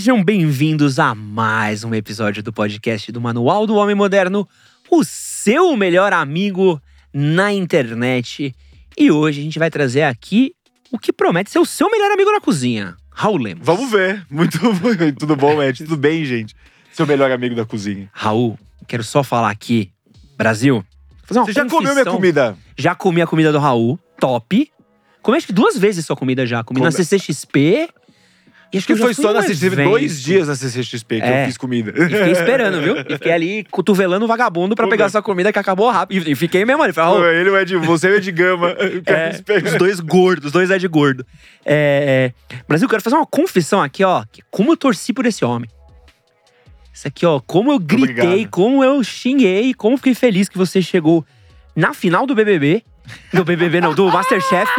Sejam bem-vindos a mais um episódio do podcast do Manual do Homem Moderno, o seu melhor amigo na internet. E hoje a gente vai trazer aqui o que promete ser o seu melhor amigo na cozinha, Raul Lemos. Vamos ver. Muito tudo bom, Ed? Tudo bem, gente? Seu melhor amigo da cozinha. Raul, quero só falar aqui, Brasil. Fazer uma Você já comeu minha comida? Já comi a comida do Raul, top. Comi acho que duas vezes sua comida já. Comi na Come- CCXP. E acho Que já foi só na CCXP, evento. dois dias na CCXP que É. eu fiz comida. E fiquei esperando, viu? E fiquei ali cotovelando o vagabundo pra Pô, pegar sua comida que acabou rápido. E fiquei mesmo ali. Falei, Raul, Ele é de você é de gama. É, os dois gordos, os dois é de gordo. É, é, Brasil, eu quero fazer uma confissão aqui, ó. que como eu torci por esse homem. Isso aqui, ó. Como eu gritei, Obrigado. como eu xinguei, como fiquei feliz que você chegou na final do BBB. Do BBB, não, do Masterchef.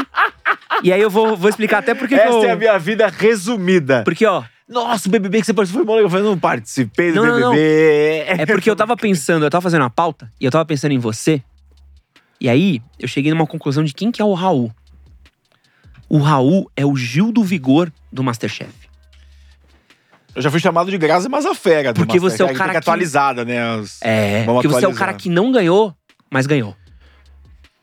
E aí eu vou, vou explicar até porque que Essa eu... é a minha vida resumida. Porque, ó, Nossa, o BBB que você participou foi mó legal. Eu falei, não participei do Não, não, BBB. É porque eu tava pensando, eu tava fazendo uma pauta e eu tava pensando em você. E aí, eu cheguei numa conclusão de quem que é o Raul. O Raul é o Gil do Vigor do Masterchef. Eu já fui chamado de Graça Mazafera. do Porque você é o Masterchef. cara que atualizada, né? As- É, Vamos porque você é o atualizar. cara que não ganhou, mas ganhou.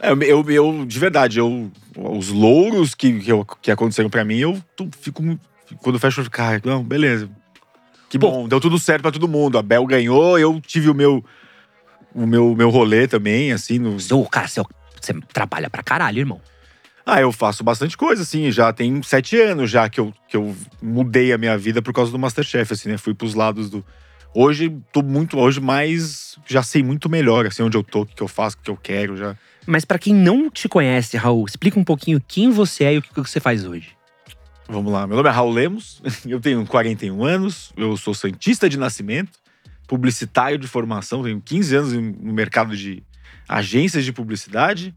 É, Eu, eu, de verdade, eu, os louros que, que, eu- que aconteceram pra mim, eu tu- fico. Quando eu fecho, eu fico, cara, não, beleza. Que bom, deu tudo certo pra todo mundo. A Bel ganhou, eu tive o meu. O meu, meu rolê também, assim. No... Ô, cara, você, o- você trabalha pra caralho, irmão. Ah, eu faço bastante coisa, assim. Já tem sete anos já que eu, que eu mudei a minha vida por causa do Masterchef, assim, né? Fui pros lados do. Hoje, tô muito. Hoje, mais. Já sei muito melhor, assim, onde eu tô, o que que eu faço, o que eu quero já. Mas pra quem não te conhece, Raul, explica um pouquinho quem você é e o que você faz hoje. Vamos lá, meu nome é Raul Lemos, eu tenho 41 anos, eu sou cientista de nascimento, publicitário de formação, tenho 15 anos no mercado de agências de publicidade.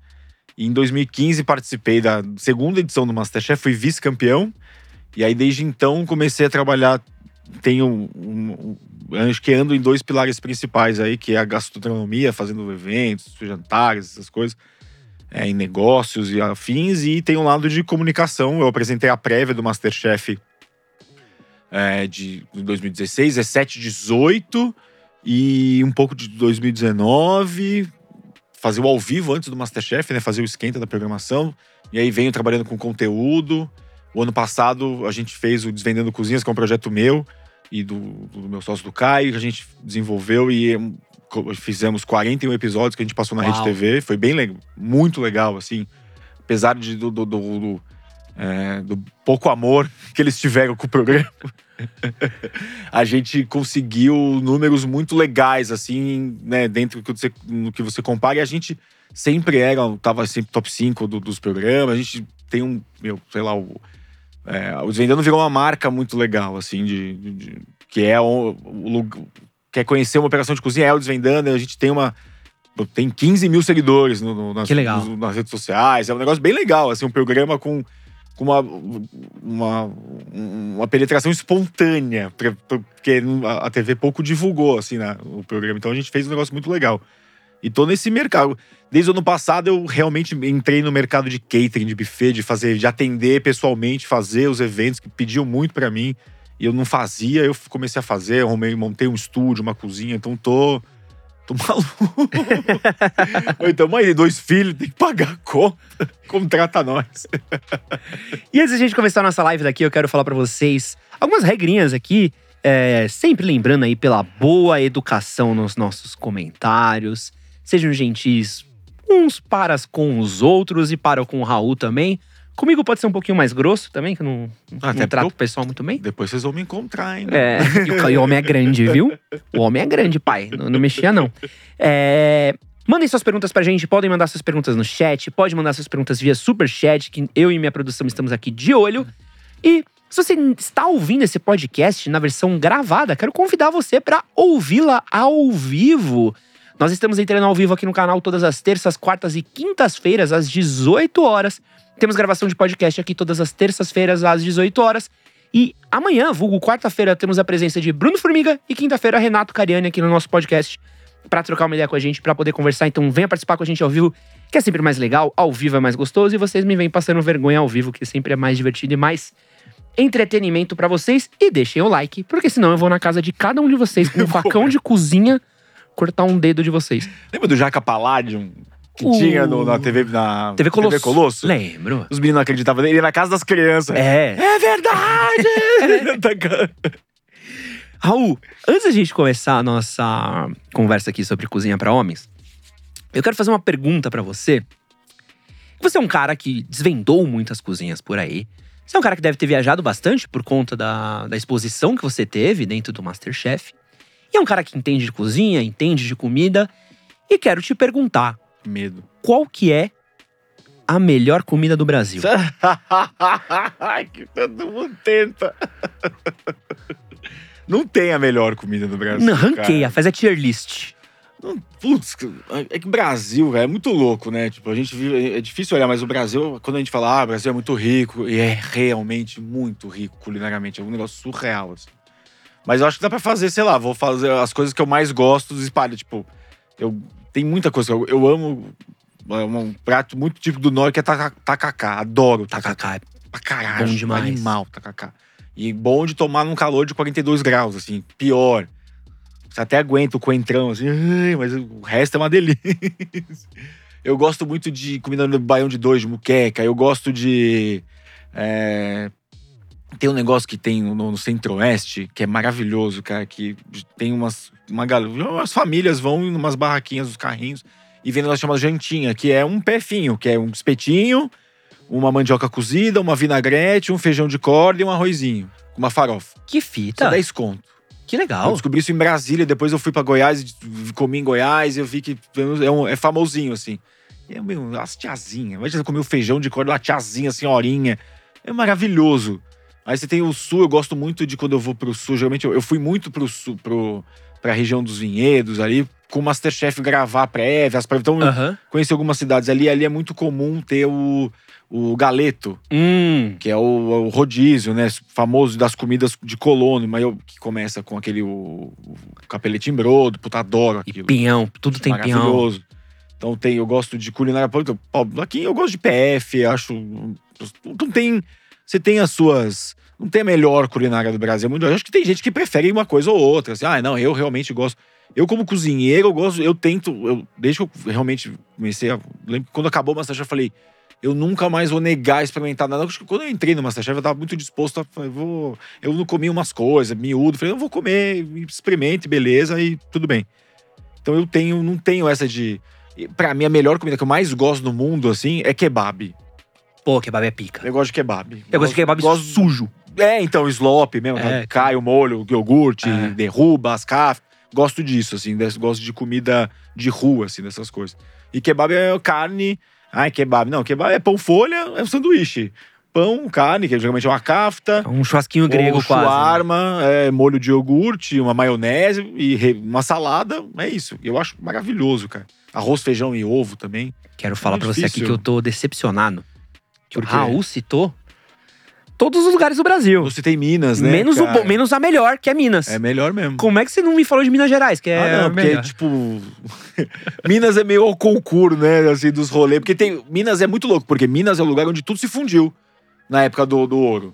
E em 2015 participei da segunda edição do Masterchef, fui vice-campeão. E aí desde então comecei a trabalhar, tenho um- um- acho que ando em dois pilares principais aí, que é a gastronomia, fazendo eventos, jantares, essas coisas é, em negócios e afins, e tem um lado de comunicação. Eu apresentei a prévia do Masterchef é, de 2016, 17, 18 e um pouco de 2019. Fazer o ao vivo antes do Masterchef, né? Fazer o esquenta da programação. E aí venho trabalhando com conteúdo. O ano passado a gente fez o Desvendando Cozinhas, que é um projeto meu e do, do meu sócio do Caio, que a gente desenvolveu e hum, fizemos 41 episódios que a gente passou na Uau. Rede TV. Foi bem legal, muito legal, assim. Apesar de, do, do, do- é, do pouco amor que eles tiveram com o programa, a gente conseguiu números muito legais, assim, né? Dentro do que você, no que você compara. E a gente sempre era, tava sempre top 5 do- dos programas. A gente tem um, meu, sei lá, o, é, o Desvendando virou uma marca muito legal, assim, de, de- de- que é o, o lugar- quer conhecer uma operação de cozinha, é o Desvendando. A gente tem uma tem 15 mil seguidores no- no- nas, nos- nas redes sociais. É um negócio bem legal, assim, um programa com, com uma, uma, uma penetração espontânea, porque a, a TV pouco divulgou, assim, né, o programa. Então a gente fez um negócio muito legal. E tô nesse mercado. Desde o ano passado eu realmente entrei no mercado de catering, de buffet, de fazer, de atender pessoalmente, fazer os eventos que pediam muito pra mim. E eu não fazia, eu comecei a fazer, arrumei, montei um estúdio, uma cozinha, então tô. Tô maluco. Então, mãe, dois filhos, tem que pagar a conta. Contrata nós. E antes da gente começar a nossa live daqui, eu quero falar pra vocês algumas regrinhas aqui. é, sempre lembrando aí pela boa educação nos nossos comentários. Sejam gentis uns para com os outros e para com o Raul também. Comigo pode ser um pouquinho mais grosso também, que eu não, não Até trato porque o pessoal muito bem. Depois vocês vão me encontrar, hein? É, e o, homem é grande, viu? O homem é grande, pai. Não, não mexia, não. É, mandem suas perguntas pra gente. Podem mandar suas perguntas no chat. Pode mandar suas perguntas via superchat, que eu e minha produção estamos aqui de olho. E se você está ouvindo esse podcast na versão gravada, quero convidar você para ouvi-la ao vivo. Nós estamos entrando ao vivo aqui no canal todas as terças, quartas e quintas-feiras, às 18 horas. Temos gravação de podcast aqui todas as terças-feiras, às 18 horas. E amanhã, vulgo quarta-feira, temos a presença de Bruno Formiga e quinta-feira, Renato Cariani aqui no nosso podcast para trocar uma ideia com a gente, para poder conversar. Então venha participar com a gente ao vivo, que é sempre mais legal, ao vivo é mais gostoso e vocês me vêm passando vergonha ao vivo, que sempre é mais divertido e mais entretenimento pra vocês e deixem o like, porque senão eu vou na casa de cada um de vocês com um facão de cozinha cortar um dedo de vocês. Lembra do Jaca Palladium? Que O- tinha no- na TV, na TV Colosso. TV Colosso? Lembro. Os meninos não acreditavam nele. Ele ia na casa das crianças. É. É verdade! Raul, antes da gente começar a nossa conversa aqui sobre cozinha pra homens, eu quero fazer uma pergunta pra você. Você é um cara que desvendou muitas cozinhas por aí. Você é um cara que deve ter viajado bastante por conta da, da exposição que você teve dentro do Masterchef. E é um cara que entende de cozinha, entende de comida. E quero te perguntar, Medo. qual que é a melhor comida do Brasil? Que todo mundo tenta. Não tem a melhor comida do Brasil. Não, ranqueia, cara. faz a tier list. Não, Putz, é que Brasil, cara, é muito louco, né? Tipo, a gente vive. É difícil olhar, mas o Brasil, quando a gente fala, ah, o Brasil é muito rico, e é realmente muito rico culinariamente. É um negócio surreal, assim. Mas eu acho que dá pra fazer, sei lá, vou fazer as coisas que eu mais gosto dos espalhos. Tipo, eu. Tem muita coisa que eu, eu amo. é Um prato muito típico do norte que é taca- tacacá. Adoro tacacá. Tacacá. Pra caralho. Bom demais. Animal, tacacá. E bom de tomar num calor de 42 graus, assim. Pior. Você até aguenta o coentrão, assim. Mas o resto é uma delícia. Eu gosto muito de comida no baião de dois, de muqueca. Eu gosto de... é, Tem um negócio que tem no, no centro-oeste, que é maravilhoso, cara. Que tem umas... Uma galera, as famílias vão em umas barraquinhas, os carrinhos, e vem negócio chamado jantinha, que é um pé finho, que é um espetinho, uma mandioca cozida, uma vinagrete, um feijão de corda e um arrozinho. Com uma farofa. Que Só fita. 10 conto. Que Eu legal. descobri isso em Brasília, depois eu fui pra Goiás, e comi em Goiás, e eu vi que é, um- é famosinho, assim. E é meu, as tiazinhas. Imagina eu comer o feijão de corda, uma tiazinha, senhorinha. É maravilhoso. Aí você tem o sul, eu gosto muito de quando eu vou pro sul. Geralmente eu, eu fui muito pro sul, pro, pra região dos vinhedos ali, com o Masterchef gravar prévias. Pra, então, eu Aham. conheci algumas cidades ali. Ali é muito comum ter o, o galeto, Hum. que é o, o rodízio, né? Famoso das comidas de colono, mas eu, que começa com aquele o, o capelete em brodo, puta, adoro E aquilo. pinhão. Tudo tem pinhão. Então tem, eu gosto de culinária Aqui eu gosto de PF, acho. Não tem. Você tem as suas. Não tem a melhor culinária do Brasil. é Muito, eu acho que tem gente que prefere uma coisa ou outra. Assim, ah, não, eu realmente gosto. Eu, como cozinheiro, eu gosto. Eu tento. Eu, desde que eu realmente comecei a. Lembro que quando acabou o Masterchef, eu falei. Eu nunca mais vou negar experimentar nada. Acho que Quando eu entrei no Masterchef, eu tava muito disposto a. falei, Vou, eu não comi umas coisas, miúdo. Falei, eu vou comer, experimente, beleza, e tudo bem. Então eu tenho, não tenho essa de. Pra mim, a melhor comida que eu mais gosto no mundo, assim, é kebab. Pô, kebab é pica. Eu gosto de kebab. Eu gosto de kebab gosto, sujo. É, então, slop mesmo. É. né? Cai o molho, o iogurte, É. derruba as cafés. Gosto disso, assim. Gosto de comida de rua, assim, dessas coisas. E kebab é carne. Ai, kebab. Não, kebab é pão folha, é um sanduíche. Pão, carne, que geralmente é uma kafta. É um churrasquinho grego quase. né? shawarma, é, molho de iogurte, uma maionese e uma salada. É isso. Eu acho maravilhoso, cara. Arroz, feijão e ovo também. Quero falar Muito pra você aqui que eu tô decepcionado. Que o? Raul citou todos os lugares do Brasil. Você tem Minas, né? menos, o, cara? menos a melhor, que é Minas. É melhor mesmo. Como é que você não me falou de Minas Gerais, que é ah, não, porque, melhor? tipo. Minas é meio ao concurso, né? Assim, dos rolês. Porque tem. Minas é muito louco, porque Minas é o lugar onde tudo se fundiu na época do, do ouro.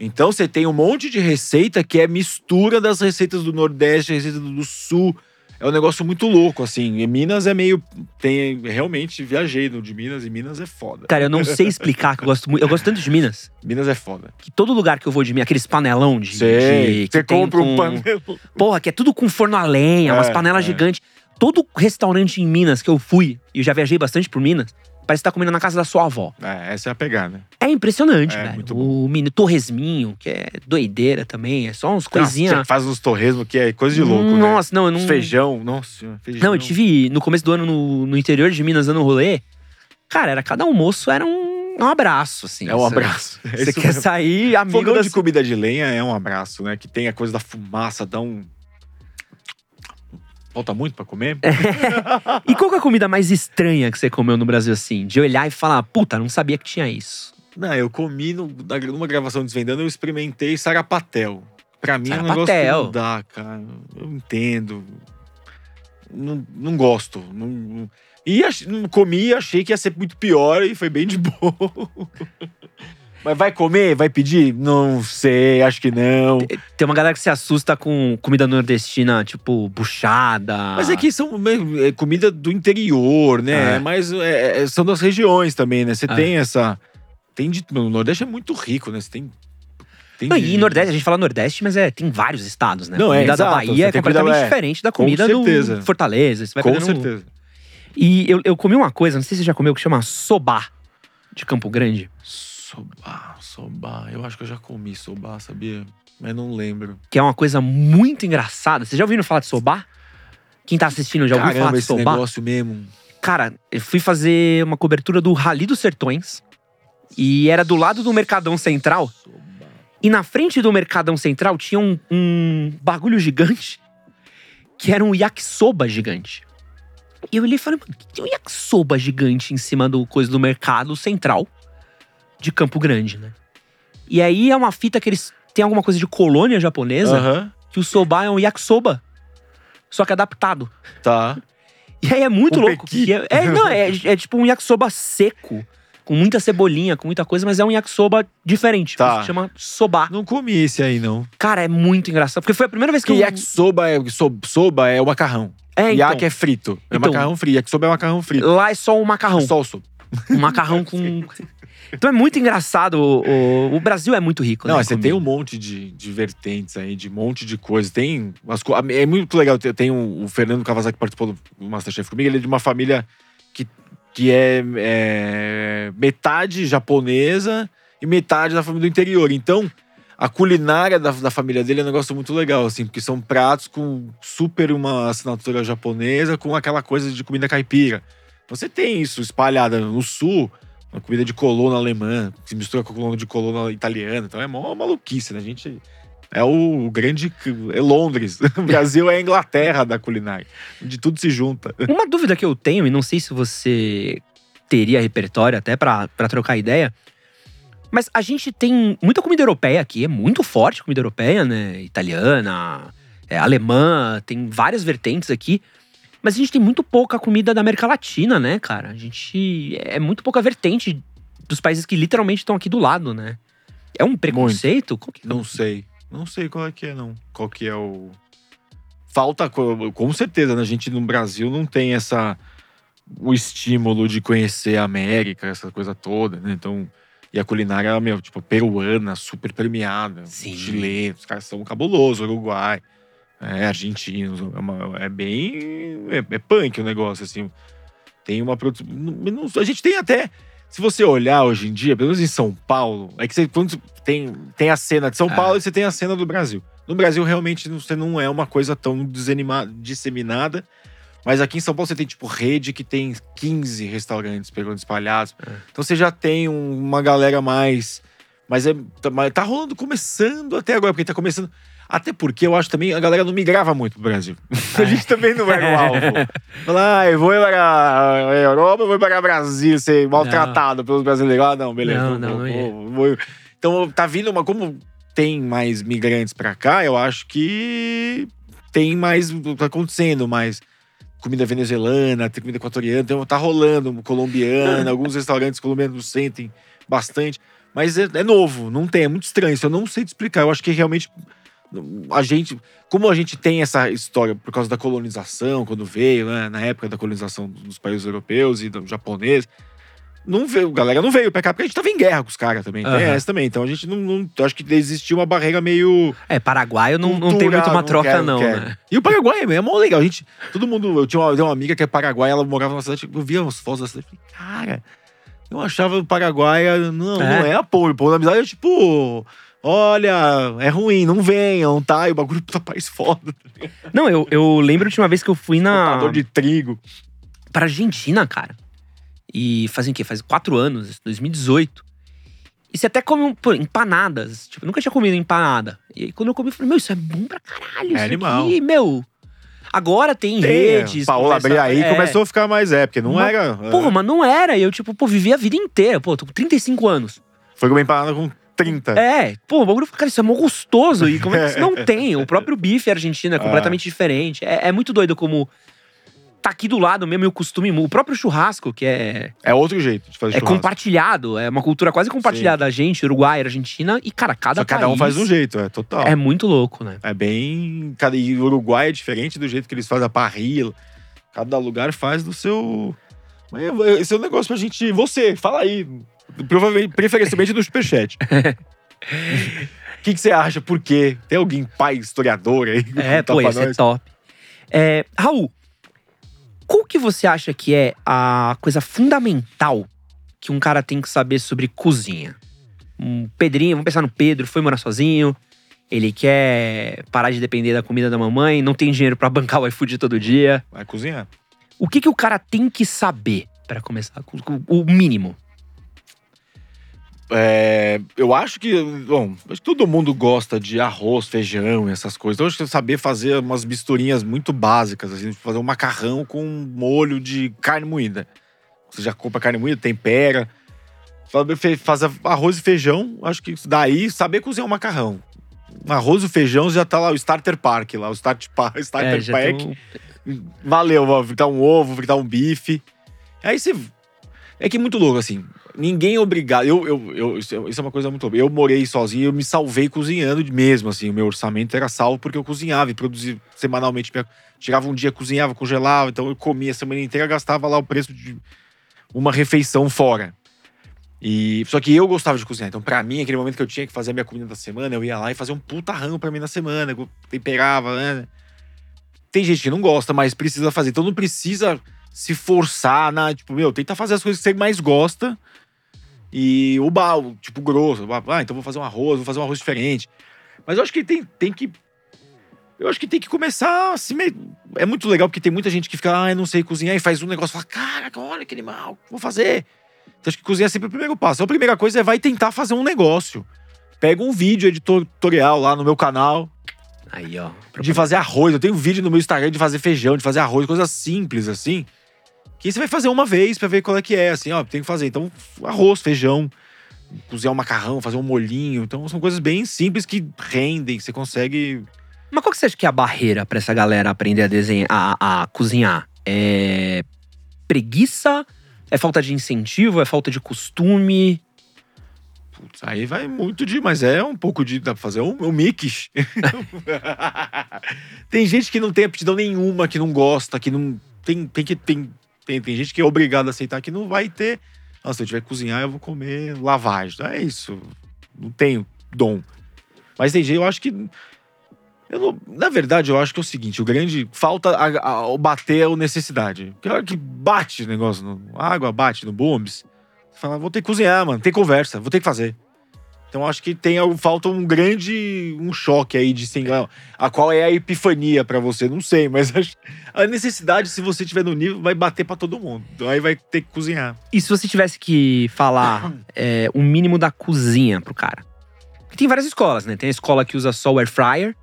Então você tem um monte de receita que é mistura das receitas do Nordeste, receitas do do Sul. É um negócio muito louco, assim. E Minas é meio. Tem. Realmente viajei no de Minas e Minas é foda. Cara, eu não sei explicar que eu gosto muito. Eu gosto tanto de Minas, Minas é foda. que todo lugar que eu vou de Minas, aqueles panelão de. Sei. de- que Você compra um com- panelo. Porra, que é tudo com forno a lenha, umas É, panelas é. gigantes. Todo restaurante em Minas que eu fui, e eu já viajei bastante por Minas, parece estar comendo na casa da sua avó. É, essa é a pegada. É impressionante, É, velho. O mini torresminho, que é doideira também, é só uns coisinhas. Nossa, faz uns torresmos que é coisa de louco, né? Nossa, não, eu não. Os feijão, nossa, feijão. Não, eu tive no começo do ano no, no interior de Minas dando rolê. Cara, era cada almoço era um, um abraço, assim. É um abraço. É Você quer mesmo. sair amigo Fogão de comida de lenha é um abraço, né? Que tem a coisa da fumaça, dá um. Falta muito pra comer? E qual que é a comida mais estranha que você comeu no Brasil, assim? De olhar e falar, puta, não sabia que tinha isso. Não, eu comi no, numa gravação Desvendando, eu experimentei sarapatel. Pra mim é um negócio que Sarapatel. não dá, cara. Eu entendo. Não, não gosto. Não, não- E ach- não comi e achei que ia ser muito pior e foi bem de boa. Mas vai comer? Vai pedir? Não sei, acho que não. Tem uma galera que se assusta com comida nordestina, tipo, buchada. Mas é que são é, comida do interior, né? É. Mas é, é, são das regiões também, né? Você É. tem essa. Tem de, o Nordeste é muito rico, né? Você tem. tem Não, e Nordeste, a gente fala Nordeste, mas é, tem vários estados, né? Não, a é, comida da. Bahia é completamente é, diferente da com comida certeza. do Fortaleza. Você vai Com pegando um- certeza. E eu, eu comi uma coisa, não sei se você já comeu, que chama sobá, de Campo Grande. Soba, soba. Eu acho que eu já comi soba, sabia? Mas não lembro. Que é uma coisa muito engraçada. Vocês já ouviram falar de sobá? Quem tá assistindo já ouviu falar Caramba, de esse sobá? negócio mesmo. Cara, eu fui fazer uma cobertura do Rally dos Sertões. E era do lado do Mercadão Central. E na frente do Mercadão Central tinha um, um bagulho gigante. Que era um yakisoba gigante. E eu olhei e falei, mano, que tem um yakisoba gigante em cima do coisa do Mercado Central de Campo Grande, né? E aí é uma fita que eles têm alguma coisa de colônia japonesa, Aham. que o soba é um yakisoba. Só que adaptado. Tá. E aí é muito Um louco. que É, é, não, é, é tipo um yakisoba seco, com muita cebolinha, com muita coisa, mas é um yakisoba diferente. Tá. Que chama soba. Não comi esse aí, não. Cara, é muito engraçado. Porque foi a primeira vez que Porque eu. yakisoba é, so- soba é o macarrão. É, então, Yak é frito. É Então. macarrão frito. Yakisoba é macarrão frito. Lá é só um macarrão. Só o sopa. Um macarrão com. Então é muito engraçado. O, o- o Brasil é muito rico. Não, né, você tem um monte de, de vertentes aí, de um monte de coisa. Tem. As, co- é muito legal. Tem, tem o, o Fernando Kawasaki que participou do Masterchef comigo. Ele é de uma família que, que é, é metade japonesa e metade da família do interior. Então, a culinária da, da família dele é um negócio muito legal, assim, porque são pratos com super uma assinatura japonesa com aquela coisa de comida caipira. Você tem isso espalhada no sul, uma comida de colona alemã, que se mistura com a colona de colona italiana. Então é mó maluquice, né? A gente. É o grande. É Londres. O Brasil é a Inglaterra da culinária. Onde tudo se junta. Uma dúvida que eu tenho, e não sei se você teria repertório até pra trocar ideia. Mas a gente tem muita comida europeia aqui, é muito forte comida europeia, né? Italiana, é, alemã, tem várias vertentes aqui. Mas a gente tem muito pouca comida da América Latina, né, cara? A gente. É muito pouca vertente dos países que literalmente estão aqui do lado, né? É um preconceito? É? Não sei. Não sei qual é que é, não. Qual que é o. Falta, co- com certeza, né? A gente no Brasil não tem essa. O estímulo de conhecer a América, essa coisa toda, né? Então. E a culinária, meu, tipo, peruana, super premiada. Sim. Chileno, os caras são cabulosos, Uruguai, é, argentinos. É, uma- é bem. É, é punk o negócio, assim. Tem uma produção. A gente tem até. Se você olhar hoje em dia, pelo menos em São Paulo, é que você, quando tem, tem a cena de São Ah. Paulo e você tem a cena do Brasil. No Brasil, realmente, você não é uma coisa tão disseminada. Mas aqui em São Paulo você tem, tipo, rede que tem 15 restaurantes pegando espalhados. É. Então você já tem um- uma galera mais. Mas é, tá, tá rolando, começando até agora, porque tá começando. Até porque eu acho também a galera não migrava muito pro Brasil. a gente também não era o alvo. Falar, ah, eu vou para a Europa, eu vou para o Brasil ser maltratado pelos brasileiros. Ah, não, beleza. Não, não, vou- não vou- vou- Então tá vindo uma. Como tem mais migrantes pra cá, eu acho que tem mais. tá acontecendo mais. Comida venezuelana, tem comida equatoriana, então tá rolando colombiana, alguns restaurantes colombianos sentem bastante. Mas é, é novo, não tem, é muito estranho. Isso eu não sei te explicar. Eu acho que realmente a gente, como a gente tem essa história por causa da colonização, quando veio, né, na época da colonização dos países europeus e do japonês, não veio, a galera não veio pra cá, porque a gente tava em guerra com os caras também. Tem Aham. essa também. Então a gente não, não- acho que existia uma barreira meio. É, Paraguai não, não tem muito uma troca, quero, não, quero. né? E o Paraguai é mó legal. A gente, todo mundo, eu tinha uma, uma amiga que é paraguaia, ela morava numa cidade, eu via umas fotos da cidade, falei, cara, eu achava o Paraguai, não, É. não é apoio. O povo da amizade é tipo, olha, é ruim, não venham, tá? E o bagulho puta país foda. Não, eu, eu lembro de uma vez que eu fui na. Exportador de trigo. pra Argentina, cara. E fazem o quê? Faz quatro anos, 2018. E você até come pô, empanadas. Tipo, eu nunca tinha comido empanada. E aí quando eu comi, eu falei, meu, isso é bom pra caralho. É animal. Aqui, meu. Agora tem, Tem, redes. Paola começa- Abriaí é. começou a ficar mais é, porque não Uma- era. Porra, mas não era. E eu, tipo, pô, vivi a vida inteira. Pô, tô com 35 anos. Foi comer empanada com 30. É, pô, o bagulho, cara, isso é mó gostoso. E como é que isso não tem? O próprio bife argentino é completamente diferente. É, é muito doido como tá aqui do lado mesmo e o costume. O próprio churrasco, que é, É outro jeito de fazer é churrasco. compartilhado, é uma cultura quase compartilhada. A gente, Uruguai, Argentina, e, cara, cada Só cada um país faz um jeito, é total. É muito louco, né? É bem. Cada, e o Uruguai é diferente do jeito que eles fazem a parrilla. Cada lugar faz do seu. É- Esse é um negócio pra gente. Você, fala aí. Provavelmente, preferencialmente no Superchat. O que, que você acha? Por quê? Tem alguém pai historiador aí? É, contar pô, esse é top. É, Raul, qual que você acha que é a coisa fundamental que um cara tem que saber sobre cozinha? Um Pedrinho, vamos pensar no Pedro, foi morar sozinho, ele quer parar de depender da comida da mamãe, não tem dinheiro pra bancar o iFood todo dia. Vai cozinhar. O que, que o cara tem que saber pra começar? com- com O mínimo. É, eu acho que, bom, acho que todo mundo gosta de arroz, feijão e essas coisas. Então, eu acho que saber fazer umas misturinhas muito básicas, assim, fazer um macarrão com molho de carne moída. Você já compra carne moída, tempera. Saber Fazer arroz e feijão, acho que daí saber cozinhar um macarrão. Um arroz e feijão já tá lá, o starter pack lá, o start pa, starter É, pack. um- Valeu, vou fritar um ovo, fritar um bife. Aí você. É que é muito louco, assim. Ninguém é obrigado. Eu, eu, eu, isso é isso é uma coisa muito louca. Eu morei sozinho, eu me salvei cozinhando mesmo, assim. O meu orçamento era salvo porque eu cozinhava e produzia semanalmente. minha- Tirava um dia, cozinhava, congelava. Então eu comia a semana inteira, gastava lá o preço de uma refeição fora. E, só que eu gostava de cozinhar. Então, pra mim, aquele momento que eu tinha que fazer a minha comida da semana, eu ia lá e fazia um puta rango pra mim na semana. Temperava, né? Tem gente que não gosta, mas precisa fazer. Então não precisa se forçar na. Tipo, meu, tenta fazer as coisas que você mais gosta. E o bal, tipo, grosso. Ah, então vou fazer um arroz, vou fazer um arroz diferente. Mas eu acho que tem, tem que. Eu acho que tem que começar assim. meio- É muito legal porque tem muita gente que fica, ah, eu não sei cozinhar, e faz um negócio e fala, caraca, olha que animal, vou fazer. Então acho que cozinhar é sempre o primeiro passo. Então, a primeira coisa é vai tentar fazer um negócio. Pega um vídeo editor- tutorial lá no meu canal, Aí, ó. de fazer arroz. Eu tenho um vídeo no meu Instagram de fazer feijão, de fazer arroz, coisas simples assim. Que você vai fazer uma vez pra ver qual é que é, assim, ó, tem que fazer. Então, arroz, feijão, cozinhar um macarrão, fazer um molhinho. Então, são coisas bem simples que rendem, que você consegue. Mas qual que você acha que é a barreira pra essa galera aprender a desenhar, a, a cozinhar? É preguiça? É falta de incentivo? É falta de costume? Putz, aí vai muito de. Mas é um pouco de. Dá pra fazer um, um mix. tem gente que não tem aptidão nenhuma, que não gosta, que não. Tem, tem que. Tem, tem, tem gente que é obrigada a aceitar que não vai ter. Nossa, se eu tiver que cozinhar, eu vou comer lavagem. É isso. Não tenho dom. Mas tem gente, eu acho que. Eu não- na verdade, eu acho que é o seguinte: o grande. Falta a, a- bater a necessidade. Porque hora que bate o negócio, no, a água bate no bombs, você fala, vou ter que cozinhar, mano. Tem conversa, vou ter que fazer. Então acho que tem falta um grande um choque aí de assim, ah, a qual é a epifania pra você, não sei, mas acho- a necessidade se você tiver no nível vai bater pra todo mundo. Então aí vai ter que cozinhar. E se você tivesse que falar é, o mínimo da cozinha pro cara? Porque tem várias escolas, né? Tem a escola que usa só o air fryer,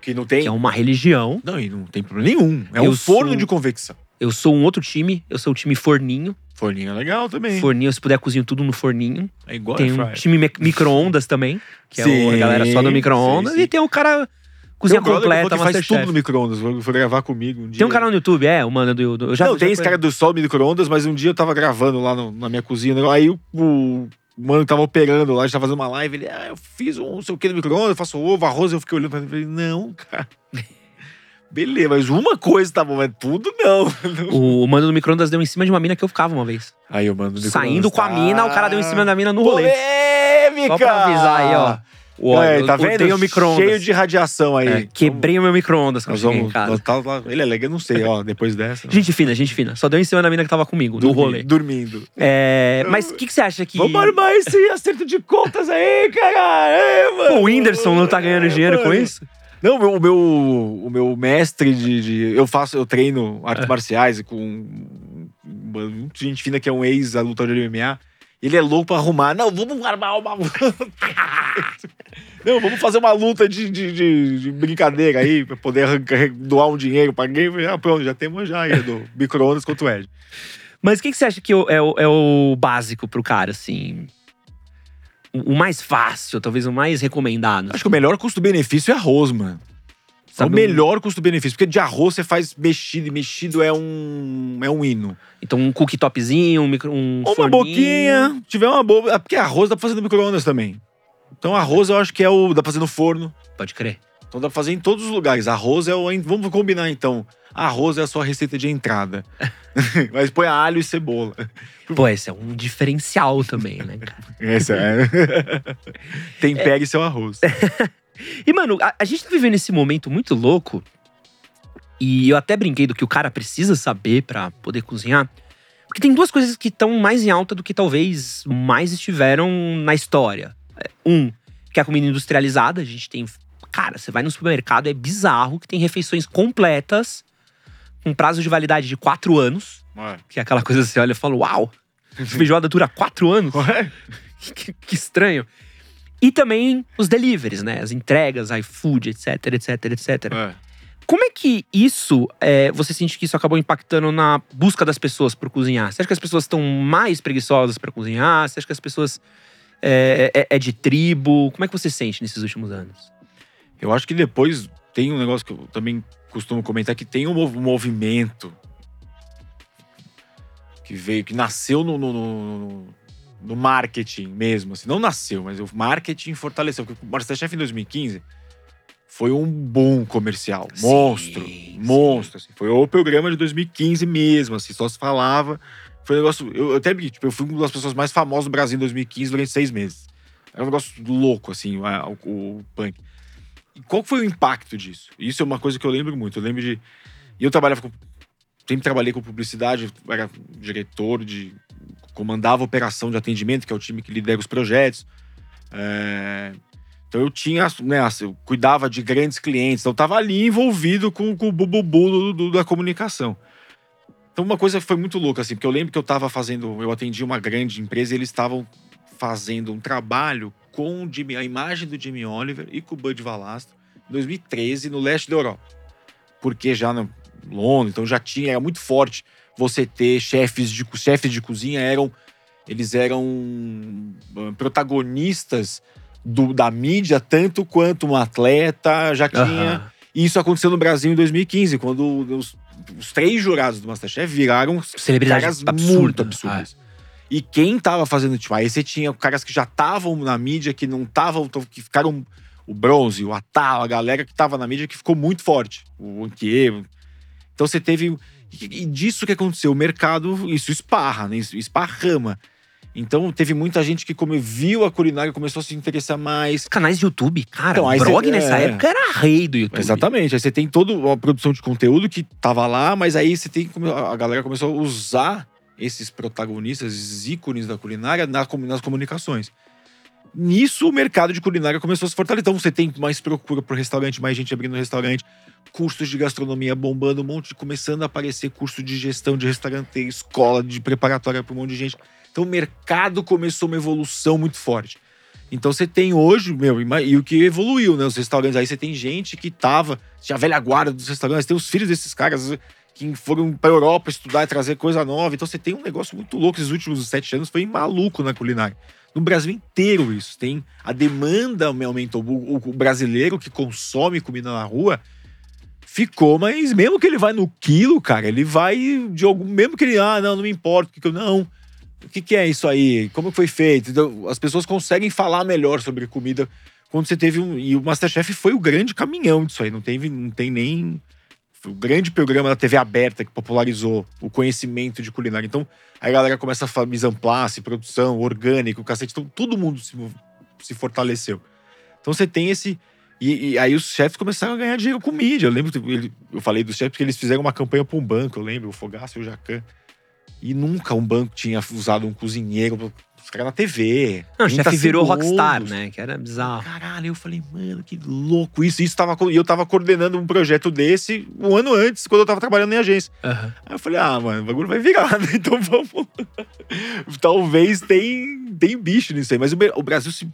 Que não tem que é uma religião. Não, e não tem problema nenhum. É Eu um forno sou- de convecção. Eu sou um outro time, eu sou o time forninho. Forninho é legal também. Forninho, se puder, cozinho tudo no forninho. É igual tem um time me- micro-ondas também, que é o- a Sim, galera só do micro-ondas. sim, sim. E tem o cara cozinha Tem um completa, que faz tudo no micro-ondas. Vou, vou gravar comigo um dia. Tem um canal no YouTube, é, o mano do. do eu já, não, já tem esse cara do sol micro-ondas, mas um dia eu tava gravando lá no- na minha cozinha. Aí o, o mano que tava operando lá, a gente tava fazendo uma live. Ele, ah, eu fiz um não sei o que no micro-ondas, eu faço ovo, arroz. Eu fiquei olhando pra ele e falei, não, cara. Beleza, mas uma coisa tá bom, mas tudo não. O mano do micro-ondas deu em cima de uma mina que eu ficava uma vez. Aí o mano do Saindo com a tá- mina, o cara deu em cima da mina no rolê. Polêmica! Só pra avisar aí, ó. O, É, tá vendo? odeio micro-ondas. Cheio de radiação aí. É, quebrei o meu micro-ondas quando cheguei em vamos. casa. tá ele é legal, eu não sei, ó, depois dessa. Gente fina, gente fina. Só deu em cima da mina que tava comigo, no Dormi- rolê. Dormindo. É, mas o que, que você acha que. Vamos armar esse acerto de contas aí, cara! É, mano! Pô, o Whindersson não tá ganhando É, dinheiro com mano. isso? Não, o meu, o meu, o meu mestre de, de- Eu faço, eu treino É. artes marciais com uma muita gente fina que é um ex-lutador de MMA. Ele é louco pra arrumar. Não, vamos armar uma. Não, vamos fazer uma luta de, de, de- de brincadeira aí, pra poder arrancar, doar um dinheiro pra alguém. Ah, pronto, já temos já aí, do micro-ondas contra o Ed. Mas o que, que você acha que é o- é o, é o básico pro cara, assim? O, o mais fácil, talvez o mais recomendado. Acho que o melhor custo-benefício é arroz, mano. É o Sabe um- melhor custo-benefício. Porque de arroz você faz mexido, e mexido é um, é um hino. Então, um cookie topzinho, um, micro, um Ou uma forninho. boquinha, tiver uma boa. Porque arroz dá pra fazer no micro-ondas também. Então arroz eu acho que é o. dá pra fazer no forno. Pode crer. Então dá pra fazer em todos os lugares. Arroz é o. Vamos combinar então. Arroz é a sua receita de entrada. Mas põe alho e cebola. Pô, esse é um diferencial também, né, cara? Essa é. Tempere seu arroz. E, mano, a, a gente tá vivendo esse momento muito louco. E eu até brinquei do que o cara precisa saber pra poder cozinhar. Porque tem duas coisas que estão mais em alta do que talvez mais estiveram na história. É, Um, que é a comida industrializada. A gente tem. Cara, você vai no supermercado, é bizarro que tem refeições completas, com prazo de validade de quatro anos. Que é aquela coisa que você olha e fala: Uau! Feijoada dura quatro anos? que, que estranho. E também os deliveries, né? As entregas, iFood, etc, etc, etc. É. Como é que isso, é, você sente que isso acabou impactando na busca das pessoas por cozinhar? Você acha que as pessoas estão mais preguiçosas para cozinhar? Você acha que as pessoas é, é- é de tribo? Como é que você sente nesses últimos anos? Eu acho que depois tem um negócio que eu também costumo comentar que tem um mov- movimento que veio, que nasceu no, no, no- no marketing mesmo. Assim, não nasceu, mas o marketing fortaleceu. Porque o Masterchef em 2015 foi um boom comercial. Sim, monstro. sim. Monstro. assim. Foi o programa de 2015 mesmo, assim, só se falava. Foi um negócio. Eu, eu até tipo, eu fui uma das pessoas mais famosas do Brasil em 2015 durante seis meses. Era um negócio louco, assim, a- o, o punk. Qual foi o impacto disso? Isso é uma coisa que eu lembro muito. Eu lembro de. Eu trabalhava com. Sempre trabalhei com publicidade, era diretor de. comandava operação de atendimento, que é o time que lidera os projetos. É, Então eu tinha, né, eu cuidava de grandes clientes, então eu tava ali envolvido com, com o bububu do- do- da comunicação. Então uma coisa foi muito louca, assim, porque eu lembro que eu tava fazendo, eu atendi uma grande empresa e eles estavam fazendo um trabalho com Jimmy, a imagem do Jimmy Oliver e com o Bud Valastro em 2013 no leste da Europa. Porque já no Londres, então já tinha, era muito forte você ter chefes de, chefes de cozinha, eram eles eram ah, protagonistas do- da mídia tanto quanto um atleta já tinha Aham. e isso aconteceu no Brasil em 2015, quando os, os três jurados do Masterchef viraram Celebridade caras absurda. muito absurdas. E quem tava fazendo, tipo, aí você tinha caras que já estavam na mídia, que não estavam, que ficaram o bronze, o Atal, a galera que tava na mídia que ficou muito forte. O Anquier. Então você teve. E disso que aconteceu, o mercado, isso esparra, né? Isso esparrama. Então teve muita gente que, como viu a culinária, começou a se interessar mais. Canais de YouTube, cara. Então, o blog cê- nessa é. época era rei do YouTube. Exatamente. Aí você tem toda uma produção de conteúdo que tava lá, mas aí você tem a galera começou a usar esses protagonistas, esses ícones da culinária na comu- nas comunicações. Nisso o mercado de culinária começou a se fortalecer. Então você tem mais procura por restaurante, mais gente abrindo restaurante, cursos de gastronomia bombando, um monte de começando a aparecer curso de gestão de restaurante, escola de preparatória para um monte de gente. Então o mercado começou uma evolução muito forte. Então você tem hoje, meu, e o que evoluiu, né? Os restaurantes. Aí você tem gente que tava, tinha velha guarda dos restaurantes, tem os filhos desses caras que foram pra Europa estudar e trazer coisa nova. Então você tem um negócio muito louco. Esses últimos sete anos foi maluco na culinária. No Brasil inteiro isso. Tem a demanda aumentou. O, o- brasileiro que consome comida na rua ficou, mas mesmo que ele vai no quilo, cara, ele vai de algum. Mesmo que ele, ah, não, não me importa, que eu. Não. O que, que é isso aí? Como foi feito? Então, as pessoas conseguem falar melhor sobre comida quando você teve um. E o Masterchef foi o grande caminhão disso aí. Não, teve, não tem nem. O grande programa da TV aberta que popularizou o conhecimento de culinária. Então, aí a galera começa a falar mise place, produção, orgânico, cacete. Então, todo mundo se, se fortaleceu. Então, você tem esse. E, e aí os chefes começaram a ganhar dinheiro com mídia. Eu lembro, que ele- eu falei dos chefes porque eles fizeram uma campanha para um banco, eu lembro, o Fogaça e o Jacan. E nunca um banco tinha usado um cozinheiro. Os caras na TV. Não, o 30 chefe virou segundos. rockstar, né? Que era bizarro. Caralho, eu falei, mano, que louco isso. Isso tava, e eu tava coordenando um projeto desse um ano antes, quando eu tava trabalhando em agência. Aham. Aí eu falei, ah, mano, o bagulho vai virar, né? Então vamos. Talvez tem, tem bicho nisso aí. Mas o, Brasil se,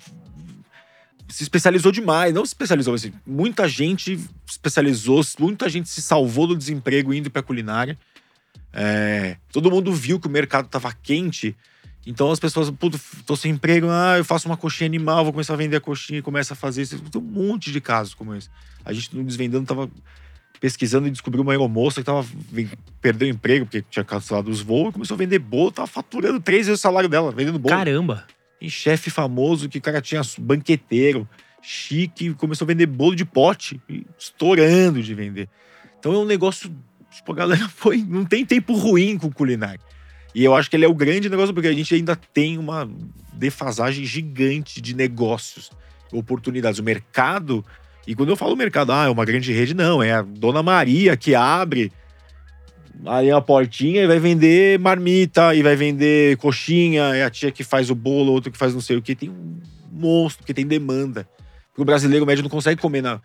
se especializou demais. Não se especializou, assim. Muita gente especializou, muita gente se salvou do desemprego indo pra culinária. É, todo mundo viu que o mercado tava quente Então as pessoas, puto, tô sem emprego, ah, eu faço uma coxinha animal, vou começar a vender a coxinha e começa a fazer isso. Tem um monte de casos como esse. A gente no Desvendando tava pesquisando e descobriu uma aeromoça que tava, perdeu o emprego porque tinha cancelado os voos começou a vender bolo, tava faturando três vezes o salário dela, vendendo bolo. Caramba. Tem chefe famoso que o cara tinha banqueteiro, chique, começou a vender bolo de pote, estourando de vender. Então é um negócio. Tipo, a galera foi. Não tem tempo ruim com culinária. E eu acho que ele é o grande negócio, porque a gente ainda tem uma defasagem gigante de negócios, oportunidades. O mercado. E quando eu falo mercado, ah, é uma grande rede, não. É a Dona Maria que abre aí a portinha e vai vender marmita, e vai vender coxinha, é a tia que faz o bolo, outro que faz não sei o que. Tem um monstro que tem demanda. Porque o brasileiro médio não consegue comer na.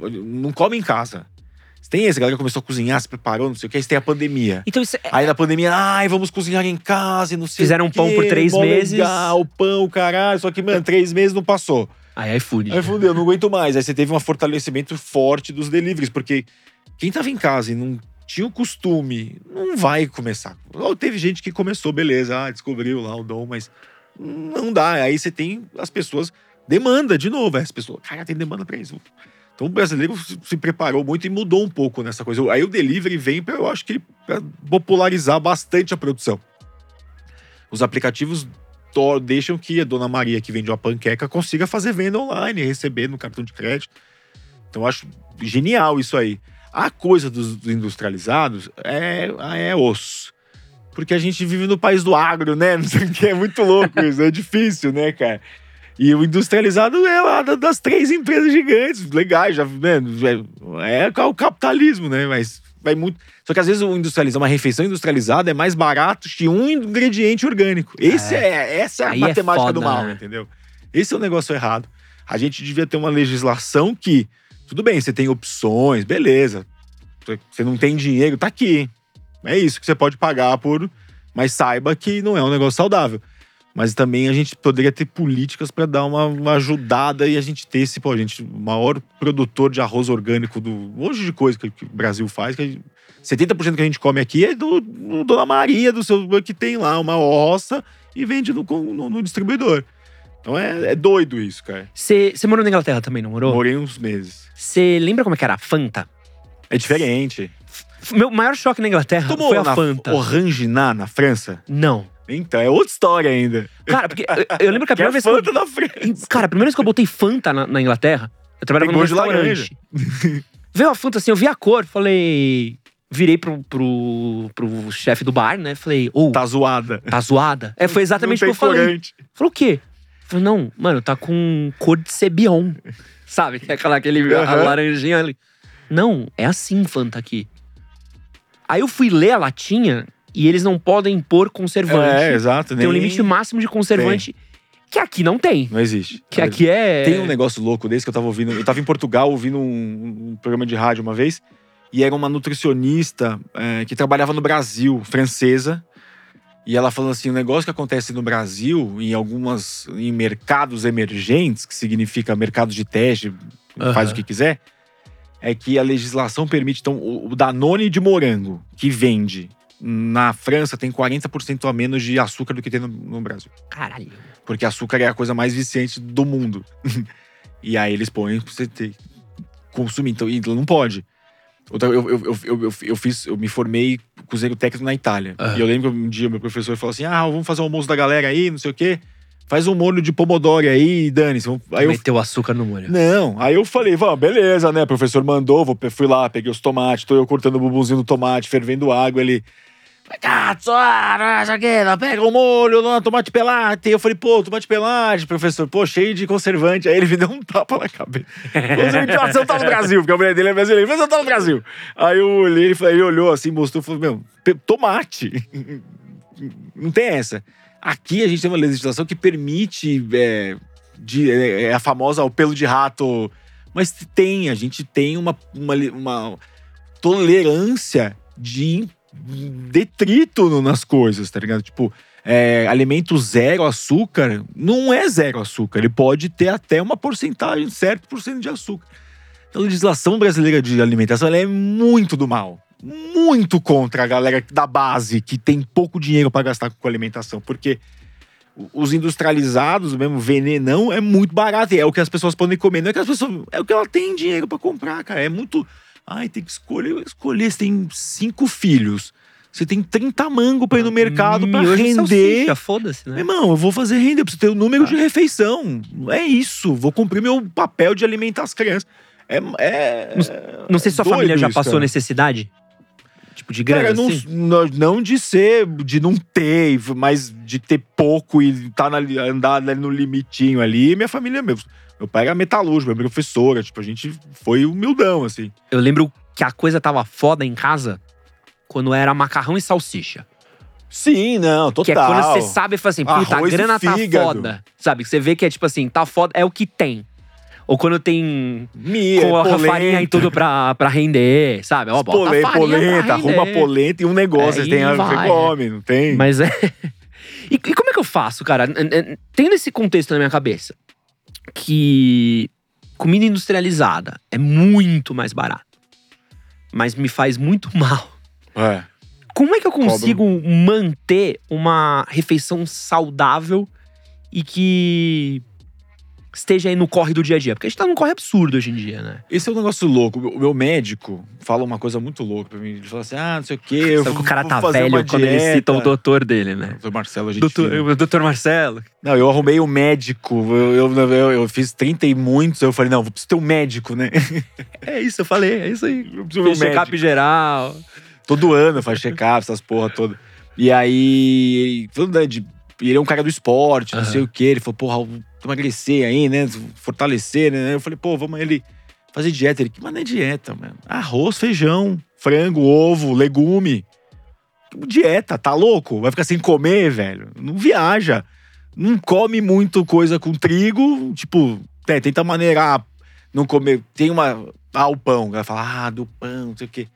Não come em casa. Tem esse, a galera começou a cozinhar, se preparou, não sei o que, aí você tem a pandemia. Então isso é- Aí na pandemia, ai, vamos cozinhar em casa e não sei Fizeram o quê, pão por três meses. Legal, pão, caralho. Só que, mano, três meses não passou. Aí iFood. Aí fudeu, não aguento mais. Aí você teve um fortalecimento forte dos deliveries, porque quem tava em casa e não tinha o costume, não vai começar. Ou teve gente que começou, beleza, ah, descobriu lá o dom, mas não dá. Aí você tem as pessoas, demanda de novo. As pessoas, cara, tem demanda pra isso. Então o brasileiro se- preparou muito e mudou um pouco nessa coisa. Aí o delivery vem, eu acho que, pra popularizar bastante a produção. Os aplicativos deixam que a dona Maria, que vende uma panqueca, consiga fazer venda online, receber no cartão de crédito. Então eu acho genial isso aí. A coisa dos, dos industrializados é, é osso. Porque a gente vive no país do agro, né? É muito louco isso, é difícil, né, cara? E o industrializado é lá da- das três empresas gigantes, legais, já, né? É, é o capitalismo, né? Mas vai muito. Só que às vezes o industrializado, uma refeição industrializada é mais barato que um ingrediente orgânico. Esse é, essa é a Aí é matemática foda, do mal, né? entendeu? Esse é o negócio errado. A gente devia ter uma legislação que, tudo bem, você tem opções, beleza. Você não tem dinheiro, tá aqui. É isso que você pode pagar por. Mas saiba que não é um negócio saudável. Mas também a gente poderia ter políticas para dar uma, uma ajudada e a gente ter esse, pô, a gente, o maior produtor de arroz orgânico do. Monte de coisa que, que o Brasil faz, que gente- 70% que a gente come aqui é do, do Dona Maria, do seu que tem lá uma roça e vende no, no, no distribuidor. Então é, é doido isso, cara. Você você morou na Inglaterra também, não morou? Morei uns meses. Você lembra como é que era a Fanta? É diferente. F- Meu maior choque na Inglaterra Tomou foi a na Fanta. Oranginá na França? Não. Então, é outra história ainda. Cara, porque eu, eu lembro que a Que é primeira vez que eu, Fanta na França. Cara, a primeira vez que eu botei Fanta na, na Inglaterra, eu trabalhava Tem num restaurante. Veio a Fanta assim, eu vi a cor, falei. Virei pro, pro, pro chefe do bar, né? Falei, ô, tá, Tá zoada. zoada? É, foi exatamente o que eu falei. corante. Falou o quê? Falei, não, mano, tá com cor de Cebion. Sabe? Que é aquela, aquele a Aham. laranjinha ali. Não, é assim, Fanta aqui. Aí eu fui ler a latinha e eles não podem pôr conservante. É, exato. tem um limite máximo de conservante que aqui não tem. Não existe. Que aqui é. Tem um negócio louco desse que eu tava ouvindo. Eu tava em Portugal ouvindo um, um programa de rádio uma vez. E era uma nutricionista é, que trabalhava no Brasil, francesa. E ela falando assim: o negócio que acontece no Brasil, em algumas. em mercados emergentes, que significa mercado de teste, faz Aham. o que quiser, é que a legislação permite. Então, o Danone de morango, que vende na França, tem 40% a menos de açúcar do que tem no- no Brasil. Caralho. Porque açúcar é a coisa mais viciante do mundo. e aí eles põem pra você ter consumir. Então, e não pode. Eu, eu, eu, eu, eu, fiz, eu me formei cozinheiro técnico na Itália. Aham. E eu lembro que um dia meu professor falou assim: ah, vamos fazer o almoço da galera aí, não sei o quê. Faz um molho de pomodoro aí, dane-se. Aí eu Meteu açúcar no molho. não, aí eu falei, vamos, beleza, né? O professor mandou, vou, fui lá, peguei os tomates, tô eu cortando o bumbumzinho do tomate, fervendo água, ele. Cazzo, ah, essa aqui, pega o molho, não, tomate pelate. Eu falei, pô, tomate pelate, professor, pô, cheio de conservante. Aí ele me deu um tapa na cabeça. Você tá no Brasil, porque a mulher dele é brasileira, mas você tá no Brasil. Aí eu olhei, ele, falou- ele olhou assim, mostrou, falou, meu, tomate. Não tem essa. Aqui a gente tem uma legislação que permite é, de, é, é a famosa o pelo de rato. Mas tem, a gente tem uma, uma, uma tolerância de detrito nas coisas, tá ligado? Tipo, é, alimento zero açúcar não é zero açúcar. Ele pode ter até uma porcentagem, certo por cento de açúcar. A legislação brasileira de alimentação é muito do mal. muito contra a galera da base que tem pouco dinheiro para gastar com alimentação, porque os industrializados, mesmo venenão, é muito barato e é o que as pessoas podem comer. Não é que as pessoas. É o que ela tem dinheiro para comprar, cara. É muito. Ai, tem que escolher. Escolher. Você tem cinco filhos. Você tem 30 mango pra ir no mercado pra render. salsicha, Foda-se, né? Irmão, eu vou fazer renda, eu preciso ter o número de refeição. É isso. Vou cumprir meu papel de alimentar as crianças. É. é Não sei se sua família já passou necessidade. Tipo, de grana, Cara, não, assim? não, não de ser, de não ter, mas de ter pouco e tá na, andar no limitinho ali. Minha família mesmo. Meu pai era metalúrgico, minha professora. Tipo, a gente foi humildão, assim. Eu lembro que a coisa tava foda em casa quando era macarrão e salsicha. Sim, não, total. Que é quando você sabe e fala assim, puta, a Arroz grana tá foda. Sabe? Que você vê que é tipo assim, tá foda, é o que tem. Ou quando tem Mia, com a polenta, farinha e tudo pra, pra render, sabe? Ó, bota farinha polenta, arruma polenta e um negócio. Você tem a você come, não tem? Mas é. E, e como é que eu faço, cara? Tendo esse contexto na minha cabeça, que comida industrializada é muito mais barata, mas me faz muito mal. É. Como é que eu consigo manter uma refeição saudável e que esteja aí no corre do dia a dia? Porque a gente tá num corre absurdo hoje em dia, né? Esse é um negócio louco. O meu médico fala uma coisa muito louca pra mim. Ele fala assim: ah, não sei o quê. Eu Sabe que o cara tá velho quando ele cita o doutor dele, né? Doutor Marcelo, a gente. Doutor, o doutor Marcelo. Não, eu arrumei um médico. Eu, eu, eu, eu fiz 30 e muitos. Eu falei, não, vou precisar ter um médico, né? É isso, eu falei, é isso aí. Eu preciso ver um check-up geral. Todo ano faz check-up, essas porra toda. E aí, falando né, de. Ele é um cara do esporte, não sei o quê. Ele falou, porra, emagrecer aí, né? Fortalecer, né? Eu falei, pô, vamos ele fazer dieta. Ele, que mas não é dieta, mano. Arroz, feijão, frango, ovo, legume. Dieta, tá louco? Vai ficar sem comer, velho? Não viaja. Não come muito coisa com trigo, tipo, é, tenta maneirar, não comer. Tem uma. Ah, o pão. Vai falar, ah, do pão, não sei o quê.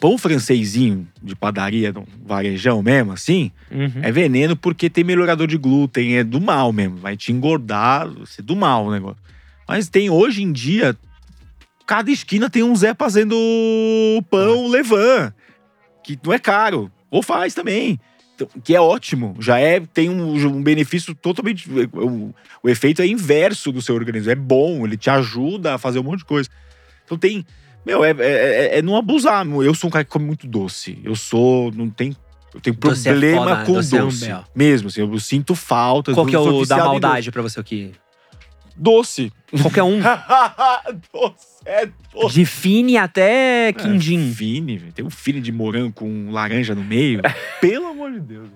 Pão francesinho de padaria, varejão mesmo, assim, Uhum. é veneno porque tem melhorador de glúten, é do mal mesmo. Vai te engordar, ser do mal o negócio. Mas tem hoje em dia, cada esquina tem um Zé fazendo pão levan, que não é caro. Ou faz também. Então, que é ótimo. Já é, tem um, um benefício totalmente. O, o efeito é inverso do seu organismo. É bom, ele te ajuda a fazer um monte de coisa. Então tem. Meu, é, é, é- é não abusar. Eu sou um cara que come muito doce. Eu sou. Não tem. Eu tenho Doce é problema foda, né? com Doce é um doce. B.O. Mesmo, assim, eu sinto falta. Qual que é o da maldade pra você aqui? Doce. Qualquer um. doce, é doce. De fine até quindim. Fine, velho. Tem um fine de morango com laranja no meio. Pelo amor de Deus.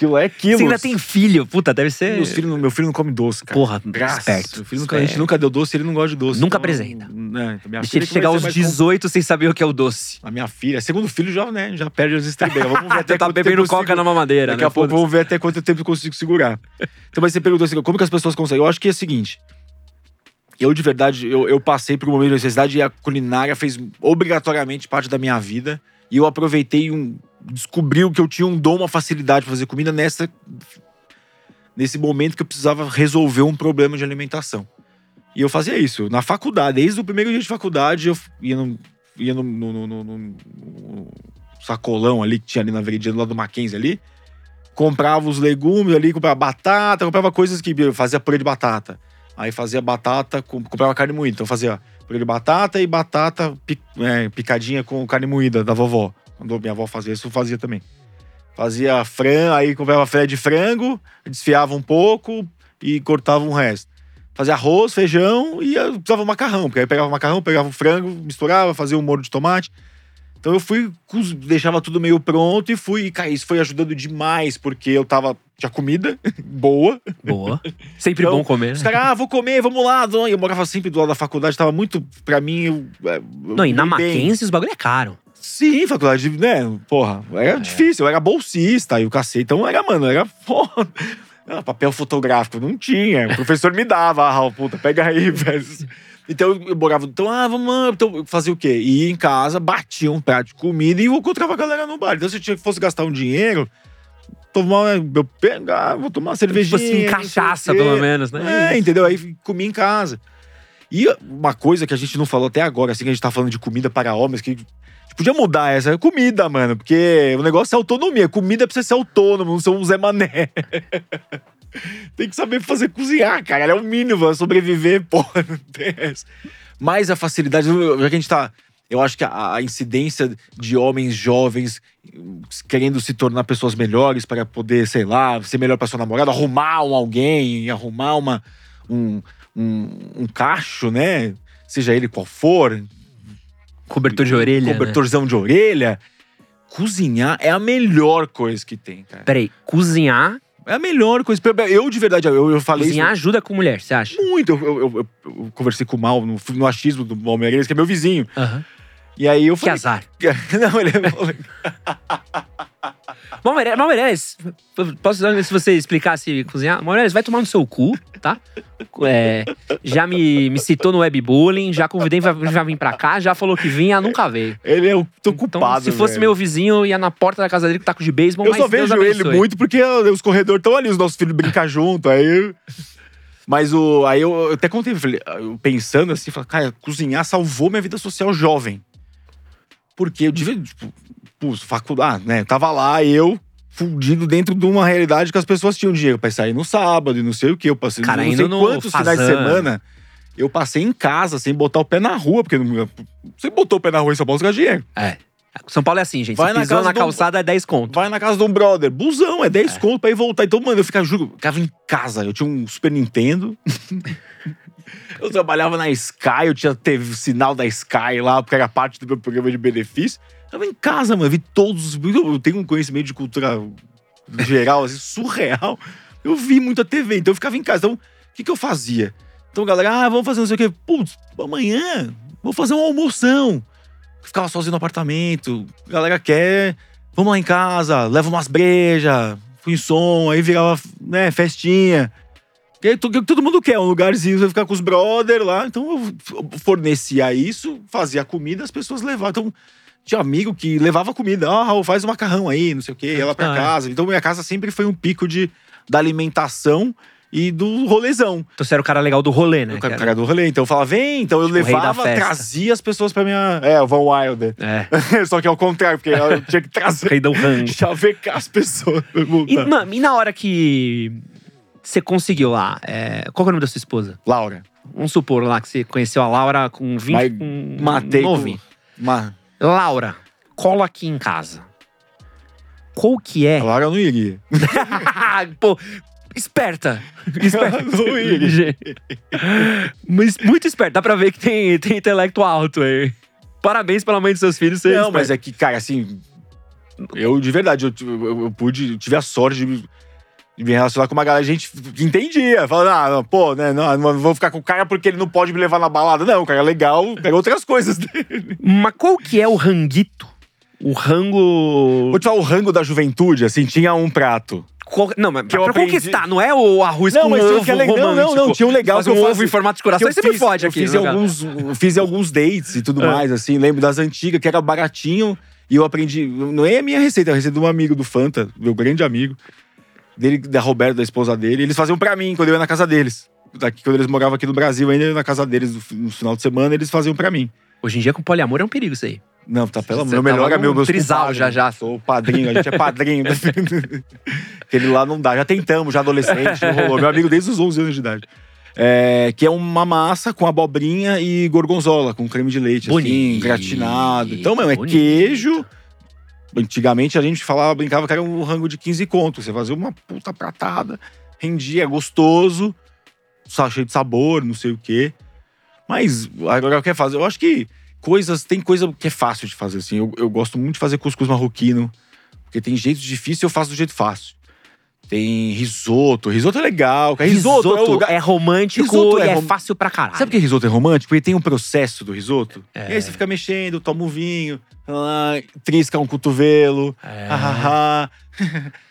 Aquilo é aquilo. Você ainda tem filho. Puta, deve ser. Meus filhos, meu filho não come doce, cara. Porra, Graças. Meu filho nunca, a gente nunca deu doce, ele não gosta de doce. Nunca Então, apresenta. né, então Deixa ele chegar aos ser mais 18 sem saber o que é o doce. A minha filha, segundo filho, já, né, já perde as estribeiras. Vamos ver até tá bebendo coca consigo- na mamadeira, Daqui né? a pouco vamos ver até quanto tempo eu consigo segurar. Então, mas você perguntou assim, como que as pessoas conseguem? Eu acho que é o seguinte. Eu, de verdade, eu, eu passei por um momento de necessidade e a culinária fez obrigatoriamente parte da minha vida. E eu aproveitei um. Descobri que eu tinha um dom, uma facilidade para fazer comida nessa. Nesse momento que eu precisava resolver um problema de alimentação. E eu fazia isso. Na faculdade, desde o primeiro dia de faculdade, eu ia no, ia no, no- no- no- sacolão ali que tinha ali na veredinha do lado do Mackenzie ali comprava os legumes ali, comprava batata, comprava coisas que fazia purê de batata. Aí fazia batata, com- comprava carne moída. Então fazia purê de batata e batata é, picadinha com carne moída da vovó. Quando minha avó fazia isso, eu fazia também. Fazia frango, aí comprava filé de frango, desfiava um pouco e cortava um resto. Fazia arroz, feijão e eu precisava macarrão, porque aí pegava o macarrão, pegava o frango, misturava, fazia um molho de tomate. Então eu fui, deixava tudo meio pronto e fui, e, cara, isso foi ajudando demais, porque eu tava, tinha comida boa. Boa. Sempre Então, bom comer. Os né? caras, ah, vou comer, vamos lá. Eu morava sempre do lado da faculdade, tava muito, pra mim, eu, é, eu Não, e na bem. Mackenzie os bagulho é caro. Sim, faculdade, né? Porra, era difícil, eu era bolsista e o cacete. Então era, mano, era porra. Ah, papel fotográfico, não tinha. O professor me dava, ah, puta, pega aí, velho. Então eu morava, então, ah, vamos, então fazia o quê? Ia em casa, batia um prato de comida e encontrava a galera no bar. Então se eu tinha que fosse gastar um dinheiro, tomar, eu pegar, vou tomar uma Tipo cervejinha. assim, não sei o cachaça, pelo menos, né? É, entendeu? Aí comi em casa. E uma coisa que a gente não falou até agora, assim, que a gente tá falando de comida para homens, que Podia mudar essa. Comida, mano. Porque o negócio é autonomia. Comida precisa ser autônomo, não ser um Zé Mané. tem que saber fazer cozinhar, cara. É o mínimo, é sobreviver, porra, não tem essa. Mas a facilidade, já que a gente tá. Eu acho que a, a incidência de homens jovens querendo se tornar pessoas melhores para poder, sei lá, ser melhor para sua namorada, arrumar um alguém, arrumar uma, um, um, um cacho, né? Seja ele qual for, Cobertor de orelha. né? cobertorzão de orelha. Cozinhar é a melhor coisa que tem, cara. Peraí, cozinhar. É a melhor coisa. Eu, de verdade, eu, eu falei Cozinhar ajuda com mulher, você acha? isso muito. Eu, eu- eu- conversei com o Mal no, no achismo do Mal Meirelles, que é meu vizinho. Aham. E aí eu Que falei. azar. Não, ele é. Mal Meirelles, Mal Meirelles, posso se você explicasse cozinhar? Mal Meirelles, vai tomar no seu cu, tá? É, já me, me citou no webbullying, já convidei pra vir pra cá, já falou que vinha, nunca veio. Ele é o. Tô Então, culpado. se fosse velho. meu vizinho, ia na porta da casa dele com taco de beisebol, Eu só Deus vejo ele muito porque os corredores estão ali, os nossos filhos brincam junto. Aí. Mas o. Aí eu, eu até contei, eu pensando assim, falei, cara, cozinhar salvou minha vida social jovem. Porque eu devia, tipo, pô, faculdade, né? Tava lá, eu, fundido dentro de uma realidade que as pessoas tinham dinheiro pra sair no sábado e não sei o que. Eu passei Cara, não sei quantos finais de semana. Eu passei em casa sem botar o pé na rua, porque não, você botou o pé na rua em São Paulo, você dinheiro. É. São Paulo é assim, gente. Vai Se na pisou casa na calçada é 10 conto. Vai na casa de um brother. Busão, é 10 conto pra ir voltar. Então, mano, eu ficava, juro, ficava em casa. Eu tinha um Super Nintendo. eu trabalhava na Sky, eu tinha teve sinal da Sky lá, porque era parte do meu programa de benefício. Tava em casa, mano. Vi todos os. Eu tenho um conhecimento de cultura geral, assim, surreal. Eu vi muita TV, então eu ficava em casa. Então, o que, que eu fazia? Então, galera, ah, vamos fazer não sei o quê. Putz, amanhã vou fazer uma almoção. Ficava sozinho no apartamento. Galera quer. Vamos lá em casa, leva umas brejas, fui som, aí virava, né, festinha. E to- que todo mundo quer, um lugarzinho, você ficar com os brother lá. Então eu fornecia isso, fazia comida, as pessoas levavam. Então, tinha amigo que levava comida. Ah, Raul, faz um macarrão aí, não sei o quê, ia lá pra Ah, é. casa. Então, minha casa sempre foi um pico de, da alimentação e do rolezão. Então você era o cara legal do rolê, né? O cara, cara do rolê. Então eu falava, vem. Então eu Tipo, levava, trazia as pessoas pra minha. É, o Van Wilder. É, Só que é o contrário, porque eu tinha que trazer. rei do rango. chavecar as pessoas. E, mano, e na hora que você conseguiu lá, é, qual que é o nome da sua esposa? Laura, Vamos supor lá que você conheceu a Laura com 20, Mas com matei. com- novinho. Ma... Laura, cola aqui em casa. Qual que é? A Laura não iria. Pô, esperta. Esperta. Não iria. Mas muito esperta. Dá pra ver que tem, tem intelecto alto aí. Parabéns pela mãe dos seus filhos. Você Não, mas é que, cara, assim. Eu, de verdade, eu, eu, eu pude, eu tive a sorte de, me- relacionar com uma galera, gente que entendia. Falando, ah, não, pô, né, não, não vou ficar com o cara porque ele não pode me levar na balada. Não, o cara é legal, pega outras coisas dele. Mas qual que é o ranguito? O rango. Vou te falar o rango da juventude, assim, tinha um prato. Qual- Não, mas Que pra aprendi- conquistar, não é o arroz Não, com mas ovo que é legal. Não, não, não, tinha um legal eu um faço- ovo em formato de coração, você me fiz- fode aqui. Fiz né, alguns, fiz alguns dates e tudo É. mais, assim. Lembro das antigas, que era baratinho. E eu aprendi. Não é a minha receita, é a receita de um amigo do Fanta, meu grande amigo. Dele, da Roberta, da esposa dele. Eles faziam pra mim quando eu ia na casa deles. Daqui, quando eles moravam aqui no Brasil, ainda na casa deles no, fi- no final de semana, eles faziam pra mim. Hoje em dia, com poliamor é um perigo isso aí. Não, tá pelo Você meu melhor amigo, meus trisal já, já. Sou padrinho, a gente é padrinho. Aquele lá não dá. Já tentamos, já adolescente, não rolou. Meu amigo desde os 11 anos de idade. É, que é uma massa com abobrinha e gorgonzola, com creme de leite, assim, Bonito, gratinado. Então, meu, é queijo. Antigamente a gente falava, brincava que era um rango de 15 contos. Você fazia uma puta pratada, rendia, é gostoso, cheio de sabor, não sei o quê. Mas agora eu quero fazer. Eu acho que coisas. Tem coisa que é fácil de fazer, assim. Eu, eu gosto muito de fazer cuscuz marroquino. Porque tem jeito difícil eu faço do jeito fácil. Tem risoto. Risoto é legal. cara. Risoto, é, lugar... é romântico Risoto e é é, rom- fácil pra caralho. Sabe por que risoto é romântico? Porque tem um processo do risoto. É. E aí você fica mexendo, toma um vinho, ah, trisca um cotovelo. É. ah, ah,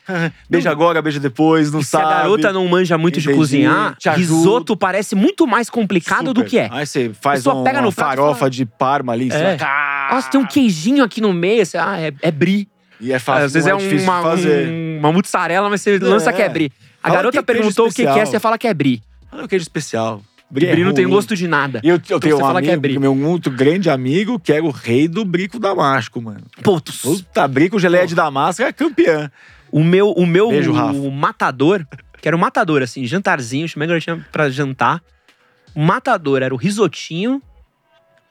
ah. beija agora, beija depois, não E se sabe. a garota não manja muito de Entendi, cozinhar, te ajuda. risoto parece muito mais complicado do Super. que é. Aí você faz pessoa um, pega no uma prato e farofa fala- de parma ali. você É. vai, "Ah!" Nossa, tem um queijinho aqui no meio. Você, ah, é, é brie. E é fácil, Às vezes é, é, difícil uma, fazer. um- uma mussarela, mas você lança que é brie. A Fala garota que é queijo perguntou o que, que é, você fala que é brie. Olha o queijo especial. Brie é não tem gosto de nada. E eu, eu tenho você um fala que é amigo, brie. meu muito grande amigo, que era o rei do brico damasco, mano. Pô, tu- Puta, brico geleia de damasco é campeã. o meu, o meu Beijo, Rafa. o matador, que era o matador, assim, jantarzinho, chamei a garotinha pra jantar. O matador era o risotinho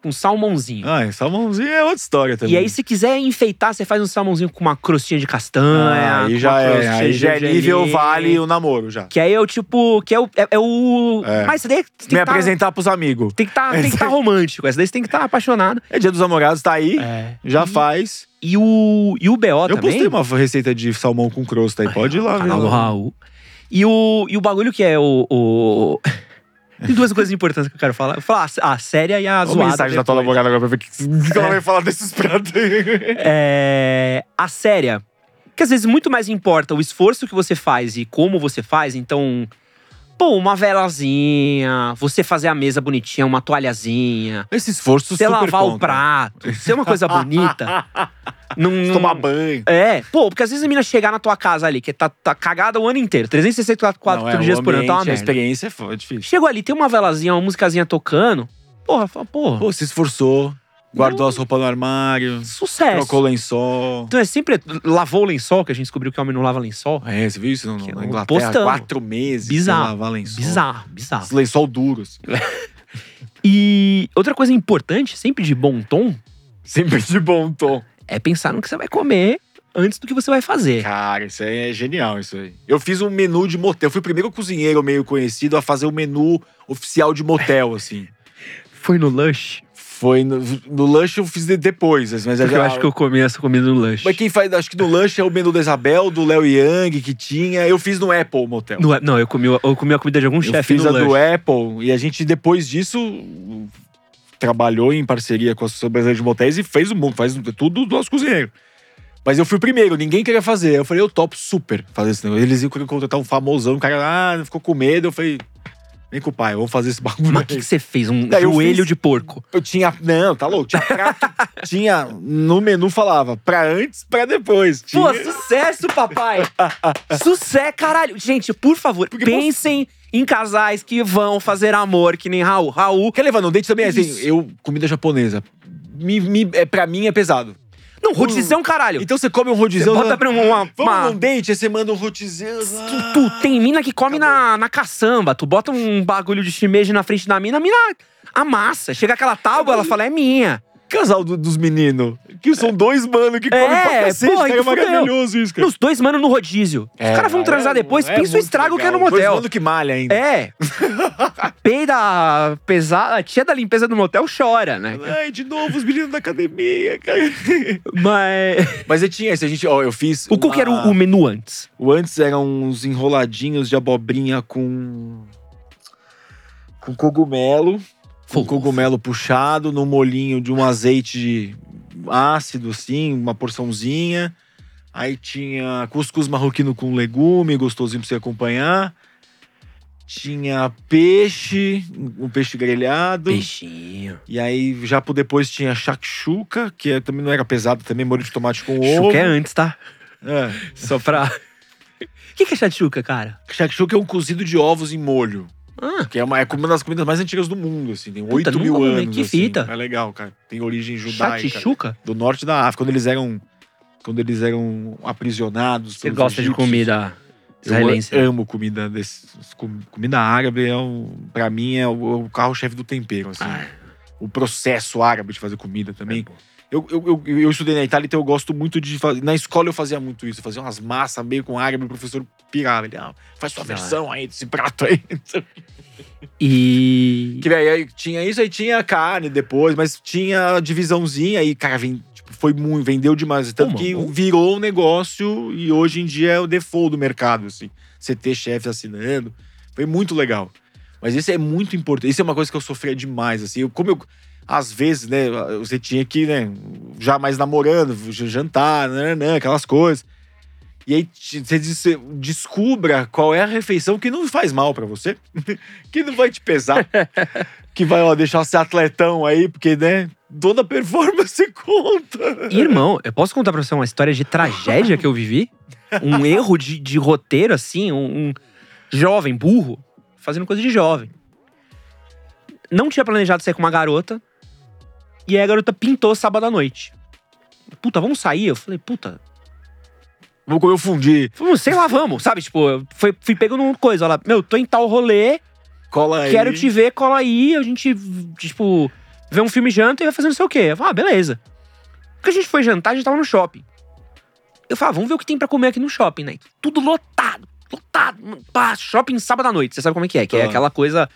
com salmãozinho. Ah, salmãozinho é outra história também. E aí, se quiser enfeitar, você faz um salmãozinho com uma crostinha de castanha. Ah, aí já é, aí já é nível vale o namoro já. Que aí é o tipo. Que é o. É, é o É. Mas você tem, que- tem Me que tá, apresentar pros amigos. tem que tá, tem que estar romântico. Essa daí você tem que estar apaixonado. É dia dos namorados, tá aí, É. já e, faz. E o, e o BO Eu também. postei uma receita de salmão com crosta aí, pode ir lá. Canal do. Raul. E o, e o bagulho que é o. o... Tem duas coisas importantes que eu quero falar. Falar a, séria e a Olha a zoada. mensagem da tua depois. namorada agora pra ver o que, que ela vai falar desses pratos. É, a séria. Que às vezes muito mais importa o esforço que você faz e como você faz. Então, pô, uma velazinha, você fazer a mesa bonitinha, uma toalhazinha, Esse esforço você lavar o conta. prato, ser uma coisa bonita. não- Tomar banho. É, pô, porque às vezes a menina chegar na tua casa ali, que tá, tá cagada o ano inteiro, 364 Não, é, dias o por ano, tá uma ambiente, A merda. experiência é fo- é difícil. Chegou ali, tem uma velazinha, uma musicazinha tocando. Porra, fala, porra, Pô, se esforçou, guardou as roupas no armário, sucesso. trocou o lençol. Então é sempre. Lavou o lençol, que a gente descobriu que o homem não lava lençol. É, você viu isso no- Que na é um Inglaterra? postão. Quatro meses Bizarro. sem lavar lençol. Bizarro, bizarro. Esse lençol duro, assim. E outra coisa importante, sempre de bom tom, Sempre de bom tom. é pensar no que você vai comer antes do que você vai fazer. Cara, isso aí é genial, isso aí. Eu fiz um menu de motel. Eu fui o primeiro cozinheiro meio conhecido a fazer o menu oficial de motel, assim. Foi no Lush? Foi no, no lanche eu fiz de- depois, assim, mas Porque já- eu acho que eu comi essa comida no Lush. Mas quem faz, acho que no lanche é o menu da Isabel, do Léo Young que tinha. Eu fiz no Apple Motel. No- não, eu comi, eu comi a comida de algum eu chefe fiz no a Lush. do Apple e a gente depois disso trabalhou em parceria com a Associação de Motéis e fez o mundo, faz tudo do nosso cozinheiro. Mas eu fui o primeiro, ninguém queria fazer. Eu falei, eu topo super fazer esse negócio. Eles iam contratar um famosão, o cara, ah, ficou com medo. Eu falei, vem com o pai, vamos fazer esse bagulho. Mas o que, que você fez? Um Daí joelho fiz- de porco. Eu tinha. Não, tá louco. Tinha prato. tinha. No menu falava pra antes, pra depois. Tinha, Pô, sucesso, papai! sucesso, caralho! Gente, por favor, Porque, pensem em casais que vão fazer amor, que nem Raul. Raul. Quer levar no dente também? Assim, eu, comida japonesa. Me, me, é, pra mim é pesado. Não, rodizão, caralho. Então você come um Você rodizão. bota pra uma. Vamos uma- num date, aí você manda um rodizão. Tu, tu tem mina que come na, na caçamba. Tu bota um bagulho de shimeji na frente da mina, a mina amassa. Chega aquela tábua, ela fala, é minha. Casal do- dos meninos. Que são dois mano que comem É, pra cacete. porra, cara, é maravilhoso isso, cara. Os dois, mano, no rodízio. Os caras vão transar depois, pensa o estrago que é no Dois motel. mano que malha ainda. É. Peida pesada. A tia da limpeza do motel chora, né? Ai, de novo os meninos da academia, cara. Mas. Mas eu tinha esse, a gente, ó, eu fiz. O qual que era uma- o, o menu antes? O antes eram uns enroladinhos de abobrinha com. com cogumelo. Fofo. cogumelo puxado, no molinho de um azeite de ácido, assim, uma porçãozinha. Aí tinha cuscuz marroquino com legume, gostosinho pra você acompanhar. Tinha peixe, um peixe grelhado. Peixinho. E aí, já por depois tinha shakshuka, que é- também não era pesado, também molho de tomate com ovo. Chuca é antes, tá? É. Só pra. O que, que é shakshuka, cara? Shakshuka é um cozido de ovos em molho. Ah, Que é uma, é uma das comidas mais antigas do mundo, assim. Tem Puta, 8 mil nunca anos. que assim. fita. É legal, cara. Tem origem judaica. shakshuka? Do norte da África, quando eles eram. Quando eles eram aprisionados. Você gosta de egípcios. comida Eu israelense? né? amo comida desse. com- Comida árabe é o, pra mim é o, o carro-chefe do tempero, assim. Ah, O processo árabe de fazer comida também. é. Eu, eu, eu, eu estudei na Itália, então eu gosto muito de fazer. Na escola eu fazia muito isso. Eu fazia umas massas meio com árabe, o professor pirava. Ele, ah, faz sua versão aí desse prato aí. E. Que aí, aí tinha isso, aí tinha carne depois, mas tinha a divisãozinha aí, cara, vem, tipo, foi muito, vendeu demais. Tanto Pô, que mano. virou um negócio e hoje em dia é o default do mercado, assim. Você ter chefes assinando. Foi muito legal. Mas isso é muito importante. Isso é uma coisa que eu sofria demais, assim. Eu, como eu. Às vezes, né, você tinha que, né, já mais namorando, jantar, né, aquelas coisas. E aí você descubra qual é a refeição que não faz mal pra você, que não vai te pesar, que vai ó, deixar você atletão aí, porque, né, toda performance conta. Irmão, eu posso contar pra você uma história de tragédia que eu vivi? Um erro de, de roteiro, assim, um, um jovem, burro, fazendo coisa de jovem. não tinha planejado sair com uma garota. E aí a garota pintou sábado à noite. Puta, vamos sair? Eu falei, puta, Vou comer o fundi. vamos, sei lá, vamos, sabe? Tipo, eu fui, fui pego numa coisa. Ela, meu, tô em tal rolê, Cola aí. quero te ver, cola aí. A gente, tipo, vê um filme janta e vai fazer não sei o quê. Eu falei, ah, beleza. Porque a gente foi jantar, a gente tava no shopping. Eu falei, ah, vamos ver o que tem pra comer aqui no shopping, né? Tudo lotado, lotado. Pá, shopping sábado à noite. Você sabe como é que é? Que é Ah. aquela coisa.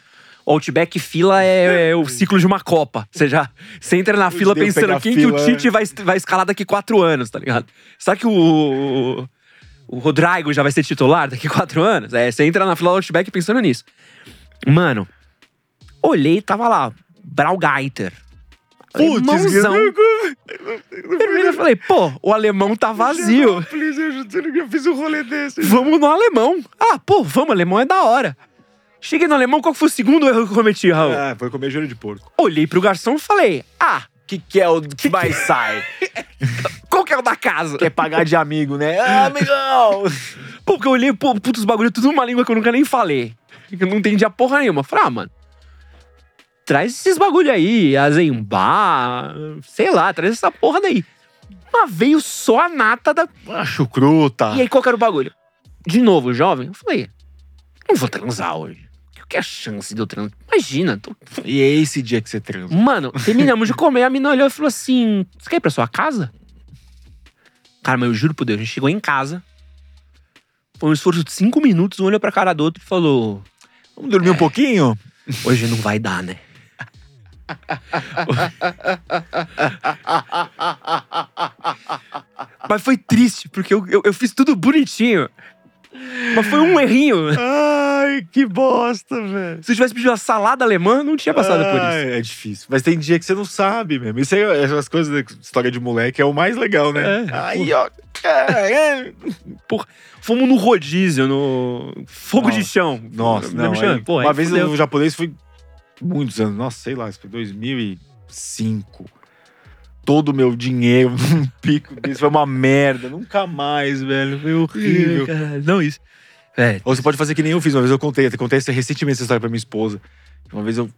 Outback fila é, é o ciclo de uma Copa. Você já você entra na fila Deus, pensando quem que o fila, Tite vai, vai escalar daqui quatro anos, tá ligado? Será que o, o, Rodrigo já vai ser titular daqui quatro anos? É, você entra na fila do Outback pensando nisso. Mano, olhei e tava lá, Braugeiter. Putz. Vermelho, eu falei, pô, o alemão tá vazio. Please, eu fiz um rolê desse. Vamos no alemão. Ah, pô, vamos, alemão é da hora. Cheguei no alemão, qual foi o segundo erro que eu cometi, Raul? Ah, foi comer joelho de porco. Olhei pro garçom e falei, ah, que, que é o que mais sai? qual que é o da casa? Quer pagar de amigo, né? Ah, amigão! Pô, porque eu olhei, pô, putz, bagulho tudo numa língua que eu nunca nem falei. Que eu não entendia porra nenhuma. Falei, ah, mano, traz esses bagulho aí, azembá, sei lá, traz essa porra daí. Mas veio só a nata da. Ah, chucruta. E aí, qual que era o bagulho? De novo, jovem, eu falei, não vou transar hoje. Que é a chance de eu transar? Imagina, tô... E é esse dia que você transa. Mano, terminamos de comer, a mina olhou e falou assim: Você quer ir pra sua casa? Cara, mas eu juro por Deus, a gente chegou em casa. Foi um esforço de cinco minutos, um olhou pra cara do outro e falou: Vamos dormir um pouquinho? Hoje não vai dar, né? Mas foi triste, porque eu, eu, eu fiz tudo bonitinho. Mas foi um errinho. Ai, que bosta, velho. Se eu tivesse pedido uma salada alemã, não tinha passado por isso. É difícil. Mas tem dia que você não sabe mesmo. Isso aí, essas coisas da história de moleque é o mais legal, né? É. Aí, ó. caralho. Fomos no rodízio, no fogo Nossa. de chão. Nossa, não. chão? aí, uma vez fudeu. o japonês foi muitos anos. Nossa, sei lá, isso foi 2005. Todo o meu dinheiro num pico desse foi uma merda. Nunca mais, velho. Foi horrível. Caralho, Não, isso. É, Ou você pode fazer que nem eu fiz. Uma vez eu contei, até contei recentemente essa história pra minha esposa. Uma vez eu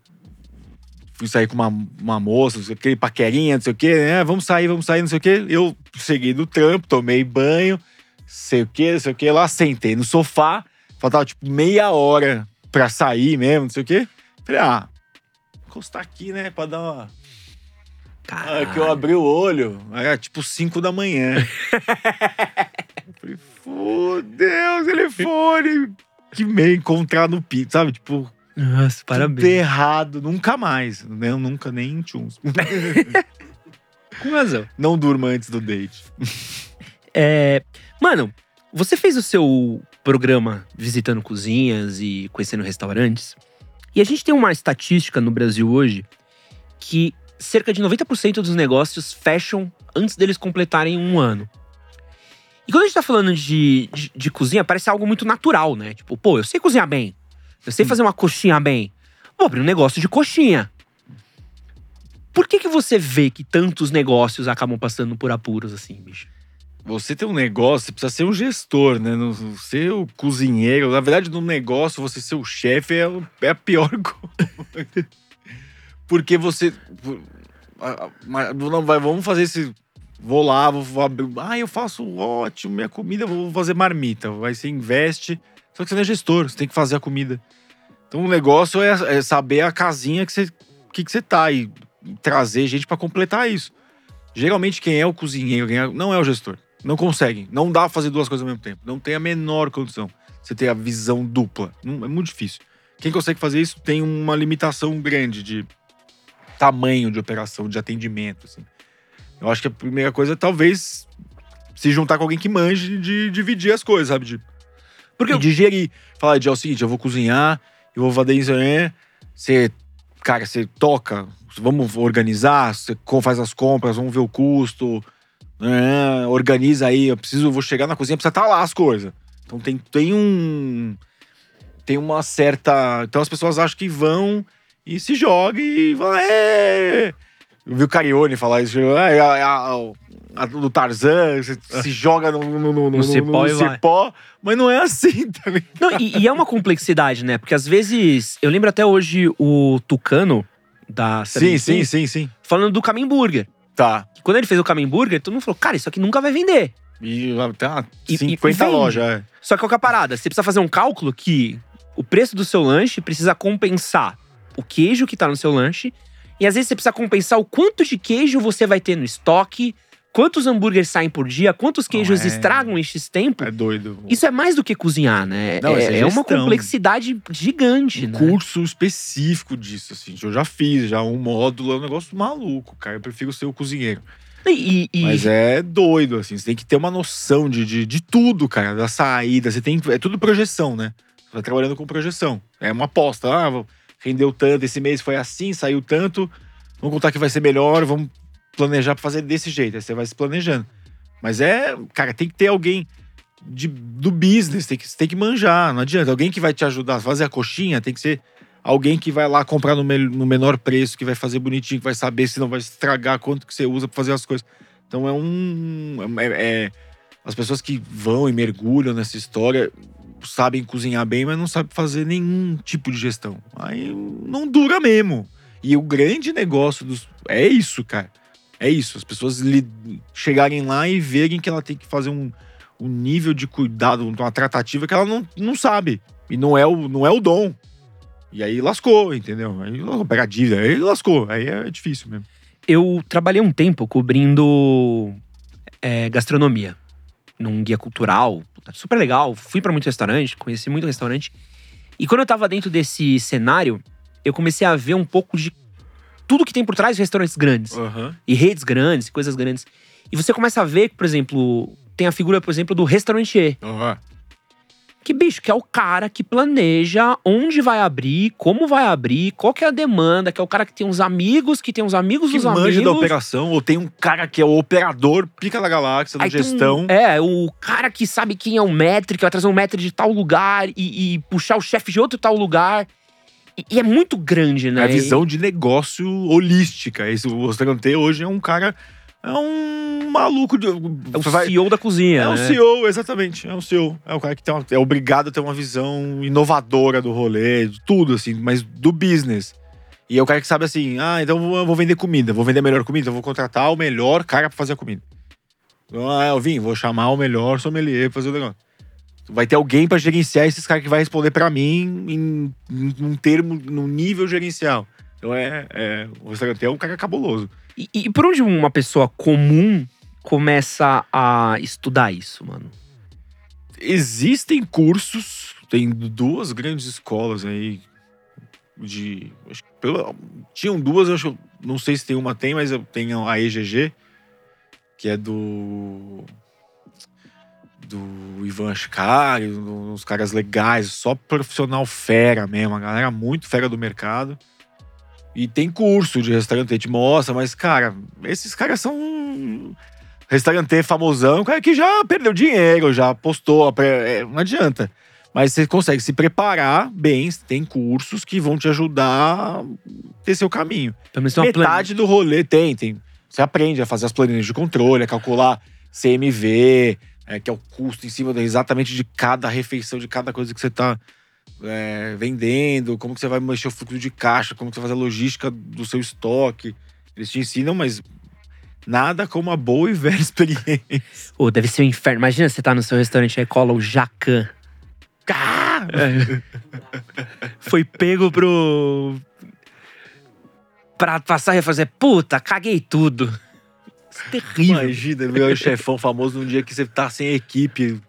fui sair com uma, uma moça, não sei o que, paquerinha, não sei o que, né? Vamos sair, vamos sair, não sei o que. Eu cheguei do trampo, tomei banho, sei o que, não sei o que, lá sentei no sofá, faltava tipo meia hora pra sair mesmo, não sei o que. Falei, ah, encostar aqui, né, pra dar uma. Ah, que eu abri o olho, era tipo 5 da manhã. Fudeu, telefone. Que meio encontrar no pito, sabe? Tipo, Nossa, tudo parabéns. errado, nunca mais. né? Eu nunca nem em tchuns. Com razão. Não durma antes do date. É, mano, você fez o seu programa visitando cozinhas e conhecendo restaurantes. E a gente tem uma estatística no Brasil hoje que cerca de 90% dos negócios fecham antes deles completarem um ano. E quando a gente tá falando de, de, de cozinha, parece algo muito natural, né? Tipo, pô, eu sei cozinhar bem. Eu sei fazer uma coxinha bem. Vou abrir um negócio de coxinha. Por que, que você vê que tantos negócios acabam passando por apuros assim, bicho? Você tem um negócio, você precisa ser um gestor, né? Não ser o cozinheiro. Na verdade, no negócio, você ser o chefe é, é a pior coisa. Porque você. mas vamos fazer esse. Vou lá, vou, vou abrir. Ah, eu faço ótimo, minha comida, vou fazer marmita. Vai você investe. Só que você não é gestor, você tem que fazer a comida. Então o negócio é, é saber a casinha que você, que, que você tá e trazer gente pra completar isso. Geralmente quem é o cozinheiro é- não é o gestor. Não consegue. Não dá pra fazer duas coisas ao mesmo tempo. Não tem a menor condição. Você ter a visão dupla. Não- é muito difícil. Quem consegue fazer isso tem uma limitação grande de tamanho de operação, de atendimento. Assim. Eu acho que a primeira coisa é talvez se juntar com alguém que manje de dividir as coisas, sabe? De, Porque e digerir. Falar, de, é o seguinte, eu vou cozinhar, eu vou fazer isso, né? Você, cara, você toca, vamos organizar, você faz as compras, vamos ver o custo, né? organiza aí, eu preciso, eu vou chegar na cozinha, precisa estar lá as coisas. Então tem, tem um. Tem uma certa. Então as pessoas acham que vão e se jogam e vão. É! Eu vi o Carione falar isso. "Ah, é a- é a- a do Tarzan, você se joga no, no, no, no, cipó vai. cipó, mas não é assim, tá ligado? Não, e, e é uma complexidade, né? Porque às vezes. Eu lembro até hoje o Tucano da Sim, 7 sim, sim, sim. falando do Camin Burger. Tá. Que Quando ele fez o Camin Burger, todo mundo falou: cara, isso aqui nunca vai vender. E até uma e 50 vende. lojas, é. Só que qual que é a parada? Você precisa fazer um cálculo que o preço do seu lanche precisa compensar o queijo que tá no seu lanche. E às vezes você precisa compensar o quanto de queijo você vai ter no estoque, quantos hambúrgueres saem por dia, quantos queijos é. estragam em X tempo. É doido. Isso é mais do que cozinhar, né? Não, é, é é uma complexidade gigante, um né? curso específico disso, assim. Eu já fiz, já um módulo, é um negócio maluco, cara. Eu prefiro ser o cozinheiro. E, e- Mas é doido, assim. Você tem que ter uma noção de, de, de tudo, cara. Da saída. Você tem. É tudo projeção, né? Você vai trabalhando com projeção. É uma aposta. Ah, vou- rendeu tanto, esse mês foi assim, saiu tanto. Vamos contar que vai ser melhor, vamos planejar pra fazer desse jeito. Aí você vai se planejando. Mas é, cara, tem que ter alguém de, do business, tem que, tem que manjar, não adianta. Alguém que vai te ajudar a fazer a coxinha tem que ser alguém que vai lá comprar no, me- no menor preço, que vai fazer bonitinho, que vai saber se não vai estragar, quanto que você usa pra fazer as coisas. Então é um. É, é- as pessoas que vão e mergulham nessa história sabem cozinhar bem, mas não sabem fazer nenhum tipo de gestão. Aí não dura mesmo. E o grande negócio dos. É isso, cara. É isso. As pessoas li- chegarem lá e verem que ela tem que fazer um, um nível de cuidado, uma tratativa que ela não, não sabe. E não é, o, não é o dom. E aí lascou, entendeu? Aí lascou, pega a dívida, aí lascou. Aí é difícil mesmo. Eu trabalhei um tempo cobrindo é, gastronomia num guia cultural, puta, super legal. Fui pra muito restaurante, conheci muito restaurante. E quando eu tava dentro desse cenário, eu comecei a ver um pouco de tudo que tem por trás de restaurantes grandes e redes grandes, coisas grandes. E você começa a ver, por exemplo, tem a figura, por exemplo, do restaurancier. Aham. Que, bicho, que é o cara que planeja onde vai abrir, como vai abrir, qual que é a demanda, que é o cara que tem uns amigos, que tem uns amigos Que dos manja amigos. da operação, ou tem um cara que é o operador pica da galáxia, da Aí tem um- gestão. é, o cara que sabe quem é o que vai trazer um mestre de tal lugar e, e puxar o chefe de outro tal lugar. E, e é muito grande, É né? a visão de negócio holística. Esse, o restaurante hoje é um cara. É um maluco de. É o vai- CEO da cozinha, é um né? CEO, exatamente. É um CEO. É o cara que tem uma- é obrigado a ter uma visão inovadora do rolê, de tudo, assim, mas do business. E é o cara que sabe assim: ah, então eu vou- vender comida, vou vender a melhor comida, eu vou contratar o melhor cara pra fazer a comida. Então, ah, eu vim, vou chamar o melhor sommelier pra fazer o negócio. Vai ter alguém pra gerenciar esses caras que vai responder pra mim em, em um termo, num nível gerencial. Então é, é o restaurante é um cara cabuloso. E, e por onde uma pessoa comum começa a estudar isso, mano? Existem cursos, tem duas grandes escolas aí de. pelo- tinham duas, acho, não sei se tem uma tem, mas tenho a EGG, que é do. Do Ivan Ascari, uns caras legais, só profissional fera mesmo, a galera muito fera do mercado. E tem curso de restaurante, te mostra, mas, cara, esses caras são restaurante famosão, um cara que já perdeu dinheiro, já apostou, é, não adianta. Mas você consegue se preparar bem, tem cursos que vão te ajudar a ter seu caminho. Uma plan- Metade do rolê tem, tem. Você aprende a fazer as planilhas de controle, a calcular CMV, é, que é o custo em cima exatamente de cada refeição, de cada coisa que você está vendendo, como que você vai mexer o fluxo de caixa, como que você vai fazer a logística do seu estoque. Eles te ensinam, mas nada como uma boa e velha experiência. Pô, deve ser um inferno. Imagina você tá no seu restaurante aí cola o Jacan. Ah! Foi pego pro. Pra passar e fazer. Puta, caguei tudo. Isso é terrível. Imagina, o chefão famoso num dia que você tá sem equipe.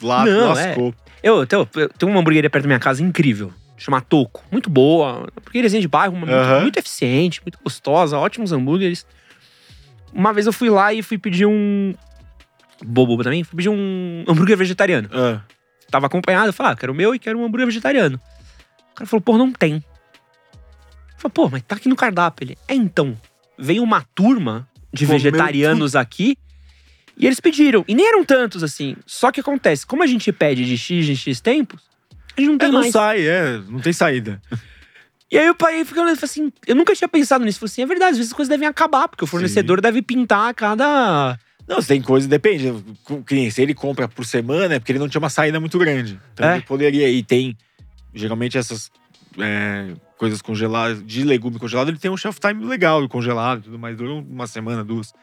Lá, Não, lascou. Eu, eu, tenho- eu tenho uma hamburgueria perto da minha casa incrível. Chama Toco. Muito boa. Hamburgueriazinha de bairro, muito, Aham. muito eficiente, muito gostosa, ótimos hambúrgueres. Uma vez eu fui lá e fui pedir um. Bobo também, fui pedir um hambúrguer vegetariano. Ah, Tava acompanhado, eu falei, ah, quero o meu e quero um hambúrguer vegetariano. O cara falou, pô, não tem. Eu falei, pô, mas tá aqui no cardápio. Ele, é então. Veio uma turma de Comeu vegetarianos aqui e eles pediram. E nem eram tantos assim. Só que acontece, como a gente pede de X em X tempos, a gente não é, tem não mais. sai, é, não tem saída. E aí eu parei fiquei olhando assim, eu nunca tinha pensado nisso. Falei assim, é verdade, às vezes as coisas devem acabar, porque o fornecedor deve pintar a cada. Não, se tem coisa, depende. Se ele compra por semana, é porque ele não tinha uma saída muito grande. Então É. ele poderia. E tem, geralmente, essas é, coisas congeladas, de legume congelado, ele tem um shelf time legal, congelado e tudo mais. Dura uma semana, duas.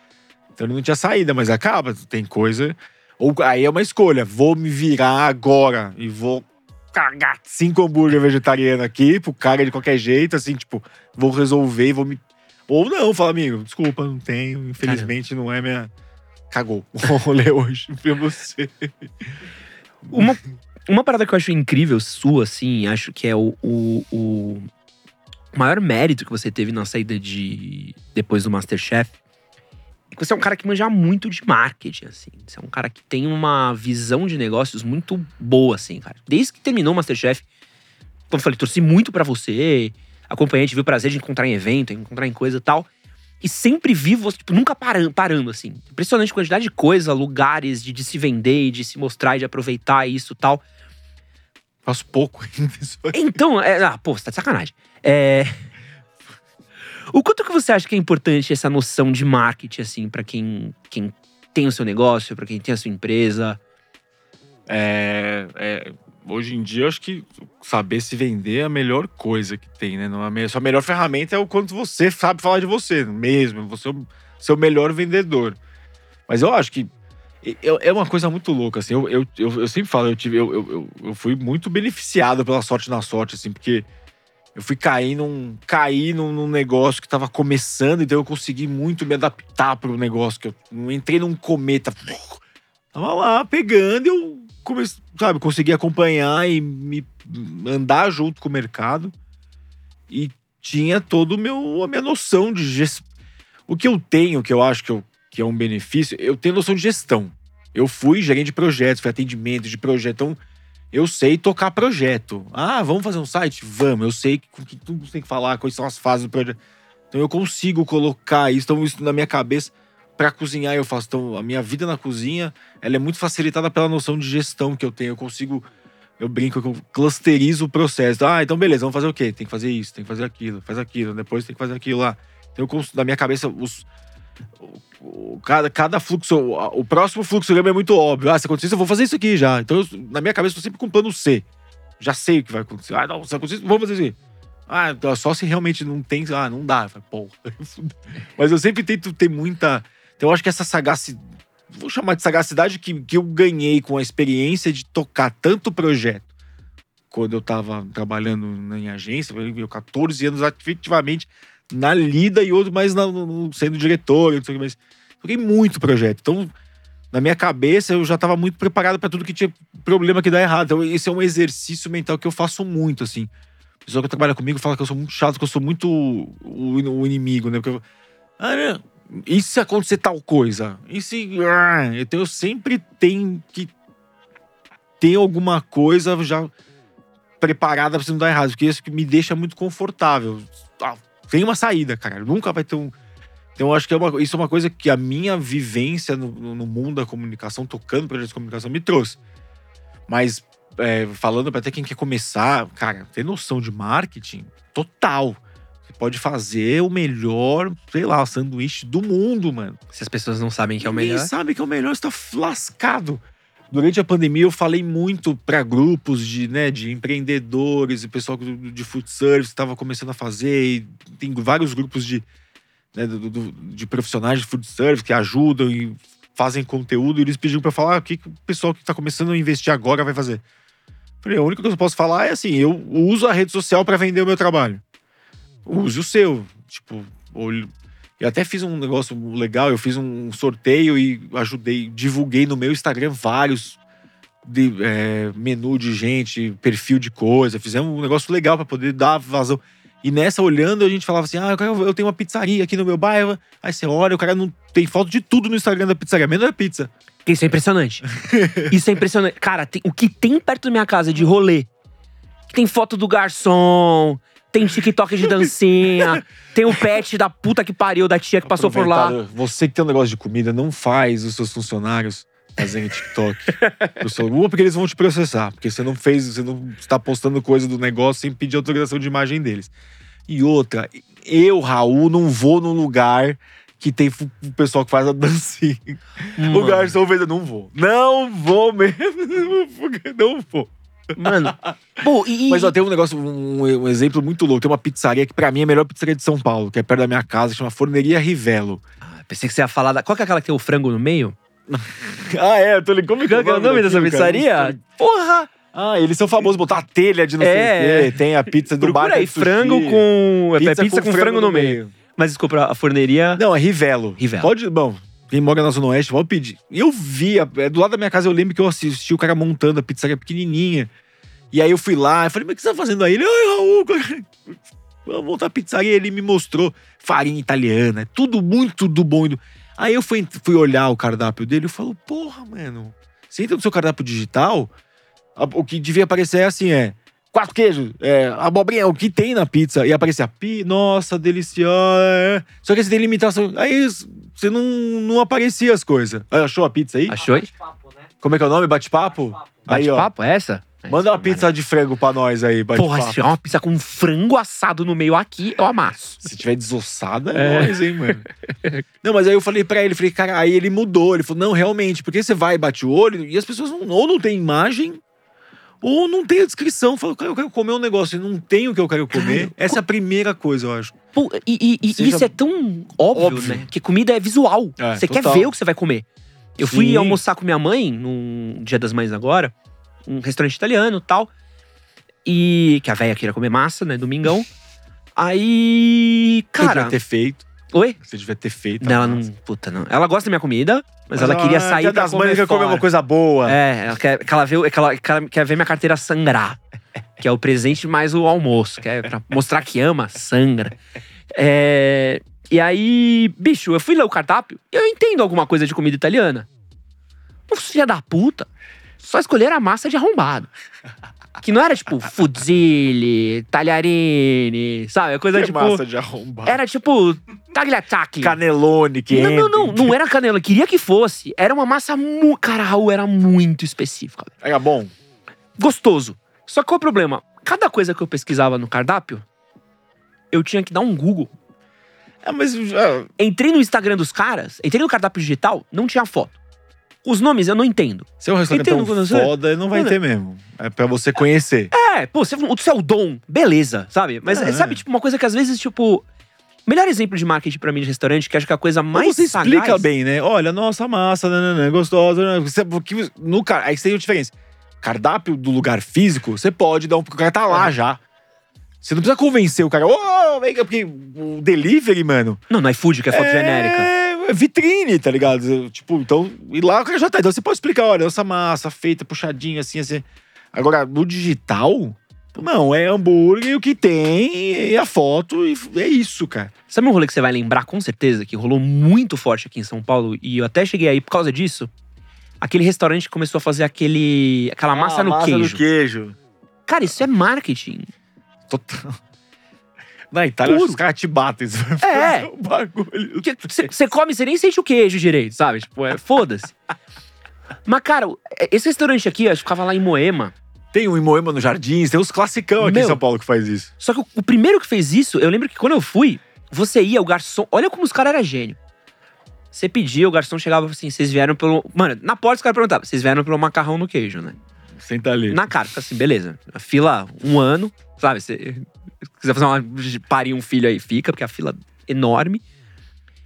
Então ele não tinha saída, mas acaba. Tem coisa. Ou aí é uma escolha. Vou me virar agora e vou cagar cinco hambúrguer vegetariano aqui pro cara de qualquer jeito, assim, tipo, vou resolver, vou me. Ou não, fala, amigo, desculpa, não tenho. Infelizmente não é minha. Cagou o rolê hoje pra você. Uma, uma parada que eu acho incrível sua, assim, acho que é o, o, o maior mérito que você teve na saída de. depois do Masterchef. É que Você é um cara que manja muito de marketing, assim. Você é um cara que tem uma visão de negócios muito boa, assim, cara. Desde que terminou o Masterchef, como eu falei, torci muito pra você. Acompanhei, tive o prazer de encontrar em evento, encontrar em coisa e tal. E sempre vi você, tipo, nunca parando, parando, assim. Impressionante a quantidade de coisa, lugares de, de se vender, e de se mostrar e de aproveitar isso e tal. Faço pouco ainda isso aqui. Então, é, ah, pô, você tá de sacanagem. É. O quanto que você acha que é importante essa noção de marketing, assim, pra quem, quem tem o seu negócio, pra quem tem a sua empresa? É, é, hoje em dia, eu acho que saber se vender é a melhor coisa que tem, né? Não é a sua melhor ferramenta é o quanto você sabe falar de você mesmo. Você é o seu melhor vendedor. Mas eu acho que é uma coisa muito louca, assim. Eu, eu, eu, eu sempre falo, eu, tive, eu, eu- eu fui muito beneficiado pela sorte na sorte, assim, porque eu fui cair num, cair num, num negócio que tava começando, então eu consegui muito me adaptar pro negócio. Que eu não entrei num cometa. Tava lá pegando eu comecei, sabe, consegui acompanhar e me andar junto com o mercado. E tinha todo o meu a minha noção de gestão. O que eu tenho, que eu acho que, eu, que é um benefício, eu tenho noção de gestão. Eu fui gerente de projetos, fui atendimento de projeto. Então, eu sei tocar projeto. Ah, vamos fazer um site? Vamos. Eu sei com que tudo tem que falar, quais são as fases do projeto. Então, eu consigo colocar isso, então, isso na minha cabeça. Para cozinhar, eu faço. Então, a minha vida na cozinha, ela é muito facilitada pela noção de gestão que eu tenho. Eu consigo. Eu brinco eu clusterizo o processo. Ah, então beleza, vamos fazer o quê? Tem que fazer isso, tem que fazer aquilo, faz aquilo, depois tem que fazer aquilo lá. Então, eu, na minha cabeça, os, o, o- cada, cada fluxo, o, o próximo fluxo é muito óbvio. Ah, se acontecer isso, eu vou fazer isso aqui já. Então, eu- na minha cabeça, eu tô sempre com plano C. Já sei o que vai acontecer. Ah, não, se acontecer isso, vamos fazer isso aqui. Ah, então, só se realmente não tem. Ah, não dá. Porra. Mas eu sempre tento ter muita. Então, eu acho que essa sagacidade. Vou chamar de sagacidade que, que eu ganhei com a experiência de tocar tanto projeto quando eu tava trabalhando em agência, eu 14 anos efetivamente na lida e outro mais na- no- sendo diretor, não sei o que, mas toquei muito projeto. Então, na minha cabeça, eu já estava muito preparado para tudo que tinha problema que dá errado. Então, esse é um exercício mental que eu faço muito, assim. A pessoa que trabalha comigo fala que eu sou muito chato, que eu sou muito o, o inimigo, né? Porque eu, ah, não, e se acontecer tal coisa? E se. ah, Então, eu sempre tenho que ter alguma coisa já preparada você não dar errado, porque isso que me deixa muito confortável. Ah, tem uma saída, cara. Nunca vai ter um. Então, eu acho que é uma- isso é uma coisa que a minha vivência no, no- mundo da comunicação, tocando projetos de comunicação, me trouxe. Mas, é, falando pra até quem quer começar, cara, ter noção de marketing total. Você pode fazer o melhor, sei lá, sanduíche do mundo, mano. Se as pessoas não sabem que é o melhor. sabe que é o melhor, você tá lascado. Durante a pandemia, eu falei muito para grupos de, né, de empreendedores e pessoal de food service estava começando a fazer. E tem vários grupos de, né, do- do- de profissionais de food service que ajudam e fazem conteúdo. E eles pediram para falar ah, o que, que o pessoal que está começando a investir agora vai fazer. Falei, a única coisa que eu posso falar é assim: eu uso a rede social para vender o meu trabalho. Use o seu. Tipo, olhe- eu até fiz um negócio legal, eu fiz um sorteio e ajudei, divulguei no meu Instagram vários de, é, menu de gente, perfil de coisa. Fizemos um negócio legal para poder dar vazão. E nessa, olhando, a gente falava assim: ah, eu tenho uma pizzaria aqui no meu bairro. Aí você olha, o cara não tem foto de tudo no Instagram da pizzaria, menos da pizza. Isso é impressionante. Isso é impressionante. Cara, tem- o que tem perto da minha casa de rolê? Tem foto do garçom, tem TikTok de dancinha, tem o pet da puta que pariu da tia que passou por lá. Você que tem um negócio de comida, não faz os seus funcionários fazendo TikTok. Uma, porque eles vão te processar. Porque você não fez, você não está postando coisa do negócio sem pedir autorização de imagem deles. E outra, eu, Raul, não vou num lugar que tem o pessoal que faz a dancinha. O garçom fez, eu não vou. Não vou mesmo. Não vou. Mano. Pô, e. Mas ó, tem um negócio, um, um exemplo muito louco. Tem uma pizzaria que pra mim é a melhor pizzaria de São Paulo, que é perto da minha casa, chama Forneria Rivelo. Ah, Pensei que você ia falar da. Qual que é aquela que tem o frango no meio? Ah, é, eu tô ligando. Como é que é o nome dessa pizzaria? Porra! Ah, eles são famosos botar a telha de não sei É. o quê. Tem a pizza do bar. aí, frango com. é Pizza, com, frango, no meio. Mas desculpa, a forneria. Não, é Rivelo. Rivelo. Pode, bom, quem mora na Zona Oeste, pedir. Eu vi, é, do lado da minha casa eu lembro que eu assisti o cara montando a pizzaria pequenininha. E aí eu fui lá, eu falei, mas o que você tá fazendo aí? Ele, ai, Raul, cara, vamos montar a pizzaria. Ele me mostrou farinha italiana, é tudo muito do bom. Aí eu fui, fui olhar o cardápio dele e falo, porra, mano, você entra no seu cardápio digital, o que devia aparecer é assim, é quatro queijos, é, abobrinha, o que tem na pizza. E aparecia, nossa, deliciosa. é. Só que você tem limitação. Aí você não, não aparecia as coisas. Aí, achou a pizza aí? Achou aí? Como é que é o nome? Bate-papo? Aí, ó. Bate-papo, é essa? Manda uma pizza de frango pra nós aí, Porra, se bate-papo. tiver uma pizza com frango assado no meio aqui, eu amasso. Se tiver desossada, É. é nóis, hein, mano. não, mas aí eu falei pra ele, falei, cara, aí ele mudou. Ele falou, não, realmente, porque você vai e bate o olho e as pessoas não, ou não tem imagem ou não tem a descrição. Fala, cara, eu quero comer um negócio e não tem o que eu quero comer. Caralho, Essa é a primeira coisa, eu acho. Pô, e e- Seja isso é tão óbvio, óbvio. né? Que comida é visual. É, você total. quer ver o que você vai comer. Eu fui Sim. almoçar com minha mãe num Dia das Mães agora, um restaurante italiano e tal. E que a véia queria comer massa, né? Domingão. Aí. Cara. devia ter feito. Oi? Você devia ter feito. Não, ela não. Puta, não. Ela gosta da minha comida, mas, ela queria sair Dia pra das comer mães quer comer uma coisa boa. É, ela quer, que ela vê, que ela, que ela quer ver minha carteira sangrar. Que é o presente mais o almoço. Que é pra mostrar que ama, sangra. É, e aí, bicho, eu fui ler o cardápio e eu entendo alguma coisa de comida italiana. Os filha da puta só escolheram a massa de arrombado. Que não era tipo fusilli, talharini, sabe? É Coisa Que tipo. massa de arrombar. Era tipo tagliatacchi. Canelone, que Não, não, não, não era canela. Queria que fosse. Era uma massa muito. Cara, Raul era muito específica. Era bom. Gostoso. Só que qual é o problema? Cada coisa que eu pesquisava no cardápio, eu tinha que dar um Google. É, mas ah, Entrei no Instagram dos caras, entrei no cardápio digital, não tinha foto. Os nomes eu não entendo. se é um restaurante Entendo tão você- foda, não vai Mano, ter mesmo. É pra você conhecer. É, pô, você, o seu dom, beleza, sabe? Mas É. sabe, tipo, uma coisa que às vezes, tipo. Melhor exemplo de marketing pra mim de restaurante, que acho que é a coisa mais você explica sagaz- bem, né? Olha, nossa massa, nananã, gostosa. nananã. Você, no, aí tem a diferença. Cardápio do lugar físico, você pode dar um. Porque o cara tá lá É. já. Você não precisa convencer o cara. Ô, vem cá", porque o delivery, mano. Não, no iFood, que é foto é genérica. É vitrine, tá ligado? Tipo, então. E lá o cara já tá. Então você pode explicar: olha, essa massa feita, puxadinha, assim, assim. Agora, no digital. Não, é hambúrguer, o que tem, e a foto, e é isso, cara. Sabe um rolê que você vai lembrar com certeza, que rolou muito forte aqui em São Paulo, e eu até cheguei aí por causa disso? Aquele restaurante que começou a fazer aquele, aquela massa, Ah, no, queijo. queijo. Cara, isso é marketing. Total. Na Itália, Puro. os caras te batem. Você vai É. fazer um bagulho. Você come, você nem sente o queijo direito, sabe? Tipo, é foda-se. Mas, cara, esse restaurante aqui, eu ficava lá em Moema. Tem um em Moema no Jardins, tem uns classicão aqui Meu. em São Paulo que faz isso. Só que o, o primeiro que fez isso, eu lembro que quando eu fui, você ia, o garçom. Olha como os caras eram gênio. Você pedia, o garçom chegava assim, vocês vieram pelo. Mano, na porta os caras perguntavam, vocês vieram pelo macarrão no queijo, né? Senta ali. Na cara, fica assim, beleza. A fila, um ano, sabe? Você se quiser fazer uma. parir um filho aí, fica, porque a fila é enorme.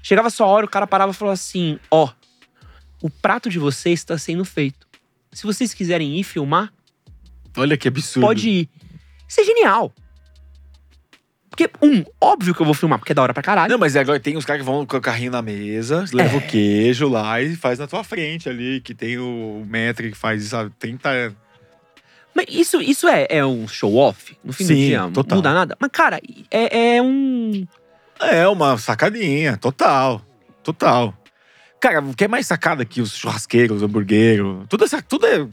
Chegava a sua hora, o cara parava e falou assim: ó, o prato de vocês está sendo feito. Se vocês quiserem ir filmar, Olha que absurdo. pode ir. Isso é genial. Porque, um, óbvio que eu vou filmar, porque é da hora pra caralho. Não, mas agora tem uns caras que vão com o carrinho na mesa, leva o queijo lá e faz na tua frente ali, que tem o metro que faz isso há 30 anos. Mas isso, isso é, é um show-off? No fim do Sim, dia, total. não muda nada. Mas, cara, é, é um. É uma sacadinha, total. Total. Cara, o que é mais sacada que os churrasqueiros, os hamburgueiros, tudo, essa, tudo é.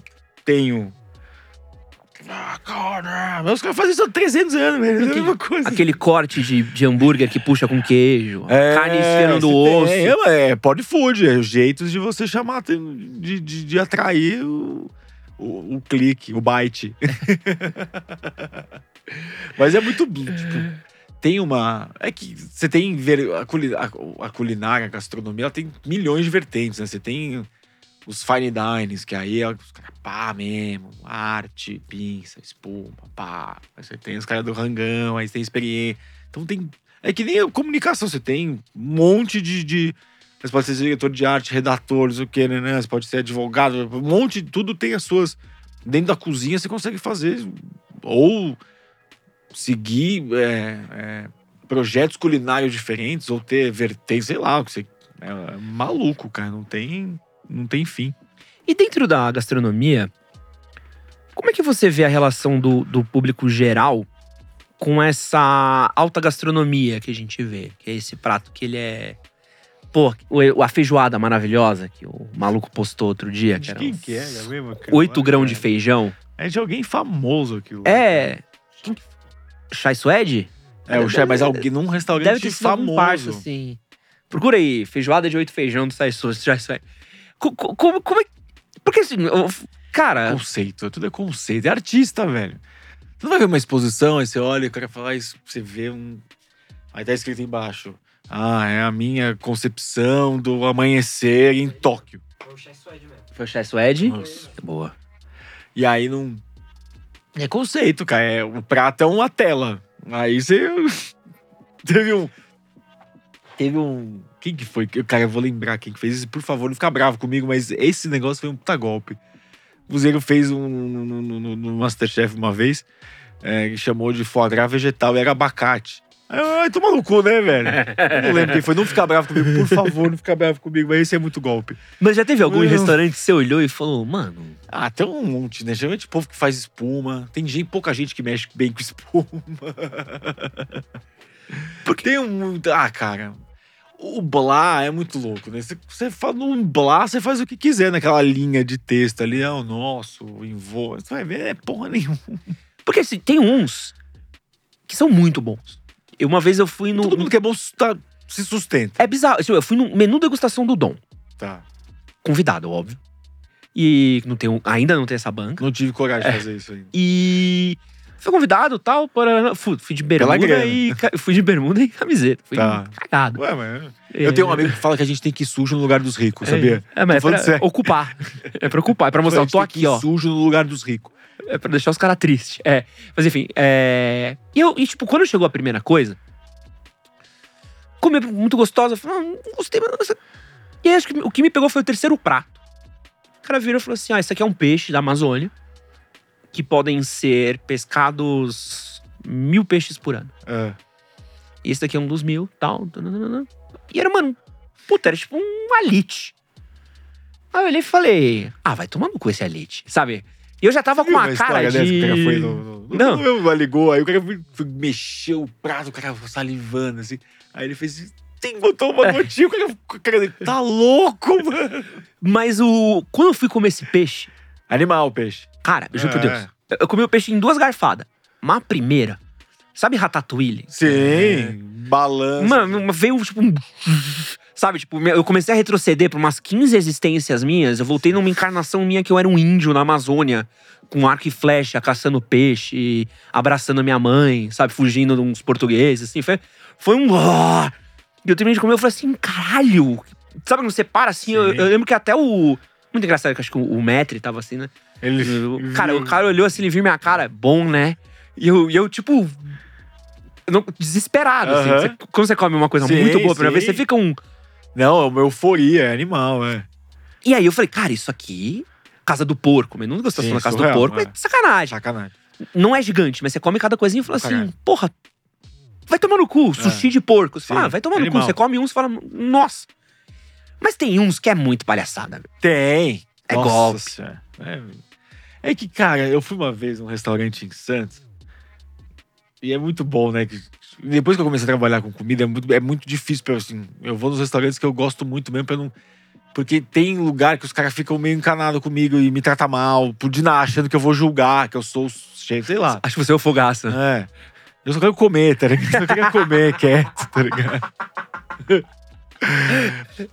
Um. Ah, cara, os caras fazem isso há 300 anos, velho. É a mesma coisa. Aquele corte de, de hambúrguer que puxa com queijo. É, carne esfriando do você osso. tem- É, é pode food, é jeitos de você chamar, de, de, de atrair o, o, o clique, o byte. Mas é muito, tipo, tem uma, é que você tem a, culi- a- a culinária, a gastronomia, ela tem milhões de vertentes, né? Você tem os fine dines, que aí é os caras pá mesmo, arte, pinça, espuma, pá. Aí você tem os caras do rangão, aí você tem experiência. Então tem é que nem a comunicação, você tem um monte de. de você pode ser diretor de arte, redator, o que, né, né? Você pode ser advogado, um monte de tudo tem as suas. Dentro da cozinha você consegue fazer. Ou seguir é, é, projetos culinários diferentes, ou ter vertentes, sei lá, o que você. É, é maluco, cara. Não tem, não tem fim. E dentro da gastronomia, como é que você vê a relação do, do público geral com essa alta gastronomia que a gente vê? Que é esse prato que ele é. Pô, o- a feijoada maravilhosa que o maluco postou outro dia. Que era Quem que é? É mesmo? 8 grãos de feijão. É de alguém famoso aquilo. É. Quem que- Chai Suede? É, o chefe, mas alguém num restaurante Deve ter sido famoso. parça, assim. Procura aí, feijoada de oito feijão do Chai Suede. Chai Suede. Co- co- Como, como é. Porque assim, cara. Conceito, tudo é conceito. É artista, velho. Você não vai ver uma exposição, aí você olha e o cara fala, ah, isso- você vê um. Aí tá escrito embaixo. Ah, é a minha concepção do amanhecer em Tóquio. Foi o Chai Suede? Nossa. Boa. E aí não. É conceito, cara. É, o prato é uma tela. Aí você. Teve um. Teve um. Quem que foi? Cara, eu vou lembrar quem que fez isso. Por favor, não fica bravo comigo, mas esse negócio foi um puta golpe. O Buzeiro fez um no, no- no- no Masterchef uma vez. É, que chamou de foie gras vegetal e era abacate. Eu, Ai, toma no cu, né, velho? Eu não lembro quem foi. Não fica bravo comigo, por favor, não fica bravo comigo. Mas esse é muito golpe. Mas já teve algum Não. restaurante que você olhou e falou, mano. Ah, tem um monte, né? Geralmente o povo que faz espuma. Tem gente, pouca gente que mexe bem com espuma. Porque tem um. Ah, cara. O blá é muito louco, né? Você, fala num blá, você faz o que quiser naquela linha de texto ali. É o nosso, o invô. Você vai ver, é porra nenhuma. Porque assim, tem uns que são muito bons. Uma vez eu fui no. Todo mundo que é bom tá- se sustenta. É bizarro. Eu fui no menu degustação do Dom. Tá. Convidado, óbvio. E não um- ainda não tem essa banca. Não tive coragem de fazer isso ainda. E fui convidado tal, para. Fui, fui de bermuda e. Fui de bermuda e camiseta. Fui Tá. cagado. Ué, mas. Eu tenho um amigo que fala que a gente tem que ir sujo no lugar dos ricos, sabia? É, mas é Tô falando pra sério. ocupar. É pra ocupar, é pra mostrar, eu tô aqui, ir ó. sujo no lugar dos ricos. É pra deixar os caras tristes. É. Mas enfim, é. E eu, e, tipo, quando chegou a primeira coisa, comi muito gostosa, eu falei, ah, não gostei, mas. não- E aí, acho que o que me pegou foi o terceiro prato. O cara virou e falou assim: ah, isso aqui é um peixe da Amazônia, que podem ser pescados mil peixes por ano. É. Esse daqui é um dos mil, tal. E era, mano, puta, era tipo um alite. Aí eu olhei e falei, ah, vai tomar no cu esse alite, sabe? E eu já tava com Viu uma cara de... dessa que o cara foi no, no, Não. no- ligou, aí o cara foi, foi mexer o prato, o cara salivando, assim. Aí ele fez tem, botou uma gotinha, o cara, o cara dele, tá louco, mano. Mas o... Quando eu fui comer esse peixe, Animal peixe. cara, juro por É. Deus, eu- comi o peixe em duas garfadas. Mas a primeira, sabe ratatouille? Sim, balança. Mano, veio tipo um... Sabe, tipo, eu comecei a retroceder por umas 15 existências minhas. Eu voltei numa encarnação minha que eu era um índio na Amazônia, com arco e flecha, caçando peixe, abraçando a minha mãe, sabe, fugindo de uns portugueses, assim. Foi, foi um. E eu terminei de comer, eu falei assim, caralho! Sabe quando você para assim? Eu, eu lembro que até o. Muito engraçado, que acho que o, Metri tava assim, né? Ele, cara, o cara olhou assim, ele viu minha cara, bom, né? E eu, eu tipo. não- desesperado, assim. Você- quando você come uma coisa Sim, muito boa a primeira vez, você fica um. Não, é uma euforia, é animal, é. E aí eu falei, cara, isso aqui. Casa do porco, menu degustação Sim, na casa surreal, do porco é. é sacanagem. Sacanagem. Não é gigante, mas você come cada coisinha e fala assim, porra, vai tomar no cu, sushi de porco. Você fala, ah, vai tomar no cu. animal. Você come uns e fala, nossa. Mas tem uns que é muito palhaçada. Tem. É Nossa golpe. Senhora. É, é que, cara, eu fui uma vez num restaurante em Santos. E é muito bom, né? que depois que eu comecei a trabalhar com comida, é muito, é muito difícil pra eu, assim. Eu vou nos restaurantes que eu gosto muito mesmo pra não. Porque tem lugar que os caras ficam meio encanados comigo e me tratam mal, por de nada, achando que eu vou julgar, que eu sou o chefe, sei lá. Acho que você é o fogaça. É. Eu só quero comer, tá ligado? Eu só queria comer quieto, tá ligado?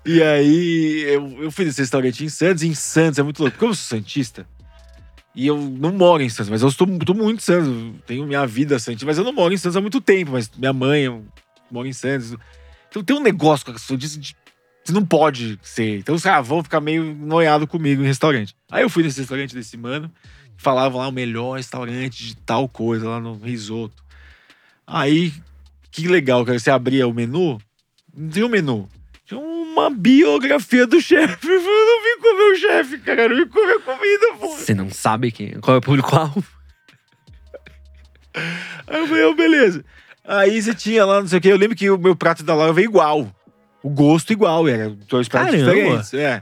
e aí, eu, eu fui nesse restaurante em Santos, e em Santos é muito louco. Porque eu sou Santista, e eu não moro em Santos, mas eu estou, estou muito em Santos. Tenho minha vida Santista, mas eu não moro em Santos há muito tempo. Mas minha mãe eu moro em Santos. Então tem um negócio com Santista de. Você não pode ser. Então os caras vão ficar meio noiado comigo em restaurante. Aí eu fui nesse restaurante desse mano, falavam lá o melhor restaurante de tal coisa, lá no risoto. Aí, que legal, cara. Você abria o menu, não tinha o menu. Tinha uma biografia do chefe. Comer o chefe, cara. Eu vim comer comida, pô. Você não sabe quem, qual é o público-alvo? Aí eu falei, oh, beleza. Aí você tinha lá, não sei o quê. Eu lembro que o meu prato da Laura veio igual. O gosto igual, era dois pratos Caramba. diferentes. É.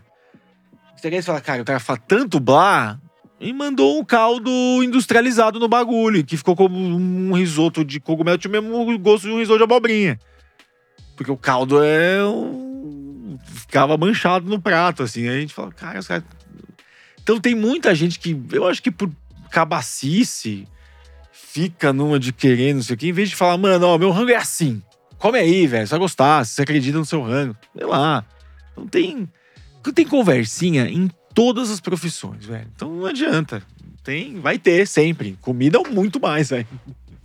Você quer falar, cara, o cara fala tanto blá e mandou um caldo industrializado no bagulho, que ficou como um risoto de cogumelo, tinha o mesmo gosto de um risoto de abobrinha. Porque o caldo é um... ficava manchado no prato, assim. Aí a gente fala, cara, os caras... Então tem muita gente que, eu acho que por cabacice, fica numa de querer, não sei o quê, em vez de falar, mano, ó, meu rango é assim. Come aí, velho, você vai gostar, se você acredita no seu rango. Sei lá. Não tem. Tem conversinha em todas as profissões, velho. Então não adianta. Tem, vai ter sempre. Comida é muito mais, velho.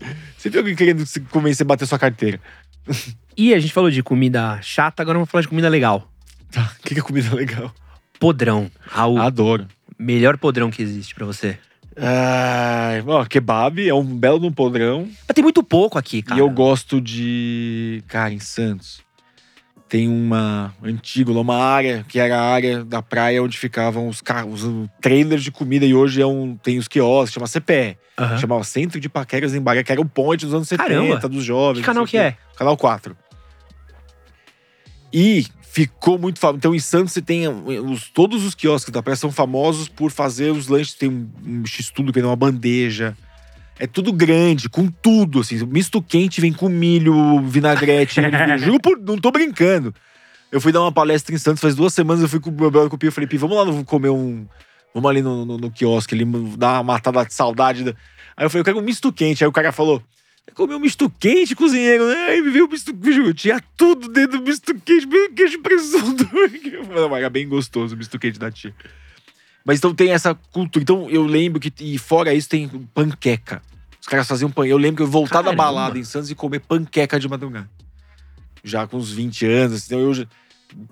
Você viu alguém querendo se convencer a bater sua carteira? E a gente falou de comida chata, agora vamos falar de comida legal. Tá, o que que é comida legal? Podrão. Raul, Adoro. melhor podrão que existe pra você. Ah, ó, kebab é um belo de um podrão. Mas tem muito pouco aqui, cara. E eu gosto de. Cara, em Santos. Tem uma antiga, uma área que era a área da praia onde ficavam os carros, os trailers de comida e hoje é um, tem os quiosques, chama CPE. Aham. Chamava Centro de Paqueras em Baré, que era o ponte dos anos 70, Caramba. dos jovens. Que canal que é? Canal 4. E ficou muito famoso. Então, em Santos, você tem os, todos os quiosques da praia são famosos por fazer os lanches. Tem um, um x-tudo que é uma bandeja. É tudo grande, com tudo, assim. Misto quente vem com milho, vinagrete. Juro por. Não tô brincando. Eu fui dar uma palestra em Santos faz duas semanas. Eu fui com o meu brother com o Pio. Eu falei, Pio, vamos lá no- comer um. Vamos ali no, no, no quiosque, ali, dar uma matada de saudade. da-" Aí eu falei, eu quero um misto quente. Aí o cara falou, comer um misto quente, cozinheiro, né? Aí me veio o misto quente. Tinha tudo dentro do misto quente, meio queijo presunto. Não, Era bem gostoso o misto quente da tia. Mas então tem essa cultura. Então eu lembro que, e fora isso, tem panqueca. Os caras faziam panqueca. Eu lembro que eu voltar da balada em Santos e comer panqueca de madrugada. Já com uns 20 anos, assim, então eu.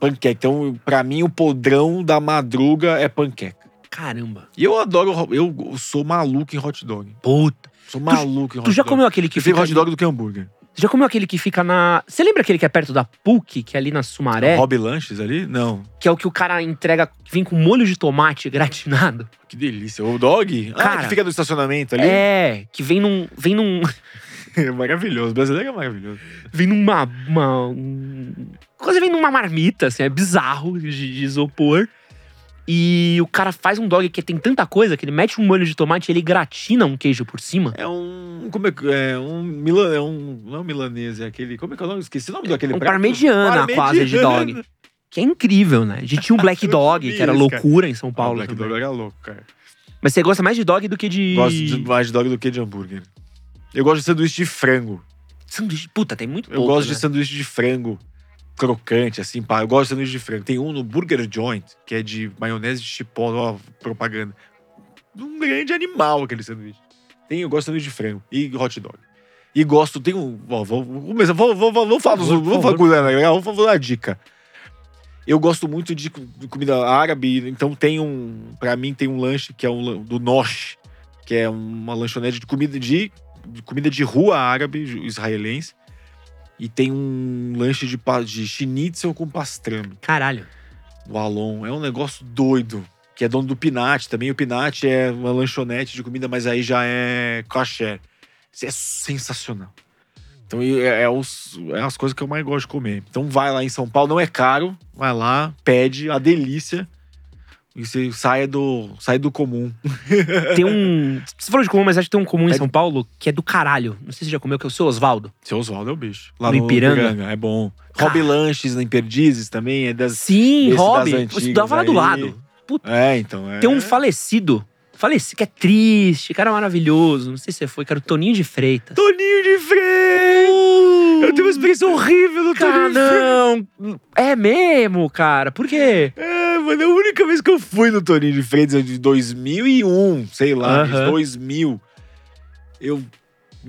Panqueca. Então, pra mim, o podrão da madruga é panqueca. Caramba. E eu adoro. Eu sou maluco em hot dog. Puta. Sou maluco em hot Tu já dog. comeu aquele que Prefiro fica. hot dog do que hambúrguer. Você já comeu aquele que fica na. Você lembra aquele que é perto da PUC, que é ali na Sumaré? Hobby Lanches ali? Não. Que é o que o cara entrega, que vem com molho de tomate gratinado. Que delícia. O dog? ah, Cara, que fica no estacionamento ali? É, que vem num. Vem num. É maravilhoso. O brasileiro é maravilhoso. Vem numa. Uma, um- Quase vem numa marmita, assim, é bizarro de, de isopor. E o cara faz um dog que tem tanta coisa que ele mete um molho de tomate e ele gratina um queijo por cima. É um. Como é que. É um. Milan, é um. Não é um milanês, é aquele. Como é que é o nome? Esqueci o nome daquele um prato. parmegiana quase de dog. Que é incrível, né? A gente tinha um black dog, que era loucura em São Paulo. Paulo. Black também. Dog era louco, cara. Mas você gosta mais de dog do que de. Gosto de, mais de dog do que de hambúrguer. Eu gosto de sanduíche de frango. Sanduíche. Puta, tem muito Eu pouco. gosto né? de sanduíche de frango crocante, assim, pá. Eu gosto de sanduíche de frango. Tem um no Burger Joint, que é de maionese de chipotle, ó, propaganda. Um grande animal aquele sanduíche. Tem, eu gosto de sanduíche de frango e hot dog. E gosto, tem um. Ó, vou, começar, vou, vou, vou, vou falar, dos- vou falar coisa legal, vou falar uma dica. Eu gosto muito de, co- de comida árabe, então tem um. Pra mim, tem um lanche que é um do Nosh, que é uma lanchonete de comida de, de comida de rua árabe, israelense. E tem um lanche de, de schnitzel com pastrame. Caralho. O Alon. É um negócio doido. Que é dono do Pinat também. O Pinat é uma lanchonete de comida, mas aí já é. Isso é sensacional. Então é, é os- é as coisas que eu mais gosto de comer. Então vai lá em São Paulo, não é caro. Vai lá, pede a delícia. E você saia do, sai do comum. Tem um. Você falou de comum, mas acho que tem um comum em É- São Paulo que é do caralho. Não sei se você já comeu, que é o seu Osvaldo. Seu Oswaldo é o bicho. Lá No no, Ipiranga? Ipiranga. É bom. Cara. Hobby Lanches em Perdizes também. É das. Sim, Hobby. Eu estudava lá do lado. É, então. É... Tem um falecido. Falecido, que é triste, cara maravilhoso. Não sei se você foi, cara, o Toninho de Freitas. Toninho de Freitas! Eu tenho uma experiência horrível no Cara, Toninho de Freitas. não. É mesmo, cara. Por quê? É, mano, a única vez que eu fui no Toninho de Freitas é de 2001, sei lá, Aham. 2000. Eu.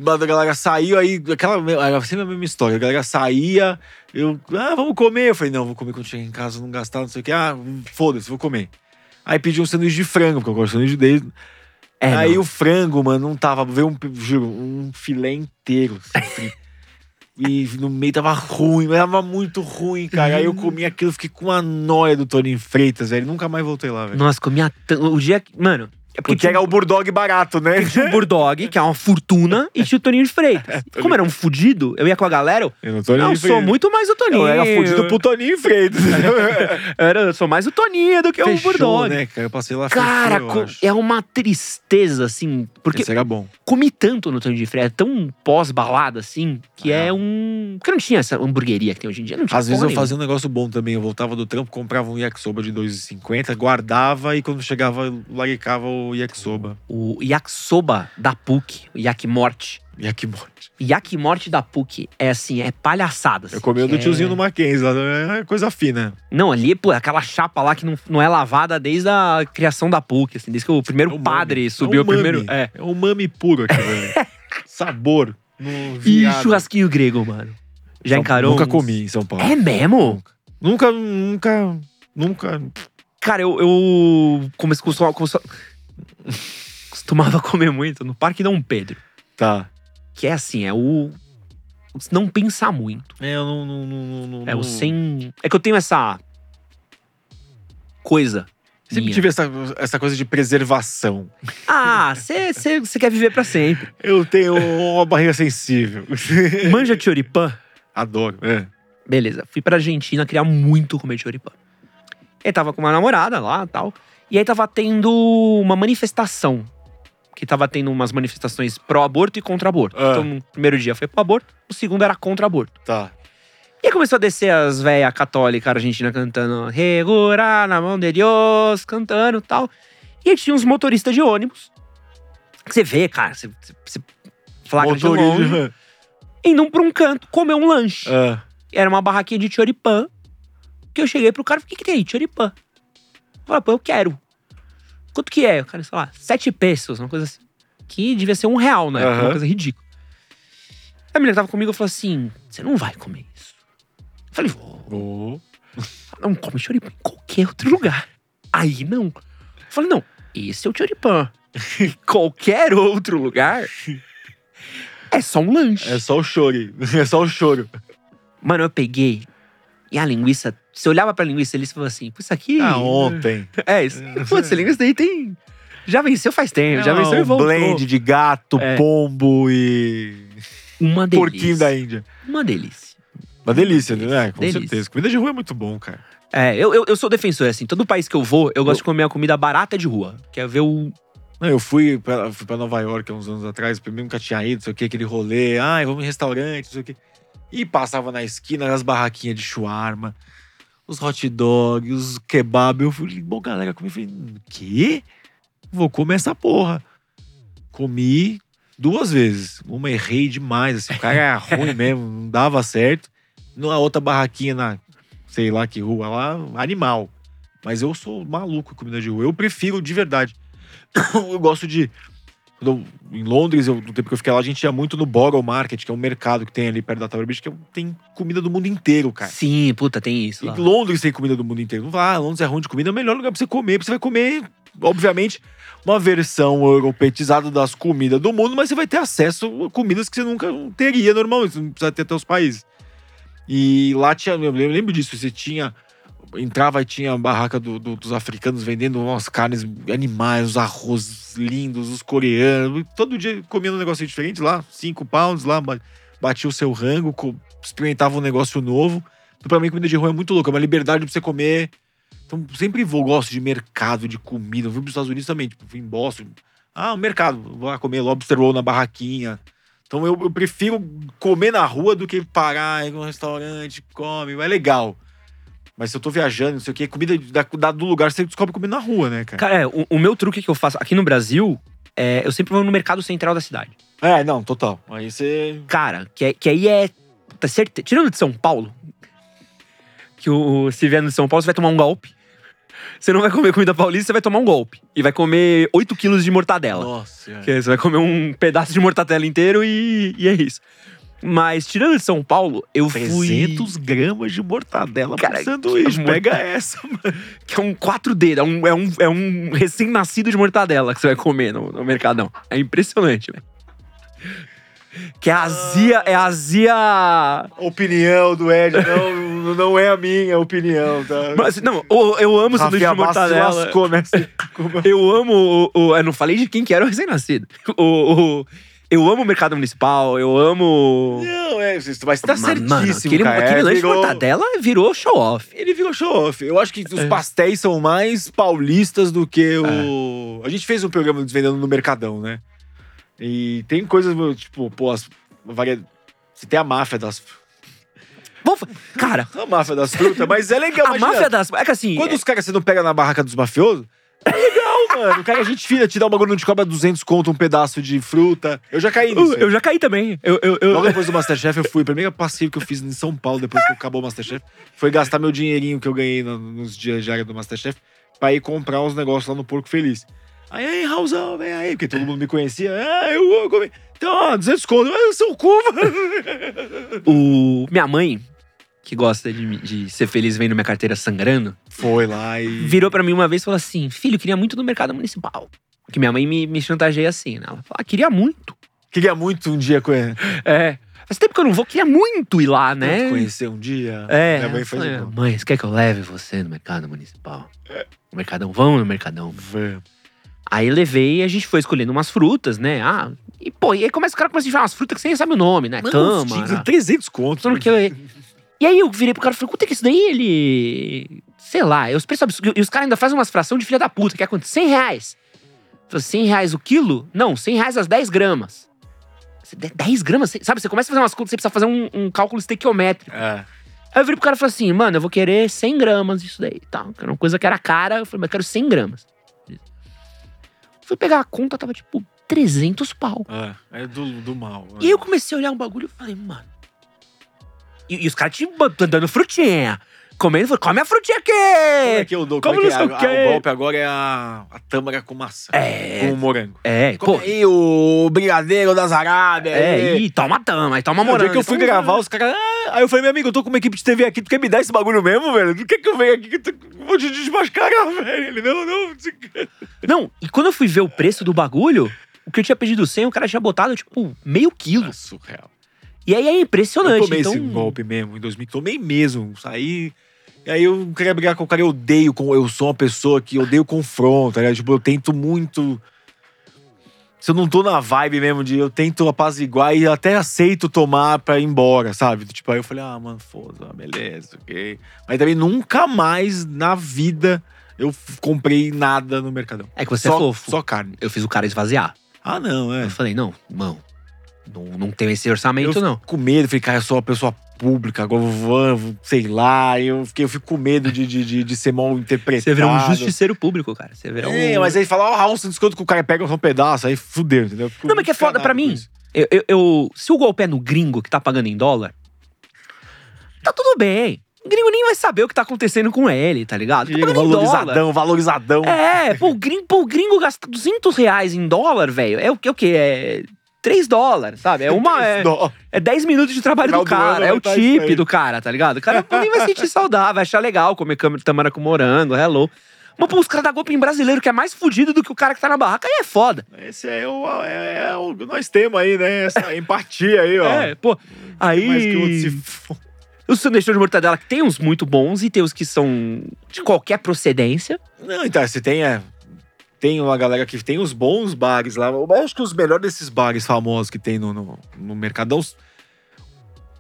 A galera saiu aí, aquela. Era sempre a mesma história. A galera saía, eu. Ah, vamos comer. Eu falei, não, vou comer quando chegar em casa, não gastar, não sei o que. Ah, foda-se, vou comer. Aí pedi um sanduíche de frango, porque eu gosto de sanduíche dele. É, aí não. o frango, mano, não tava. Veio um, juro, um filé inteiro. assim, e no meio tava ruim, mas tava muito ruim, cara. Aí eu comi aquilo, fiquei com a noia do Toninho Freitas, velho. Nunca mais voltei lá, velho. Nossa, comia tanto. O dia que. Mano, é porque, Porque era o Bulldog barato, né? tinha o Burdog, que é uma fortuna, e tinha o Toninho de Freitas. Como era um fudido, eu ia com a galera. eu- Eu não tô Não, eu sou muito mais o Toninho. Eu era fudido pro Toninho Freitas. Era, eu sou mais o Toninho do que o Fechou, Burdog. né, cara? Eu passei lá Cara, fechou, eu é uma tristeza, assim. Porque Esse era bom. comi tanto no Toninho de Freitas, é tão pós-balada, assim, que é Ah. um. Porque não tinha essa hamburgueria que tem hoje em dia. Não tinha Às vezes eu nenhuma. fazia um negócio bom também. Eu voltava do trampo, comprava um yakisoba de 2,50, guardava e quando chegava, eu laricava o yakisoba. O yakisoba da PUC, o yakimorte. Yakimorte. Yakimorte da PUC é assim, é palhaçada. Eu assim, comi o do é- tiozinho no Mackenzie, lá, é coisa fina. Não, ali, pô, aquela chapa lá que não, não é lavada desde a criação da PUC, assim, desde que o primeiro É padre mami. subiu é um o primeiro. É. É um mami puro aqui, velho. Sabor. No E churrasquinho grego, mano. Já São- encarou? Nunca uns- comi em São Paulo. É mesmo? Nunca, nunca, nunca. Cara, eu, eu come- costumava, costumava comer muito no Parque Dom Pedro. Tá. Que é assim, é o. Não pensar muito. É, eu não. não, não, não É o sem. É que eu tenho essa. Coisa. Sempre minha. tive essa, essa coisa de preservação. Ah, você quer viver pra sempre. Eu tenho uma barriga sensível. Manja choripã? Adoro. É. Beleza, fui pra Argentina, queria muito comer choripã. Aí tava com uma namorada lá e tal. E aí tava tendo uma manifestação. Que tava tendo umas manifestações pró-aborto e contra-aborto. Ah. Então, no primeiro dia foi pro aborto, o segundo era contra-aborto. Tá. E aí começou a descer as velhas católicas argentinas cantando Regura na mão de Deus, cantando e tal. E aí tinha uns motoristas de ônibus. Que você vê, cara, você, você, flagra de longe, Motorista. indo pra um canto comer um lanche. Ah, Era uma barraquinha de choripã. Que eu cheguei pro cara e falei, o que, que tem aí? Choripã. Eu falei, pô, eu quero. Quanto que é? O cara, sei lá, sete pesos, uma coisa assim. Que devia ser um real, né? Aham. Uma coisa ridícula. A menina que tava comigo falou assim: você não vai comer isso. Eu falei, vou. oh. Não come choripã em qualquer outro lugar. Aí não. Eu falei, não, esse é o choripã. Em qualquer outro lugar é só um lanche. É só o choro. É só o choro. Mano, eu peguei e a linguiça. Você olhava pra linguiça ali e falava assim: "Pô, isso aqui. Ah, ontem. É, isso. Pô, essa linguiça daí tem. Já venceu faz tempo, já É venceu e um voltou. blend de gato, É. pombo e Uma delícia. porquinho da Índia. Uma delícia. Uma delícia, né? Com Delícia. certeza. Comida de rua é muito bom, cara. É, eu, eu, eu sou defensor, assim. Todo país que eu vou, eu gosto de comer a comida barata de rua. Quer ver o. Não, eu fui pra, fui pra Nova York há uns anos atrás, primeiro nunca tinha ido, não sei o que, aquele rolê, ai, vamos em restaurante, não sei o que. E passava na esquina as barraquinhas de shawarma, os hot dogs, os kebab. Eu falei, bom, galera, comi. Eu falei, quê? Vou comer essa porra. Comi duas vezes. Uma errei demais, assim, o cara era ruim mesmo, não dava certo. Numa outra barraquinha na, sei lá que rua lá, animal. Mas eu sou maluco com comida de rua. Eu prefiro de verdade. eu gosto de. Eu- em Londres, eu, no tempo que eu fiquei lá, a gente ia muito no Borough Market, que é um mercado que tem ali perto da Tower Bridge, que é- tem comida do mundo inteiro, cara. Sim, puta, tem isso. E Lá. Londres tem comida do mundo inteiro. Não fala, ah, Londres é ruim de comida, é o melhor lugar pra você comer. porque Você vai comer, obviamente, uma versão europetizada das comidas do mundo, mas você vai ter acesso a comidas que você nunca teria normalmente. Você não precisa ter até os países. E lá tinha, eu lembro disso, você tinha. Entrava e tinha a barraca do- do- dos africanos vendendo umas carnes animais, os arroz lindos, os coreanos. Todo dia comendo um negócio diferente lá, cinco pounds lá, ba- batia o seu rango, experimentava um negócio novo. Então, pra mim, comida de rua é muito louca. É uma liberdade pra você comer Então, sempre vou, gosto de mercado, de comida. Eu fui pros Estados Unidos também, tipo, fui em Boston. Ah, o mercado. Vou lá comer lobster roll na barraquinha. Então, eu, eu prefiro comer na rua do que parar em um restaurante, come. É legal. Mas se eu tô viajando, não sei o quê, comida da, da- do lugar, você descobre comida na rua, né, cara? Cara, é, o, o meu truque que eu faço aqui no Brasil, é, eu sempre vou no mercado central da cidade. É, não, total. Aí você. Cara, que, é- que aí é. Tá certeza. Tirando de São Paulo, que o, se vier no São Paulo, você vai tomar um golpe. Você não vai comer comida paulista, você vai tomar um golpe. E vai comer 8 quilos de mortadela. Nossa, é. Você vai comer um pedaço de mortadela inteiro e, e é isso. Mas, tirando de São Paulo, eu fui. 300 gramas de mortadela Cara, por sanduíche. Pega essa, mano. Que é um 4D, é um, é um, é um recém-nascido de mortadela que você vai comer no, no mercadão. É impressionante, velho. Que é azia, é azia. Opinião do Ed, não, não é a minha opinião, tá? Mas, não, eu, eu amo sanduíche de mortadela. lascou nessa- Eu amo o, o- Eu não falei de quem que era o recém-nascido. O, o- eu amo o mercado municipal, eu amo. Não, é, mas tá certíssimo, mano, aquele, cara. aquele É, lanche de virou- mortadela virou show-off. Ele virou show-off. Eu acho que os É. pastéis são mais paulistas do que o. A gente fez um programa desvendando no Mercadão, né? E tem coisas, tipo, pô, as. Você tem a máfia das. Vamos Cara, A máfia das frutas, mas é legal. a máfia das. É que assim. Quando os caras você não pega na barraca dos mafiosos, é legal, mano. O cara, a gente fina, te dá um bagulho, não te cobra 200 conto um pedaço de fruta. Eu já caí nisso. eu, eu já caí também. Eu, eu, eu- Logo depois do Masterchef, eu fui. O primeiro passeio que eu fiz em São Paulo, depois que acabou o Masterchef, foi gastar meu dinheirinho que eu ganhei no- nos dias de área do Masterchef pra ir comprar uns negócios lá no Porco Feliz. Aí, aí, Raulzão, vem aí, porque todo mundo me conhecia. Ah, eu vou comer. Então, ó, 200 conto. Ah, seu cu, mano. o, minha mãe, que gosta de, de ser feliz vendo minha carteira sangrando, Foi lá e. virou pra mim uma vez e falou assim: Filho, eu queria muito no mercado municipal. Que minha mãe me, me chantageia assim, né? Ela falou: Ah, queria muito. Queria muito um dia conhe- É. Faz tempo que eu não vou, queria muito ir lá, né? conhecer um dia. É. Minha mãe falei, igual. mãe, você quer que eu leve você no mercado municipal? No mercadão, vamos no mercadão. Vamos. Aí levei e a gente foi escolhendo umas frutas, né? Ah, e pô, e aí começa, o cara começa a falar umas frutas que você nem sabe o nome, né? Cama. tinha 300 contos. No que eu- E aí eu virei pro cara e falei, quanto é que isso daí? Ele. Sei lá, os preços absurdos. E os caras ainda fazem umas fração de filha da puta, que é quanto? 100 reais. Falei, 100 reais o quilo? Não, 100 reais as 10 gramas. Você- 10 gramas? Sabe, você começa a fazer umas contas, você precisa fazer um, um cálculo estequiométrico. É. Aí eu virei pro cara e falei assim, mano, eu vou querer 100 gramas disso daí, tá? Que era uma coisa que era cara, eu falei, mas eu quero 100 gramas. Fui pegar a conta, tava tipo 300 pau. É, é do, do mal. E aí eu comecei a olhar um bagulho e falei, mano. E, e os caras te dando frutinha. Comendo, falei, come a frutinha aqui! Como é que eu dou? Como, Como é que é? o A- o golpe agora é a, a tâmara com maçã. É. Com morango. É, Come pô. aí o brigadeiro das Arábias. É, e toma tama, aí toma O dia morango. que eu fui toma gravar, os caras. Ah, aí eu falei, meu amigo, eu tô com uma equipe de TV aqui, tu quer me dar esse bagulho mesmo, velho? Tu quer que eu venha aqui que tu vou te desmascarar, velho? Ele, não, não. Não, e quando eu fui ver o preço do bagulho, o que eu tinha pedido 100, o cara tinha botado, tipo, meio quilo. É surreal. E aí é impressionante. Eu tomei então... esse golpe mesmo em 2000. Tomei mesmo. Saí. E aí eu queria brigar com o cara. Eu odeio. Com, eu sou uma pessoa que odeio confronto. Ligado? Tipo, eu tento muito. Se eu não tô na vibe mesmo de eu tento apaziguar e até aceito tomar pra ir embora, sabe? Tipo, aí eu falei, ah, mano, foda, beleza, ok. Mas também nunca mais na vida eu comprei nada no Mercadão. É que você só, é fofo. Só carne. Eu fiz o cara esvaziar. Ah, não, é. Eu falei, não, irmão, não, não tenho esse orçamento, Eu não. com medo, falei, cara, eu sou uma pessoa pública, agora vou, sei lá, eu, fiquei, eu fico com medo de, de, de, de ser mal interpretado. Você virou um justiceiro público, cara. Você virou É, um... mas aí fala, ó, Raul, sem desconto que o cara pega um pedaço, aí fudeu, entendeu? Eu fico Não, mas que é foda pra mim. Eu, eu- eu- se o golpe é no gringo que tá pagando em dólar, tá tudo bem. O gringo nem vai saber o que tá acontecendo com ele, tá ligado? Tá Diego, pagando em dólar. valorizadão, valorizadão. É, pô, o gringo, pô, o gringo gasta 200 reais em dólar, velho. É o que? O que? É 3 dólares, sabe? É uma. É, é 10 minutos de trabalho do cara. É o tá tip do cara, tá ligado? O cara nem vai sentir saudável, vai achar legal comer tamara com morango, hello. Mas, pô, os caras dão golpe em brasileiro que é mais fudido do que o cara que tá na barraca, aí é foda. Esse é o, é, é o. Nós temos aí, né? Essa empatia aí, ó. É, pô. Aí. Mais que o outro se O sanduíche de mortadela que tem uns muito bons e tem os que são de qualquer procedência. Não, então, você tem. É, tem uma galera que tem os bons bares lá. Eu acho que os melhores desses bares famosos que tem no, no, no Mercadão.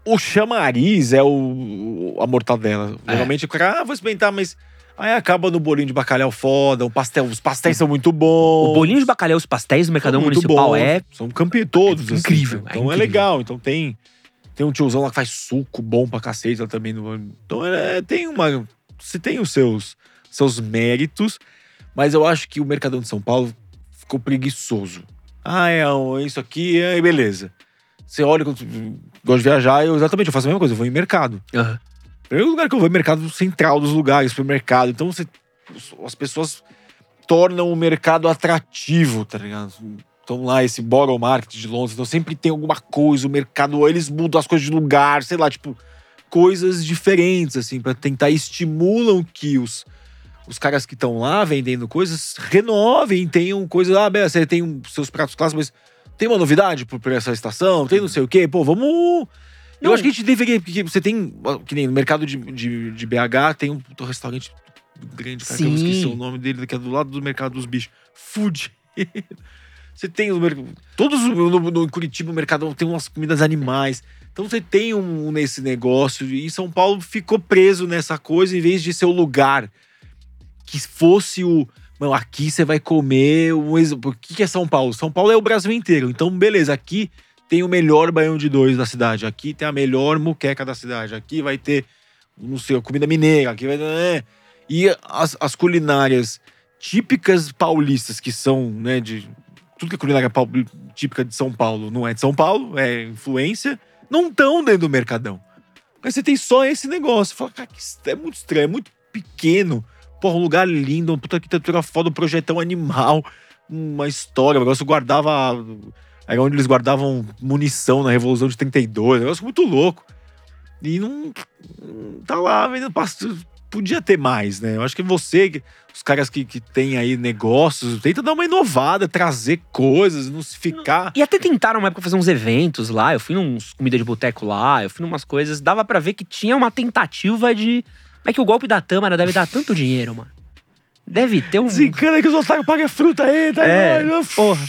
O chamariz é o, a mortadela. É. Geralmente o cara, ah, vou experimentar, mas. Aí acaba no bolinho de bacalhau foda, um pastel, os pastéis são muito bons. O bolinho de bacalhau e os pastéis do Mercadão Municipal bons, é. São campeões todos, é assim. incrível, é Então é, incrível. legal. Então tem, tem um tiozão lá que faz suco bom pra cacete lá também. No, então é, tem uma. Você tem os seus, seus méritos, mas eu acho que o Mercadão de São Paulo ficou preguiçoso. Ah, é isso aqui, é beleza. Você olha, quando gosta de viajar, eu exatamente eu faço a mesma coisa, eu vou em mercado. Aham. Primeiro lugar que eu vou é o mercado central dos lugares, supermercado. Então você, as pessoas tornam o mercado atrativo, tá ligado? Então lá, esse borough market de Londres, então sempre tem alguma coisa, o mercado, eles mudam as coisas de lugar, sei lá, tipo, coisas diferentes, assim, pra tentar estimulam que os, os caras que estão lá vendendo coisas renovem, tenham coisas, ah, você tem seus pratos clássicos, mas tem uma novidade por essa estação, tem não sei o quê, pô, vamos eu Não. acho que a gente deveria. Porque você tem. Que nem no mercado de, de, de BH tem um restaurante grande, cara, que eu Sim. esqueci o nome dele, que é do lado do mercado dos bichos. Food. Você tem. Todos os- no, no, Curitiba, o mercado tem umas comidas animais. Então você tem um nesse negócio. E São Paulo ficou preso nessa coisa em vez de ser o lugar que fosse o. Não, aqui você vai comer. Um, ex- o que é São Paulo? São Paulo é o Brasil inteiro. Então, beleza, aqui tem o melhor baião de dois da cidade. Aqui tem a melhor muqueca da cidade. Aqui vai ter, não sei, comida mineira. Aqui vai ter. é. E as, as culinárias típicas paulistas, que são, né, de. Tudo que é culinária típica de São Paulo não é de São Paulo, é influência, não estão dentro do Mercadão. Mas você tem só esse negócio. Fala, cara, que é muito estranho, é muito pequeno. Porra, um lugar lindo, uma puta arquitetura foda, um projetão animal, uma história. O negócio guardava. Era onde eles guardavam munição na Revolução de 32. Um negócio muito louco. E não. tá lá vendendo pasto. Podia ter mais, né? Eu acho que você, os caras que, que têm aí negócios, tenta dar uma inovada, trazer coisas, não se ficar. E até tentaram uma época fazer uns eventos lá. Eu fui nos comida de boteco lá, eu fui numas coisas. Dava pra ver que tinha uma tentativa de. Mas é que o golpe da Tâmara deve dar tanto dinheiro, mano. Deve ter um. Desencana que os otários pagam a fruta aí, tá? É, ligado? porra.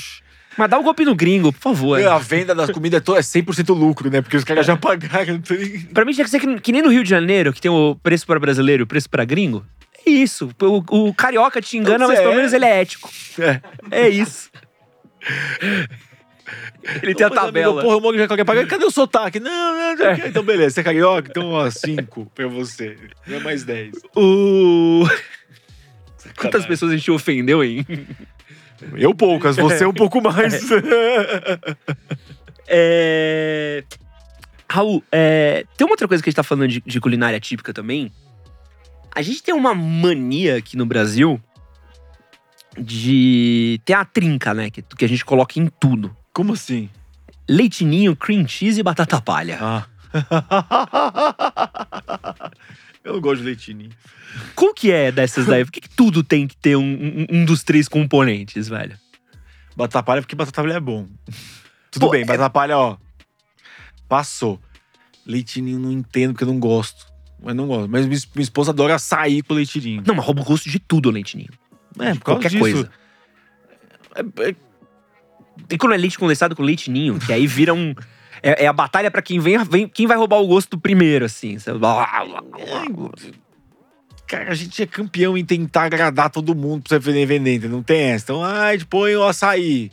Mas dá o golpe no gringo, por favor. A venda das comidas é to- é 100% lucro, né? Porque os caras já pagaram. tem- Pra mim tinha que ser que, que nem no Rio de Janeiro, que tem o preço para brasileiro e o preço para gringo. É isso. O, o carioca te engana, mas é. pelo menos ele é ético. É. É isso. Ele tem a Mas, amigo, tabela. porra, o já quer pagar. Cadê o sotaque? Não, não, não. É. Então, beleza. Você é carioca? Então, ó, 5 pra você. Não é mais 10. O... Quantas pessoas a gente ofendeu, hein? Eu poucas, você um pouco mais. É... Raul, é, tem uma outra coisa que a gente tá falando de, de culinária típica também. A gente tem uma mania aqui no Brasil de ter a trinca, né? Que, que a gente coloca em tudo. Como assim? Leitinho, cream cheese e batata palha. Ah. Eu não gosto de leitinho. Qual que é dessas daí? Por que, que tudo tem que ter um, um- um dos três componentes, velho? Batata palha porque batata palha é bom. Tudo Pô, bem, é- batata palha, ó. Passou. Leitinho não entendo porque eu não gosto. Mas não gosto. Mas minha minha esposa adora açaí com leitinho. Não, mas rouba o gosto de tudo o leitinho. É, de qualquer disso. coisa. É- é- E quando é leite condensado com leite ninho, que aí vira um. É, é a batalha pra quem vem, vem- quem vai roubar o gosto do primeiro, assim. Cara, a gente é campeão em tentar agradar todo mundo pra você vender, não tem essa. Então, ah, a gente põe o açaí.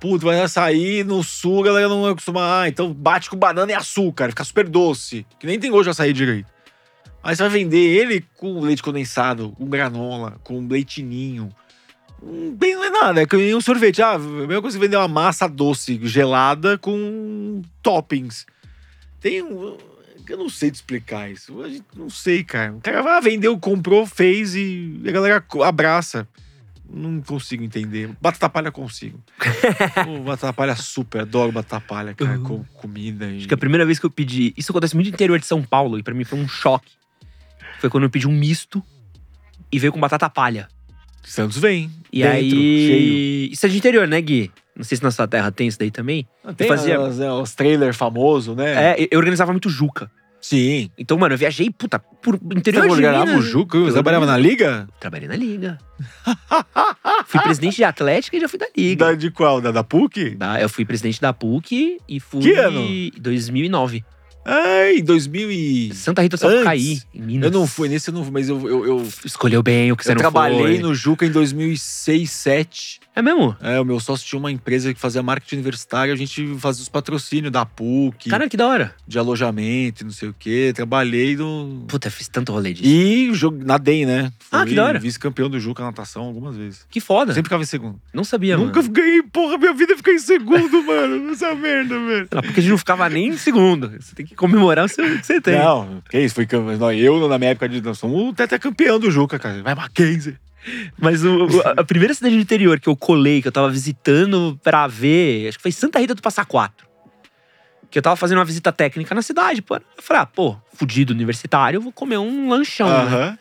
Puto, vai açaí no sul, a galera não acostuma. Ah, então bate com banana e açúcar, fica super doce. Que nem tem gosto de açaí direito. Aí você vai vender ele com leite condensado, com granola, com leitinho. Tem não é nada, é que nem um sorvete. Ah, a mesma coisa que vender uma massa doce gelada com toppings. Tem um. Eu não sei te explicar isso. A gente não sei, cara. O cara vai, vendeu, comprou, fez e a galera abraça. Não consigo entender. Batata palha consigo. Pô, batata palha super. Adoro batata palha, cara. Com comida. E... Acho que a primeira vez que eu pedi. Isso acontece muito no interior de São Paulo, e pra mim foi um choque. Foi quando eu pedi um misto e veio com batata palha. Santos vem. E dentro, aí. cheio. Isso é de interior, né, Gui? Não sei se na sua terra tem isso daí também. Tem fazia- os, né, os trailers famosos, né? É, eu organizava muito Juca. Sim. Então, mano, eu viajei, puta, por Você interior de organizava Minas. o Juca? Você trabalhava na Liga? Trabalhei na Liga. fui presidente de Atlética e já fui da Liga. Da, de qual? Da, da PUC? Da- eu fui presidente da PUC e fui Que ano? em 2009. Ai, 2000 e... Santa Rita Sapucaí, em Minas. Eu não fui, nesse eu não fui, mas eu, eu, eu, Escolheu bem o que você eu não trabalhei foi. no Juca em 2006, 2007. É mesmo? É, o meu sócio tinha uma empresa que fazia marketing universitário, a gente fazia os patrocínios da PUC, Cara, que da hora. de alojamento, não sei o quê. Trabalhei no... Puta, fiz tanto rolê disso. E jogo, nadei, né? Ah, que da hora. Vice-campeão do Juca natação algumas vezes. Que foda. Sempre ficava em segundo. Não sabia, Nunca mano. ganhei, porra, minha vida ficar em segundo, mano. Essa merda, velho. Porque a gente não ficava nem em segundo. Você tem que comemorar o seu- o que você tem. Não, que isso, foi eu, na minha época de nós somos o tetracampeão do Juca, cara. Vai Mackenzie. Mas o- a primeira cidade do interior que eu colei, que eu tava visitando pra ver, acho que foi Santa Rita do Passa Quatro. Que eu tava fazendo uma visita técnica na cidade. Pô, eu falei, ah, pô, fudido universitário, eu vou comer um lanchão. Né? Aham.